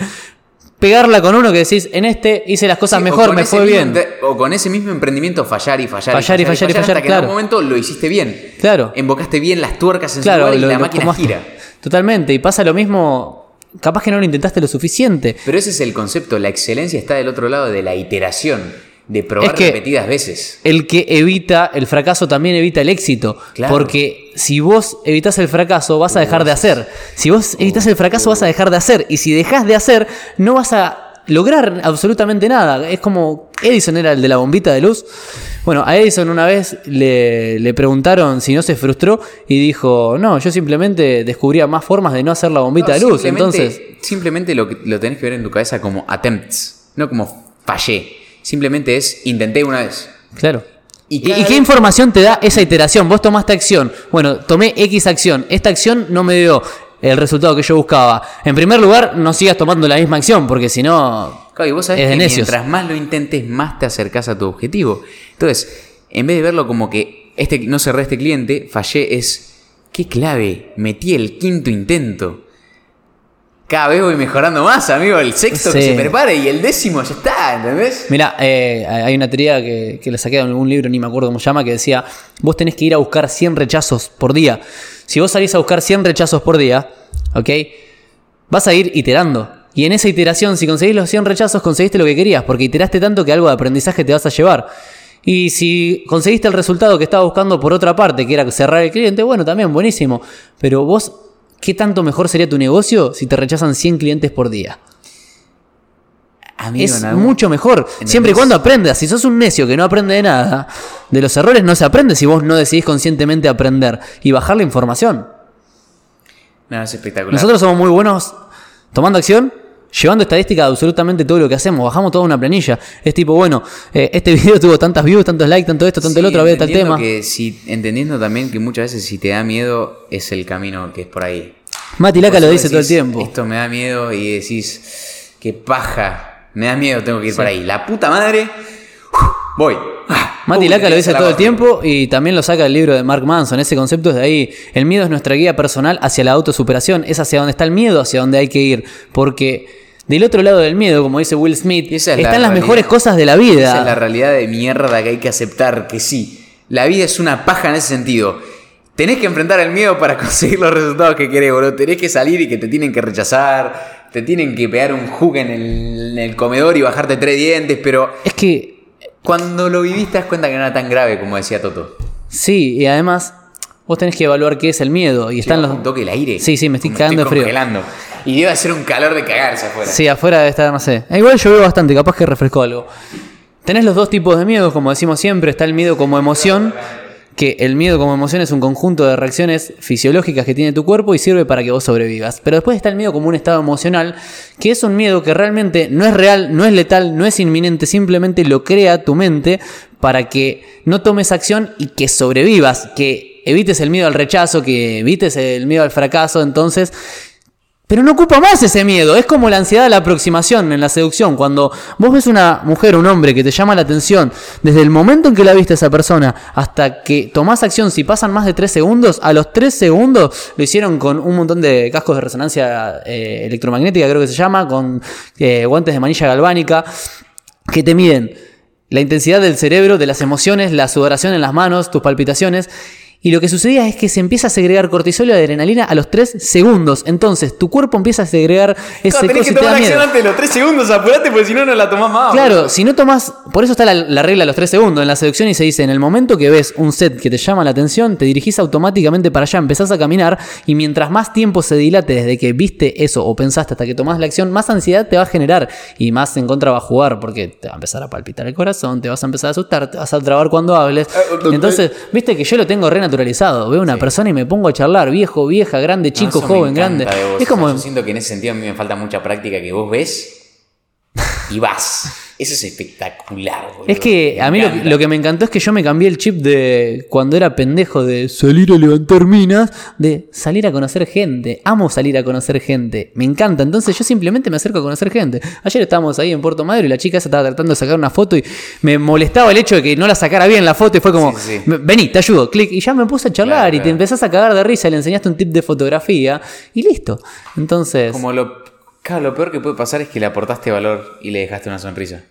pegarla con uno que decís, en este hice las cosas Sí, mejor, me fue bien. O con ese mismo emprendimiento fallar y fallar, Fallar y fallar y fallar, hasta que en algún momento lo hiciste bien. Claro. Embocaste bien las tuercas en su Claro, lugar y lo- la máquina gira. Totalmente. Y pasa lo mismo. Capaz que no lo intentaste lo suficiente. Pero ese es el concepto. La excelencia está del otro lado de la iteración, de probar Es que- repetidas veces. El que evita el fracaso también evita el éxito. Claro. Porque si vos evitas el fracaso, vas a dejar de hacer. Si vos evitas el fracaso, vas a dejar de hacer. Y si dejas de hacer, no vas a lograr absolutamente nada. Es como Edison era el de la bombita de luz. Bueno, a Edison una vez le, le preguntaron si no se frustró y dijo, no, yo simplemente descubría más formas de no hacer la bombita No, de luz. simplemente- Entonces, Simplemente lo, que- lo tenés que ver en tu cabeza como attempts, no como fallé. Simplemente es intenté una vez. Claro. Y ¿Y, cada y qué información te da esa iteración? Vos tomaste acción. Bueno, tomé X acción. Esta acción no me dio el resultado que yo buscaba. En primer lugar, no sigas tomando la misma acción, porque si no. Claro, y vos sabés Es que necios. mientras más lo intentes, más te acercás a tu objetivo. Entonces, en vez de verlo como que este, no cerré este cliente, fallé, es qué clave, metí el quinto intento. Cada vez voy mejorando más, amigo. El sexto que se prepare y el décimo ya está, ¿entendés? Mira, eh, hay una teoría que, que la saqué de algún libro, ni me acuerdo cómo se llama, que decía: Vos tenés que ir a buscar 100 rechazos por día. Si vos salís a buscar 100 rechazos por día, ¿ok? Vas a ir iterando. Y en esa iteración, si conseguís los 100 rechazos, conseguiste lo que querías, porque iteraste tanto que algo de aprendizaje te vas a llevar. Y si conseguiste el resultado que estabas buscando por otra parte, que era cerrar el cliente, bueno, también buenísimo. Pero vos, ¿qué tanto mejor sería tu negocio si te rechazan 100 clientes por día? Amigo, es mucho mejor. Siempre y cuando aprendas. Si sos un necio que no aprende de nada, de los errores no se aprende si vos no decidís conscientemente aprender y bajar la información. No, es espectacular. Nosotros somos muy buenos tomando acción, llevando estadística de absolutamente todo lo que hacemos. Bajamos toda una planilla. Es tipo, bueno, eh, este video tuvo tantas views, tantos likes, tanto esto, tanto el Sí, otro, a ver tal tema. Que si, entendiendo también que muchas veces si te da miedo es el camino que es por ahí. Mati Laca lo decís, dice todo el tiempo. Esto me da miedo y decís, qué paja. Me da miedo, tengo que ir por ahí. La puta madre. Voy. Ah, Mati pum, Laca lo dice todo el tiempo y también lo saca el libro de Mark Manson. Ese concepto es de ahí. El miedo es nuestra guía personal hacia la autosuperación. Es hacia donde está el miedo, hacia donde hay que ir. Porque del otro lado del miedo, como dice Will Smith, la están las realidad. mejores cosas de la vida. Esa es la realidad de mierda que hay que aceptar, que sí. La vida es una paja en ese sentido. Tenés que enfrentar el miedo para conseguir los resultados que querés, boludo. Tenés que salir y que te tienen que rechazar. Te tienen que pegar un hook en el, en el comedor y bajarte tres dientes. Pero Es que cuando lo vivís te das cuenta que no era tan grave como decía Toto. sí, y además vos tenés que evaluar qué es el miedo. Y están los. un toque el aire. Sí, sí, me estoy Como cagando de frío. Y debe hacer un calor de cagarse afuera. Sí, afuera debe estar, no sé. Eh, Igual veo bastante, capaz que refrescó algo. Tenés los dos tipos de miedos, como decimos siempre. Está el miedo como emoción, que el miedo como emoción es un conjunto de reacciones fisiológicas que tiene tu cuerpo y sirve para que vos sobrevivas. Pero después está el miedo como un estado emocional, que es un miedo que realmente no es real, no es letal, no es inminente, simplemente lo crea tu mente para que no tomes acción y que sobrevivas, que evites el miedo al rechazo, que evites el miedo al fracaso. Entonces, pero no ocupa más ese miedo. Es como la ansiedad a la aproximación en la seducción. Cuando vos ves una mujer o un hombre que te llama la atención, desde el momento en que la viste a esa persona hasta que tomás acción, si pasan más de 3 segundos, a los 3 segundos lo hicieron con un montón de cascos de resonancia eh, electromagnética, creo que se llama, con eh, guantes de manilla galvánica, que te miden la intensidad del cerebro, de las emociones, la sudoración en las manos, tus palpitaciones. Y lo que sucedía es que se empieza a segregar cortisol y adrenalina a los 3 segundos. Entonces, tu cuerpo empieza a segregar ese tenés coso que te tomar miedo. acción antes de los 3 segundos, apurate porque si no, no la tomás más. Claro, si no tomas, por eso está la, la regla de los 3 segundos en la seducción y se dice, en el momento que ves un set que te llama la atención, te dirigís automáticamente para allá, empezás a caminar y mientras más tiempo se dilate desde que viste eso o pensaste hasta que tomás la acción, más ansiedad te va a generar y más en contra va a jugar porque te va a empezar a palpitar el corazón, te vas a empezar a asustar, te vas a trabar cuando hables. Entonces, viste que yo lo tengo renaturalizado, veo una persona y me pongo a charlar, viejo, vieja, grande, chico, joven, grande. Es como... Yo siento que en ese sentido a mí me falta mucha práctica que vos ves y vas. Eso es espectacular, boludo. Es que a mí lo, que me encantó es que yo me cambié el chip de cuando era pendejo de salir a levantar minas, de salir a conocer gente. Amo salir a conocer gente. Me encanta. Entonces yo simplemente me acerco a conocer gente. Ayer estábamos ahí en Puerto Madero y la chica se estaba tratando de sacar una foto y me molestaba el hecho de que no la sacara bien la foto y fue como, Sí, sí. "Me- vení, te ayudo, clic. Y ya me puse a charlar Claro, y te empezás a cagar de risa, le enseñaste un tip de fotografía y listo. Entonces... Como lo, claro, lo peor que puede pasar es que le aportaste valor y le dejaste una sonrisa.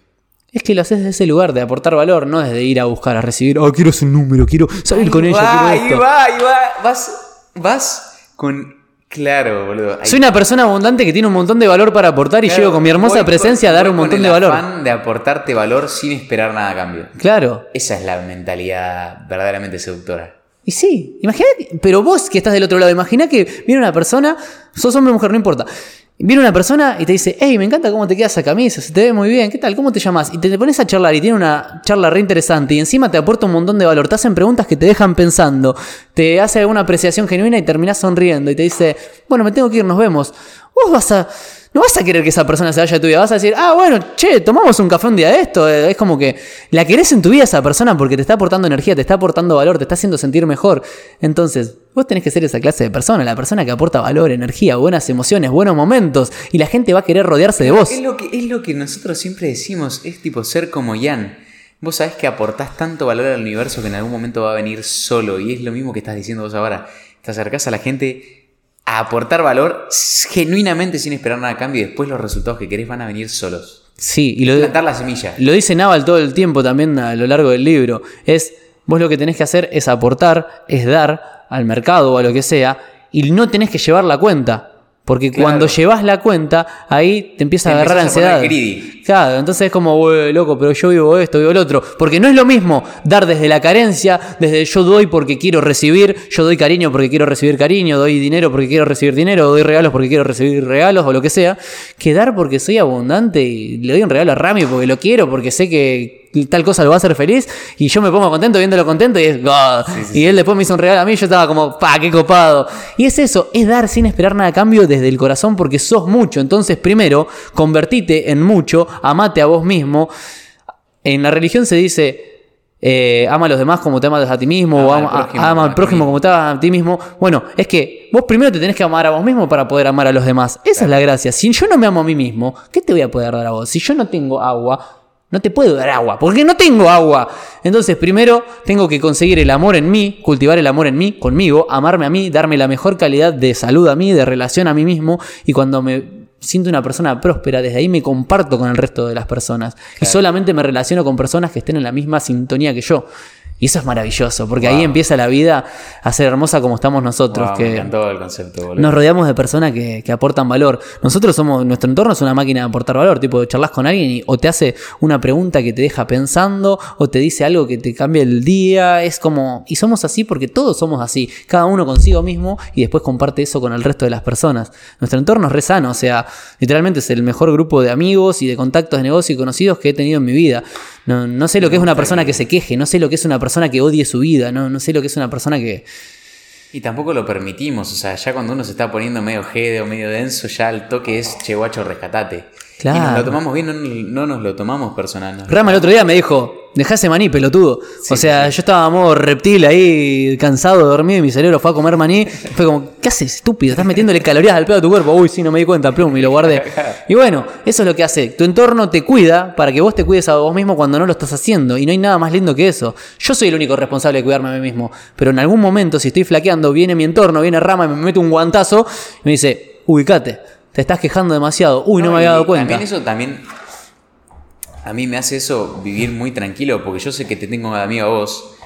Es que lo haces desde ese lugar de aportar valor, no desde ir a buscar, a recibir, oh, quiero su número, quiero salir con ella, quiero ahí esto. va, ahí va. Vas, vas con. Claro, boludo. Ahí- Soy una persona abundante que tiene un montón de valor para aportar y llego con mi hermosa voy presencia a dar un montón de valor. afán de aportarte valor sin esperar nada a cambio. Claro. Esa es la mentalidad verdaderamente seductora. Y sí, imagínate, pero vos que estás del otro lado, imagina que viene una persona, sos hombre o mujer, no importa. Viene una persona y te dice, hey, me encanta cómo te queda esa camisa, se te ve muy bien, ¿qué tal? ¿Cómo te llamas? Y te, te pones a charlar y tiene una charla re interesante y encima te aporta un montón de valor, te hacen preguntas que te dejan pensando, te hace alguna apreciación genuina y terminás sonriendo y te dice, bueno, me tengo que ir, nos vemos. Vos vas a... No vas a querer que esa persona se vaya de tu vida, vas a decir, ah, bueno, che, tomamos un café un día de esto. Eh, Es como que la querés en tu vida esa persona porque te está aportando energía, te está aportando valor, te está haciendo sentir mejor. Entonces, vos tenés que ser esa clase de persona, la persona que aporta valor, energía, buenas emociones, buenos momentos, y la gente va a querer rodearse de vos. Es lo, que, es lo que nosotros siempre decimos, es tipo ser como Jan. Vos sabés que aportás tanto valor al universo que en algún momento va a venir solo. Y es lo mismo que estás diciendo vos ahora. Te acercás a la gente a aportar valor genuinamente sin esperar nada a cambio y después los resultados que querés van a venir solos. Sí, y lo, Plantar la semilla. Lo dice Naval todo el tiempo también a lo largo del libro. Es, vos lo que tenés que hacer es aportar, es dar al mercado o a lo que sea, y no tenés que llevar la cuenta. Porque Claro. cuando llevas la cuenta, ahí te empieza Te a agarrar a ansiedad. Claro, entonces es como, "Güey, loco, pero yo vivo esto, vivo el otro. Porque no es lo mismo dar desde la carencia, desde yo doy porque quiero recibir, yo doy cariño porque quiero recibir cariño, doy dinero porque quiero recibir dinero, doy regalos porque quiero recibir regalos o lo que sea, que dar porque soy abundante y le doy un regalo a Rami porque lo quiero, porque sé que tal cosa lo va a hacer feliz y yo me pongo contento viéndolo contento y es God. y él después me hizo un regalo a mí y yo estaba como, pa, qué copado. Y es eso, es dar sin esperar nada a cambio desde el corazón porque sos mucho. Entonces, primero, convertite en mucho, amate a vos mismo. En la religión se dice. eh, ama a los demás como te amas a ti mismo, o Ama al prójimo ama como al prójimo como te amas a ti mismo. Bueno, es que vos primero te tenés que amar a vos mismo para poder amar a los demás. Esa es la gracia. Si yo no me amo a mí mismo, ¿qué te voy a poder dar a vos? Si yo no tengo agua, no te puedo dar agua, porque no tengo agua. Entonces, primero tengo que conseguir el amor en mí, cultivar el amor en mí, conmigo, amarme a mí, darme la mejor calidad de salud a mí, de relación a mí mismo. Y cuando me siento una persona próspera, desde ahí me comparto con el resto de las personas. Y solamente me relaciono con personas que estén en la misma sintonía que yo. Y eso es maravilloso, porque ahí empieza la vida a ser hermosa como estamos nosotros. Wow, que Me encantó el concepto, boludo. nos rodeamos de personas que, que aportan valor. Nosotros somos, nuestro entorno es una máquina de aportar valor. Tipo, charlas con alguien y o te hace una pregunta que te deja pensando, o te dice algo que te cambia el día. Es como, y somos así porque todos somos así. Cada uno consigo mismo y después comparte eso con el resto de las personas. Nuestro entorno es re sano, o sea, literalmente es el mejor grupo de amigos y de contactos de negocio y conocidos que he tenido en mi vida. No, no sé lo que es una persona que se queje, no sé lo que es una persona que odie su vida, no, no sé lo que es una persona que. Y tampoco lo permitimos, o sea, ya cuando uno se está poniendo medio jede o medio denso, ya el toque es, che guacho, rescatate. Claro. Y nos lo tomamos bien, no, no nos lo tomamos personal. ¿no? Rama el otro día me dijo, dejá ese maní, pelotudo. o sea, yo estaba modo reptil ahí, cansado de dormir, y mi cerebro fue a comer maní. Fue como, ¿qué haces, estúpido? Estás metiéndole calorías al pedo a tu cuerpo. Uy, sí, no me di cuenta, plum, y lo guardé. Y bueno, eso es lo que hace. Tu entorno te cuida para que vos te cuides a vos mismo cuando no lo estás haciendo. Y no hay nada más lindo que eso. Yo soy el único responsable de cuidarme a mí mismo. Pero en algún momento, si estoy flaqueando, viene mi entorno, viene Rama y me mete un guantazo y me dice, ubicate, te estás quejando demasiado. Uy, no, me había dado cuenta. También eso también. A mí me hace eso vivir muy tranquilo, porque yo sé que te tengo de amigo a vos,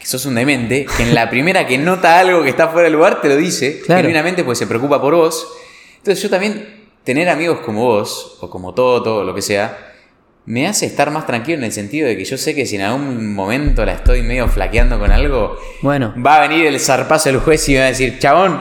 que sos un demente, que en la primera que nota algo que está fuera del lugar te lo dice, Claro. genuinamente, pues se preocupa por vos. Entonces yo también, tener amigos como vos, o como Toto, o lo que sea, me hace estar más tranquilo en el sentido de que yo sé que si en algún momento la estoy medio flaqueando con algo, Bueno. va a venir el zarpazo del juez y me va a decir, chabón,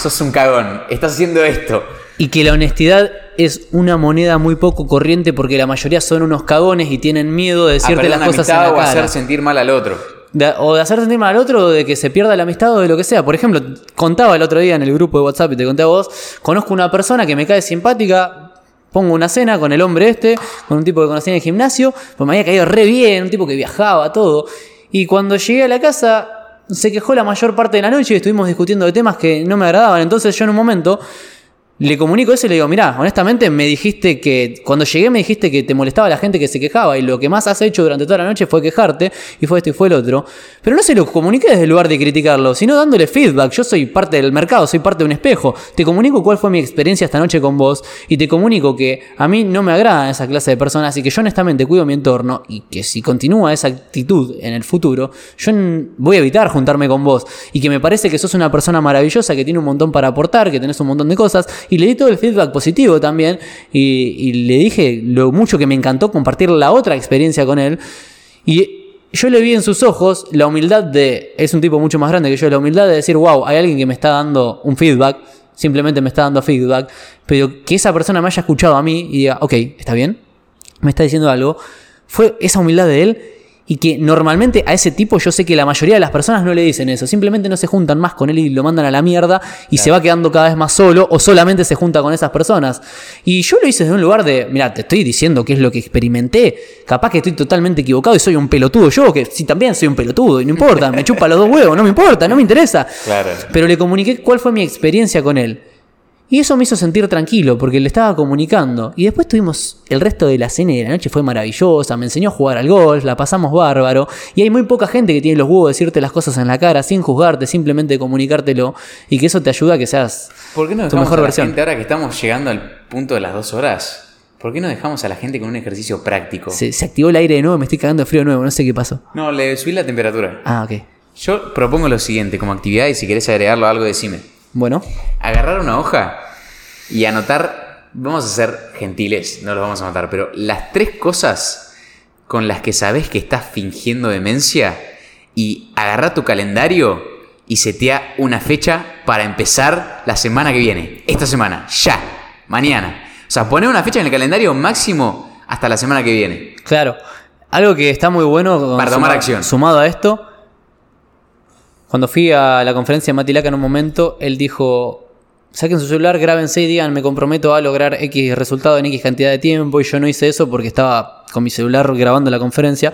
sos un cagón, estás haciendo esto. Y que la honestidad es una moneda muy poco corriente porque la mayoría son unos cagones y tienen miedo de decirte las cosas en la o cara. hacer sentir mal al otro. De- o de hacer sentir mal al otro, o de que se pierda la amistad o de lo que sea. Por ejemplo, contaba el otro día en el grupo de WhatsApp y te conté a vos, conozco una persona que me cae simpática, pongo una cena con el hombre este, con un tipo que conocí en el gimnasio, pues me había caído re bien, un tipo que viajaba, todo. Y cuando llegué a la casa, se quejó la mayor parte de la noche y estuvimos discutiendo de temas que no me agradaban. Entonces yo en un momento le comunico eso y le digo, mirá, honestamente me dijiste que, cuando llegué me dijiste que te molestaba la gente que se quejaba y lo que más has hecho durante toda la noche fue quejarte y fue esto y fue el otro. Pero no se lo comuniqué desde el lugar de criticarlo, sino dándole feedback. Yo soy parte del mercado, soy parte de un espejo. Te comunico cuál fue mi experiencia esta noche con vos y te comunico que a mí no me agradan esa clase de personas y que yo honestamente cuido mi entorno y que si continúa esa actitud en el futuro, yo voy a evitar juntarme con vos y que me parece que sos una persona maravillosa que tiene un montón para aportar, que tenés un montón de cosas y le di todo el feedback positivo también y, le dije lo mucho que me encantó compartir la otra experiencia con él. Y yo le vi en sus ojos la humildad de, es un tipo mucho más grande que yo, la humildad de decir, wow, hay alguien que me está dando un feedback, simplemente me está dando feedback, pero que esa persona me haya escuchado a mí y diga, ok, está bien, me está diciendo algo, fue esa humildad de él y que normalmente a ese tipo yo sé que la mayoría de las personas no le dicen eso, simplemente no se juntan más con él y lo mandan a la mierda y se va quedando cada vez más solo o solamente se junta con esas personas. Y yo lo hice desde un lugar de, mira, te estoy diciendo qué es lo que experimenté, capaz que estoy totalmente equivocado y soy un pelotudo yo, que sí también soy un pelotudo y no importa, me chupa los dos huevos, no me importa, no me interesa. Claro. Pero le comuniqué cuál fue mi experiencia con él. Y eso me hizo sentir tranquilo porque le estaba comunicando. Y después tuvimos el resto de la cena y de la noche fue maravillosa. Me enseñó a jugar al golf, la pasamos bárbaro. Y hay muy poca gente que tiene los huevos de decirte las cosas en la cara sin juzgarte, simplemente comunicártelo. Y que eso te ayuda a que seas ¿Por qué no tu mejor a la versión. gente ahora que estamos llegando al punto de las dos horas? ¿Por qué no dejamos a la gente con un ejercicio práctico? Se, se activó el aire de nuevo, me estoy cagando de frío de nuevo, no sé qué pasó. No, le subí la temperatura. Ah, ok. Yo propongo lo siguiente como actividad y si querés agregarlo a algo, decime. Bueno, Agarrar una hoja y anotar vamos a ser gentiles, no los vamos a matar, pero las tres cosas con las que sabes que estás fingiendo demencia y agarra tu calendario y setea una fecha para empezar la semana que viene. Esta semana, ya, mañana. O sea, poner una fecha en el calendario máximo hasta la semana que viene. Claro. Algo que está muy bueno Para tomar acción. sumado a esto. Cuando fui a la conferencia de Matilaca en un momento, él dijo, saquen su celular, grábense y digan, me comprometo a lograr X resultado en X cantidad de tiempo. Y yo no hice eso porque estaba con mi celular grabando la conferencia.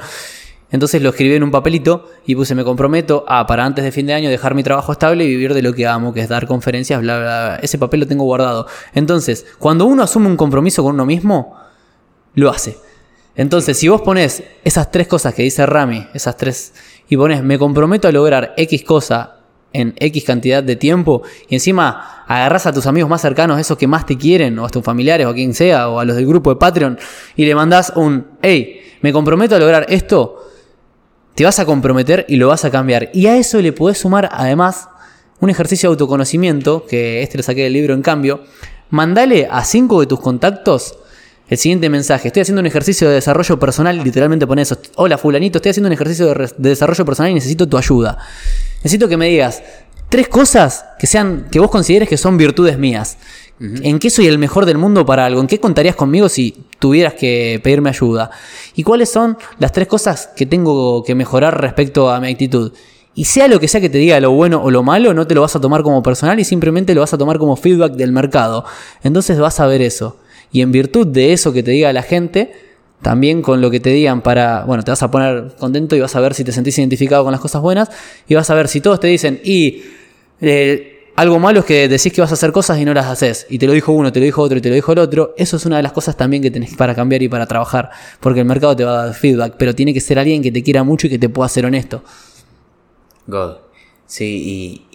Entonces lo escribí en un papelito y puse, me comprometo a, para antes de fin de año, dejar mi trabajo estable y vivir de lo que amo, que es dar conferencias, bla, bla, bla. Ese papel lo tengo guardado. Entonces, cuando uno asume un compromiso con uno mismo, lo hace. Entonces, si vos pones esas tres cosas que dice Rami, esas tres, y pones, me comprometo a lograr X cosa en X cantidad de tiempo, y encima agarras a tus amigos más cercanos, esos que más te quieren, o a tus familiares, o a quien sea, o a los del grupo de Patreon, y le mandás un, hey, me comprometo a lograr esto, te vas a comprometer y lo vas a cambiar. Y a eso le podés sumar además un ejercicio de autoconocimiento, que este lo saqué del libro en cambio. Mandale a cinco de tus contactos el siguiente mensaje. Estoy haciendo un ejercicio de desarrollo personal, literalmente pones eso. Hola fulanito, estoy haciendo un ejercicio de, de desarrollo personal y necesito tu ayuda. Necesito que me digas tres cosas que sean que vos consideres que son virtudes mías. ¿En qué soy el mejor del mundo para algo? ¿En qué contarías conmigo si tuvieras que pedirme ayuda? ¿Y cuáles son las tres cosas que tengo que mejorar respecto a mi actitud? Y sea lo que sea que te diga lo bueno o lo malo, no te lo vas a tomar como personal y simplemente lo vas a tomar como feedback del mercado. Entonces vas a ver eso. Y en virtud de eso que te diga la gente, también con lo que te digan para, bueno, te vas a poner contento y vas a ver si te sentís identificado con las cosas buenas y vas a ver si todos te dicen y eh, algo malo es que decís que vas a hacer cosas y no las haces. Y te lo dijo uno, te lo dijo otro y te lo dijo el otro. Eso es una de las cosas también que tenés para cambiar y para trabajar. Porque el mercado te va a dar feedback. Pero tiene que ser alguien que te quiera mucho y que te pueda ser honesto. God. Sí, y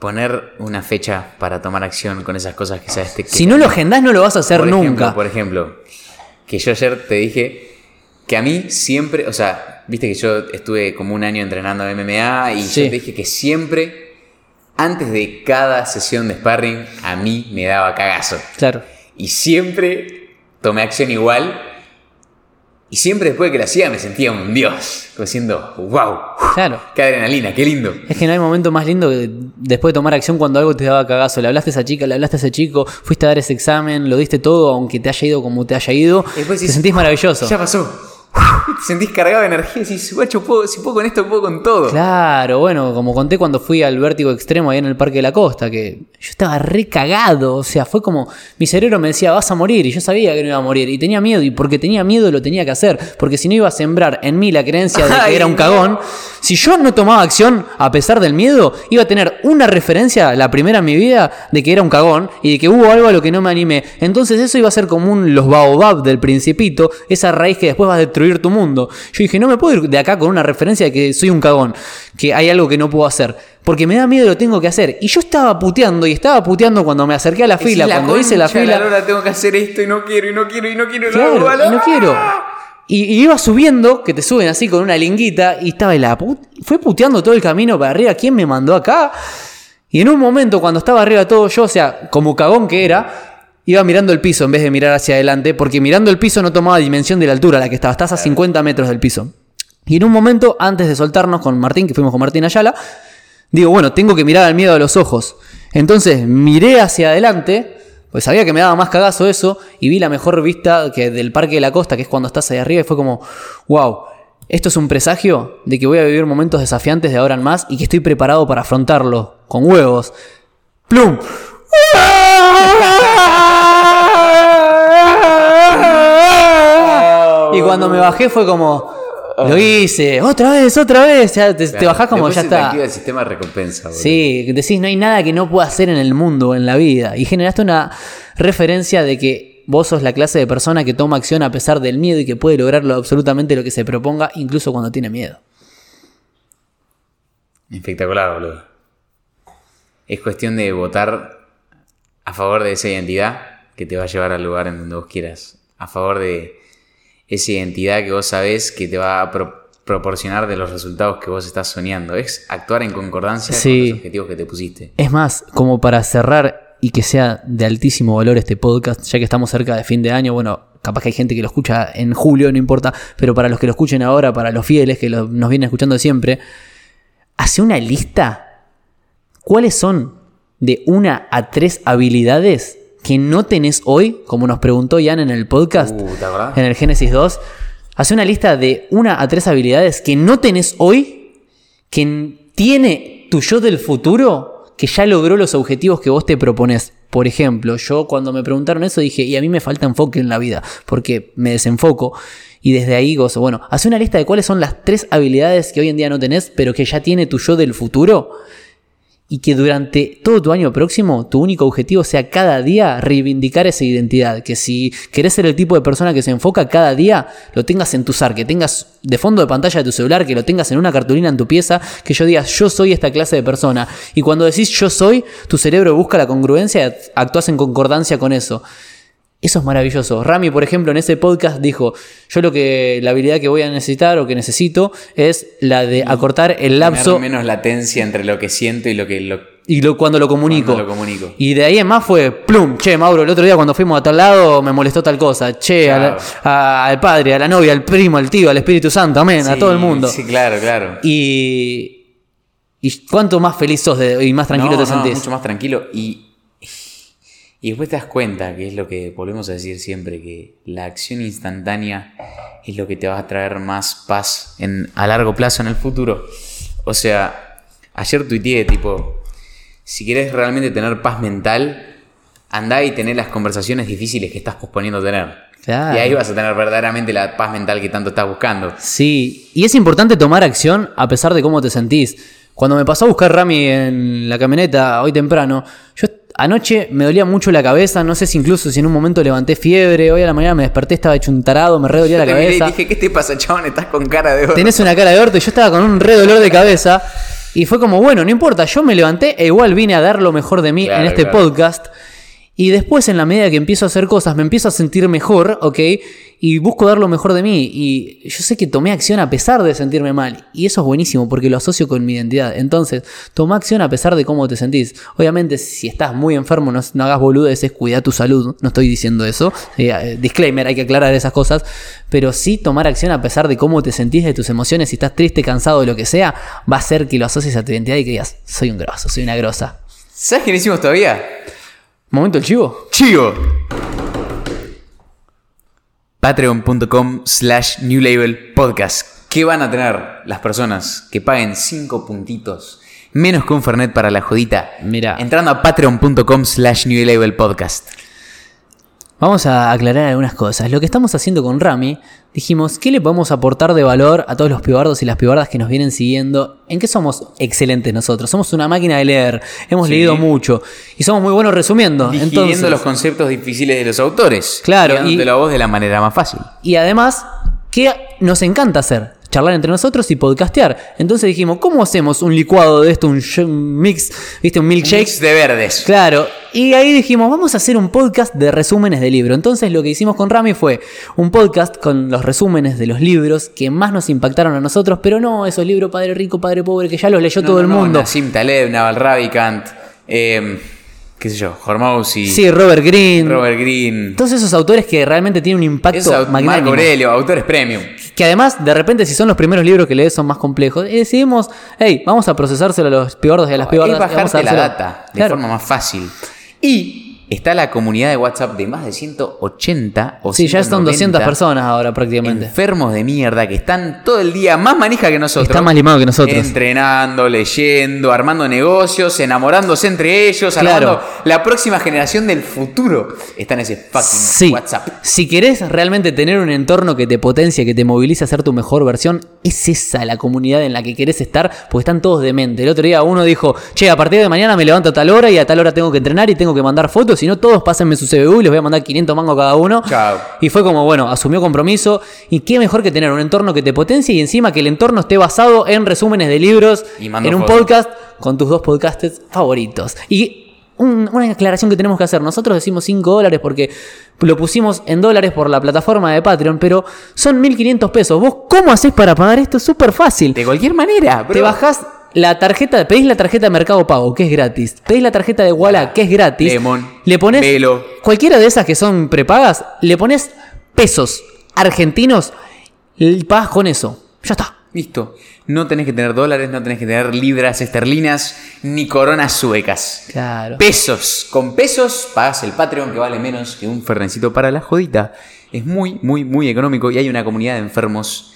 poner una fecha para tomar acción con esas cosas que sabes que Si no lo agendás, no lo vas a hacer por nunca. Ejemplo, por ejemplo, que yo ayer te dije que a mí siempre, o sea, viste que yo estuve como un año entrenando MMA y Sí. yo te dije que siempre, antes de cada sesión de sparring, a mí me daba cagazo. Claro. Y siempre tomé acción igual. Y siempre después de que la hacía me sentía un dios. Como diciendo, wow, Claro. qué adrenalina, qué lindo. Es que no hay momento más lindo que después de tomar acción cuando algo te daba cagazo. Le hablaste a esa chica, le hablaste a ese chico, fuiste a dar ese examen, lo diste todo, aunque te haya ido como te haya ido. Después te decís, sentís maravilloso. Ya pasó. Te sentís cargado de energía y decís, guacho, puedo- si puedo con esto, puedo con todo. Claro, bueno, como conté cuando fui al vértigo extremo ahí en el Parque de la Costa, que yo estaba re cagado, o sea, fue como, mi cerebro me decía, vas a morir, y yo sabía que no iba a morir, y tenía miedo, y porque tenía miedo lo tenía que hacer, porque si no iba a sembrar en mí la creencia de que Ay, era un cagón, si yo no tomaba acción a pesar del miedo, iba a tener una referencia, la primera en mi vida, de que era un cagón, y de que hubo algo a lo que no me animé. Entonces eso iba a ser como un los baobab del principito, esa raíz que después va a destruir tu mundo. Yo dije, no me puedo ir de acá con una referencia de que soy un cagón, que hay algo que no puedo hacer. Porque me da miedo y lo tengo que hacer. Y yo estaba puteando y estaba puteando cuando me acerqué a la fila, la cuando hice la fila. lora, tengo que hacer esto y no quiero, y no quiero, y no quiero, no Claro, y no quiero. Y, y iba subiendo, que te suben así con una linguita, y estaba en la put- fue puteando todo el camino para arriba. ¿Quién me mandó acá? Y en un momento, cuando estaba arriba todo yo, o sea, como cagón que era, iba mirando el piso en vez de mirar hacia adelante, porque mirando el piso no tomaba dimensión de la altura a la que estaba. Estás a 50 metros del piso. Y en un momento, antes de soltarnos con Martín, que fuimos con Martín Ayala, digo, bueno, tengo que mirar al miedo a los ojos. Entonces miré hacia adelante, pues sabía que me daba más cagazo eso, y vi la mejor vista que del Parque de la Costa, que es cuando estás ahí arriba, y fue como, wow, esto es un presagio de que voy a vivir momentos desafiantes de ahora en más y que estoy preparado para afrontarlo, con huevos. ¡Plum! Y cuando me bajé fue como, lo hice, otra vez, otra vez, ya te, te bajás como ya se te está. activa el sistema de recompensa, boludo. Sí, decís, no hay nada que no pueda hacer en el mundo, en la vida. Y generaste una referencia de que vos sos la clase de persona que toma acción a pesar del miedo y que puede lograrlo absolutamente lo que se proponga, incluso cuando tiene miedo. Espectacular, boludo. Es cuestión de votar a favor de esa identidad que te va a llevar al lugar en donde vos quieras. A favor de esa identidad que vos sabés que te va a pro- proporcionar de los resultados que vos estás soñando. Es actuar en concordancia Sí. con los objetivos que te pusiste. Es más, como para cerrar y que sea de altísimo valor este podcast, ya que estamos cerca de fin de año. Bueno, capaz que hay gente que lo escucha en julio, no importa, pero para los que lo escuchen ahora, para los fieles que lo- nos vienen escuchando siempre, hace una lista. ¿Cuáles son de una a tres habilidades que no tenés hoy, como nos preguntó Jan en el podcast, Uh, en el Génesis 2? Hace una lista de una a tres habilidades que no tenés hoy, que tiene tu yo del futuro, que ya logró los objetivos que vos te propones. Por ejemplo, yo cuando me preguntaron eso dije, y a mí me falta enfoque en la vida, porque me desenfoco. Y desde ahí gozo. Bueno, hace una lista de cuáles son las tres habilidades que hoy en día no tenés, pero que ya tiene tu yo del futuro. Y que durante todo tu año próximo, tu único objetivo sea cada día reivindicar esa identidad. Que si querés ser el tipo de persona que se enfoca cada día, lo tengas en tu SAR, que tengas de fondo de pantalla de tu celular, que lo tengas en una cartulina en tu pieza, que yo digas, yo soy esta clase de persona. Y cuando decís yo soy, tu cerebro busca la congruencia y actúas en concordancia con eso. Eso es maravilloso. Rami, por ejemplo, en ese podcast dijo, yo lo que la habilidad que voy a necesitar o que necesito es la de acortar el lapso Tener menos latencia entre lo que siento y lo que... Lo... y lo, cuando lo comunico. Cuando lo comunico. Y de ahí en más fue, plum, che, Mauro, el otro día cuando fuimos a tal lado me molestó tal cosa. Che, a la- a- al padre, a la novia, al primo, al tío, al Espíritu Santo, amén, a todo el mundo. Sí, claro, claro. Y, y cuánto más feliz sos de- y más tranquilo No, te no, sentís. mucho más tranquilo y... Y después te das cuenta, que es lo que volvemos a decir siempre, que la acción instantánea es lo que te va a traer más paz en, a largo plazo en el futuro. O sea, ayer tuiteé tipo, si quieres realmente tener paz mental, andá y tener las conversaciones difíciles que estás posponiendo tener. Claro. Y ahí vas a tener verdaderamente la paz mental que tanto estás buscando. Sí, y es importante tomar acción a pesar de cómo te sentís. Cuando me pasó a buscar Rami en la camioneta hoy temprano, yo anoche me dolía mucho la cabeza, no sé si incluso si en un momento levanté fiebre, hoy a la mañana me desperté, estaba hecho un tarado, me re dolía la cabeza. dije, ¿qué te pasa, chabón? Estás con cara de oro. Tenés una cara de orto y yo estaba con un re dolor de cabeza. Y fue como, bueno, no importa, yo me levanté e igual vine a dar lo mejor de mí Claro, en este claro. podcast. Y después, en la medida que empiezo a hacer cosas, me empiezo a sentir mejor, ¿ok? Y busco dar lo mejor de mí. Y yo sé que tomé acción a pesar de sentirme mal. Y eso es buenísimo porque lo asocio con mi identidad. Entonces, toma acción a pesar de cómo te sentís. Obviamente, si estás muy enfermo, no, no hagas boludeces, cuida tu salud. No estoy diciendo eso. Eh, disclaimer, hay que aclarar esas cosas. Pero sí tomar acción a pesar de cómo te sentís, de tus emociones, si estás triste, cansado, lo que sea, va a hacer que lo asocies a tu identidad y que digas, soy un grosso, soy una grosa. ¿Sabes qué no hicimos todavía? Momento el chivo. Chivo. Patreon.com slash New Label Podcast. ¿Qué van a tener las personas que paguen 5 puntitos menos que un Fernet para la jodita? Mira. Entrando a patreon.com slash New Label Podcast. Vamos a aclarar algunas cosas. Lo que estamos haciendo con Rami, dijimos, ¿qué le podemos aportar de valor a todos los pibardos y las pibardas que nos vienen siguiendo? ¿En qué somos excelentes nosotros? Somos una máquina de leer, hemos Sí. leído mucho y somos muy buenos resumiendo. Digiriendo Entonces, los conceptos difíciles de los autores. Claro, Y y- la voz de la manera más fácil. y además, ¿qué nos encanta hacer? Charlar entre nosotros y podcastear. Entonces dijimos, ¿cómo hacemos un licuado de esto, un mix, viste, un milkshake? Mix de verdes. Claro, y ahí dijimos, vamos a hacer un podcast de resúmenes de libro. Entonces lo que hicimos con Rami fue un podcast con los resúmenes de los libros que más nos impactaron a nosotros, pero no esos libros Padre Rico, Padre Pobre, que ya los leyó No, todo no, el no, mundo. Nassim Taleb, Naval Ravikant, eh, qué sé yo, Hormozzi, Sí, Robert Greene. Robert Greene. Todos esos autores que realmente tienen un impacto Esos au- Marco. Aurelio, autores premium. Que además, de repente, si son los primeros libros que lees son más complejos, y decidimos, hey, vamos a procesárselo a los pibardos y a las pibardas. es y vamos a bajarte la dárselo". data de Claro. forma más fácil. Y está la comunidad de WhatsApp de más de 180 o Sí, ya son 200 190 personas ahora prácticamente. Enfermos de mierda que están todo el día más manija que nosotros. Están más limados que nosotros. Entrenando, leyendo, armando negocios, enamorándose entre ellos, Claro. la próxima generación del futuro. Está en ese fucking Sí. WhatsApp. Si querés realmente tener un entorno que te potencie, que te movilice a ser tu mejor versión, es esa la comunidad en la que querés estar, porque están todos demente. El otro día uno dijo, che, a partir de mañana me levanto a tal hora y a tal hora tengo que entrenar y tengo que mandar fotos, si no todos pásenme su CBU y les voy a mandar 500 mangos cada uno. Chao. Y fue como, bueno, asumió compromiso. Y qué mejor que tener un entorno que te potencie y encima que el entorno esté basado en resúmenes de libros, Y en un fotos. podcast con tus dos podcasters favoritos. Y un- una aclaración que tenemos que hacer. Nosotros decimos 5 dólares porque lo pusimos en dólares por la plataforma de Patreon, pero son 1500 pesos. ¿Vos cómo haces para pagar esto? Es súper fácil. De cualquier manera, bro. Te bajás la tarjeta, pedís la tarjeta de Mercado Pago, que es gratis. Pedís la tarjeta de Walla, que es gratis. Lemon, le pones Velo. cualquiera de esas que son prepagas, le pones pesos argentinos y pagas con eso. Ya está. Listo. No tenés que tener dólares, no tenés que tener libras esterlinas, ni coronas suecas. Claro. Pesos. Con pesos pagas el Patreon que vale menos que un fernencito para la jodita. Es muy, muy, muy económico y hay una comunidad de enfermos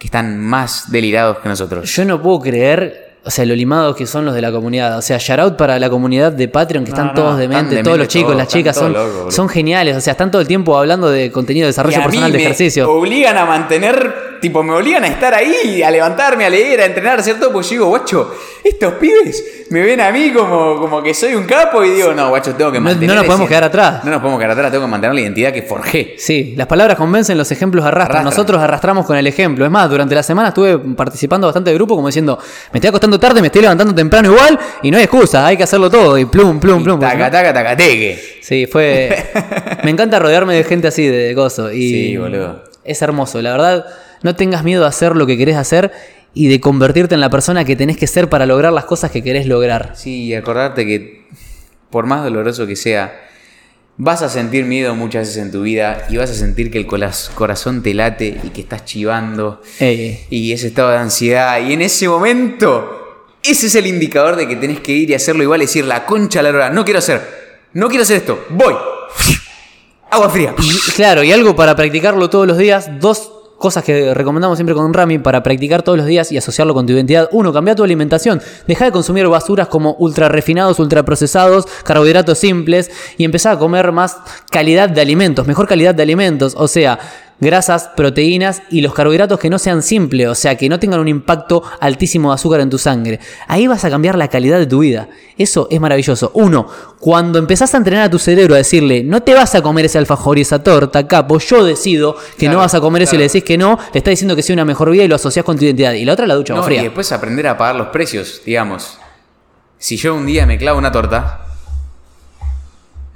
que están más delirados que nosotros. Yo no puedo creer, o sea, lo limados que son los de la comunidad. O sea, shout out para la comunidad de Patreon, que No, están no, todos están dementes, dementes todos los chicos, todos, las chicas son, locos, geniales. O sea, están todo el tiempo hablando de contenido de Y desarrollo mí personal de me ejercicio. obligan a mantener, tipo, me obligan a estar ahí, a levantarme, a leer, a entrenar, ¿cierto? Pues yo digo, guacho, estos pibes me ven a mí como, como que soy un capo y digo, no, guacho, tengo que No- mantener. no nos podemos ese- quedar atrás. No nos podemos quedar atrás, tengo que mantener la identidad que forjé. Sí, las palabras convencen, los ejemplos arrastran. Arrastran. Nosotros arrastramos con el ejemplo. Es más, durante la semana estuve participando bastante de grupo como diciendo, me estoy acostando tarde, me estoy levantando temprano igual y no hay excusa, hay que hacerlo todo y plum, plum, Y plum. si taca, no- taca, taca, teque. Sí, fue... me encanta rodearme de gente así, de gozo. Y Sí, boludo. Es hermoso, la verdad. No tengas miedo a hacer lo que querés hacer y de convertirte en la persona que tenés que ser para lograr las cosas que querés lograr. Sí, y acordarte que por más doloroso que sea, vas a sentir miedo muchas veces en tu vida y vas a sentir que el corazón te late y que estás chivando Ey, y ese estado de ansiedad. Y en ese momento, ese es el indicador de que tenés que ir y hacerlo igual y decir la concha a la hora, no quiero hacer, no quiero hacer esto, voy. Agua fría. Claro, y algo para practicarlo todos los días, dos cosas que recomendamos siempre con Rami para practicar todos los días y asociarlo con tu identidad. Uno, cambia tu alimentación. Deja de consumir basuras como ultra refinados, ultra procesados, carbohidratos simples y empezá a comer más calidad de alimentos, mejor calidad de alimentos. O sea, grasas, proteínas y los carbohidratos que no sean simples, o sea, que no tengan un impacto altísimo de azúcar en tu sangre. Ahí vas a cambiar la calidad de tu vida. Eso es maravilloso. Uno, cuando empezás a entrenar a tu cerebro a decirle, no te vas a comer ese alfajor y esa torta, capo, yo decido que Claro, no vas a comer eso y le decís que no, le está diciendo que sea una mejor vida y lo asociás con tu identidad. Y la otra la ducha No, y después aprender a pagar los precios, digamos. Si yo un día me clavo una torta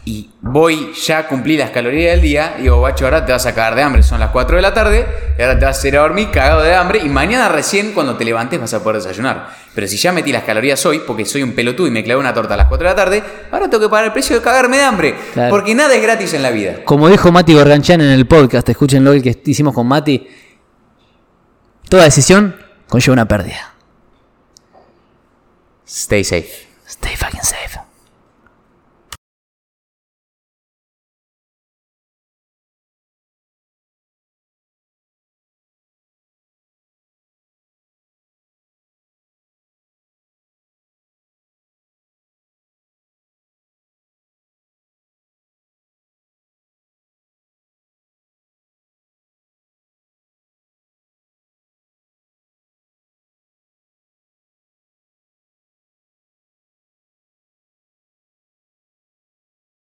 y voy, ya cumplí las calorías del día, digo, guacho, ahora te vas a cagar de hambre, son las 4 de la tarde, y ahora te vas a ir a dormir cagado de hambre, y mañana recién cuando te levantes vas a poder desayunar. Pero si ya metí las calorías hoy, porque soy un pelotudo y me clavé una torta a las 4 de la tarde, ahora tengo que pagar el precio de cagarme de hambre. Claro. Porque nada es gratis en la vida. Como dijo Mati Gorganchán en el podcast, escúchenlo el que hicimos con Mati, toda decisión conlleva una pérdida. Stay safe. Stay fucking safe.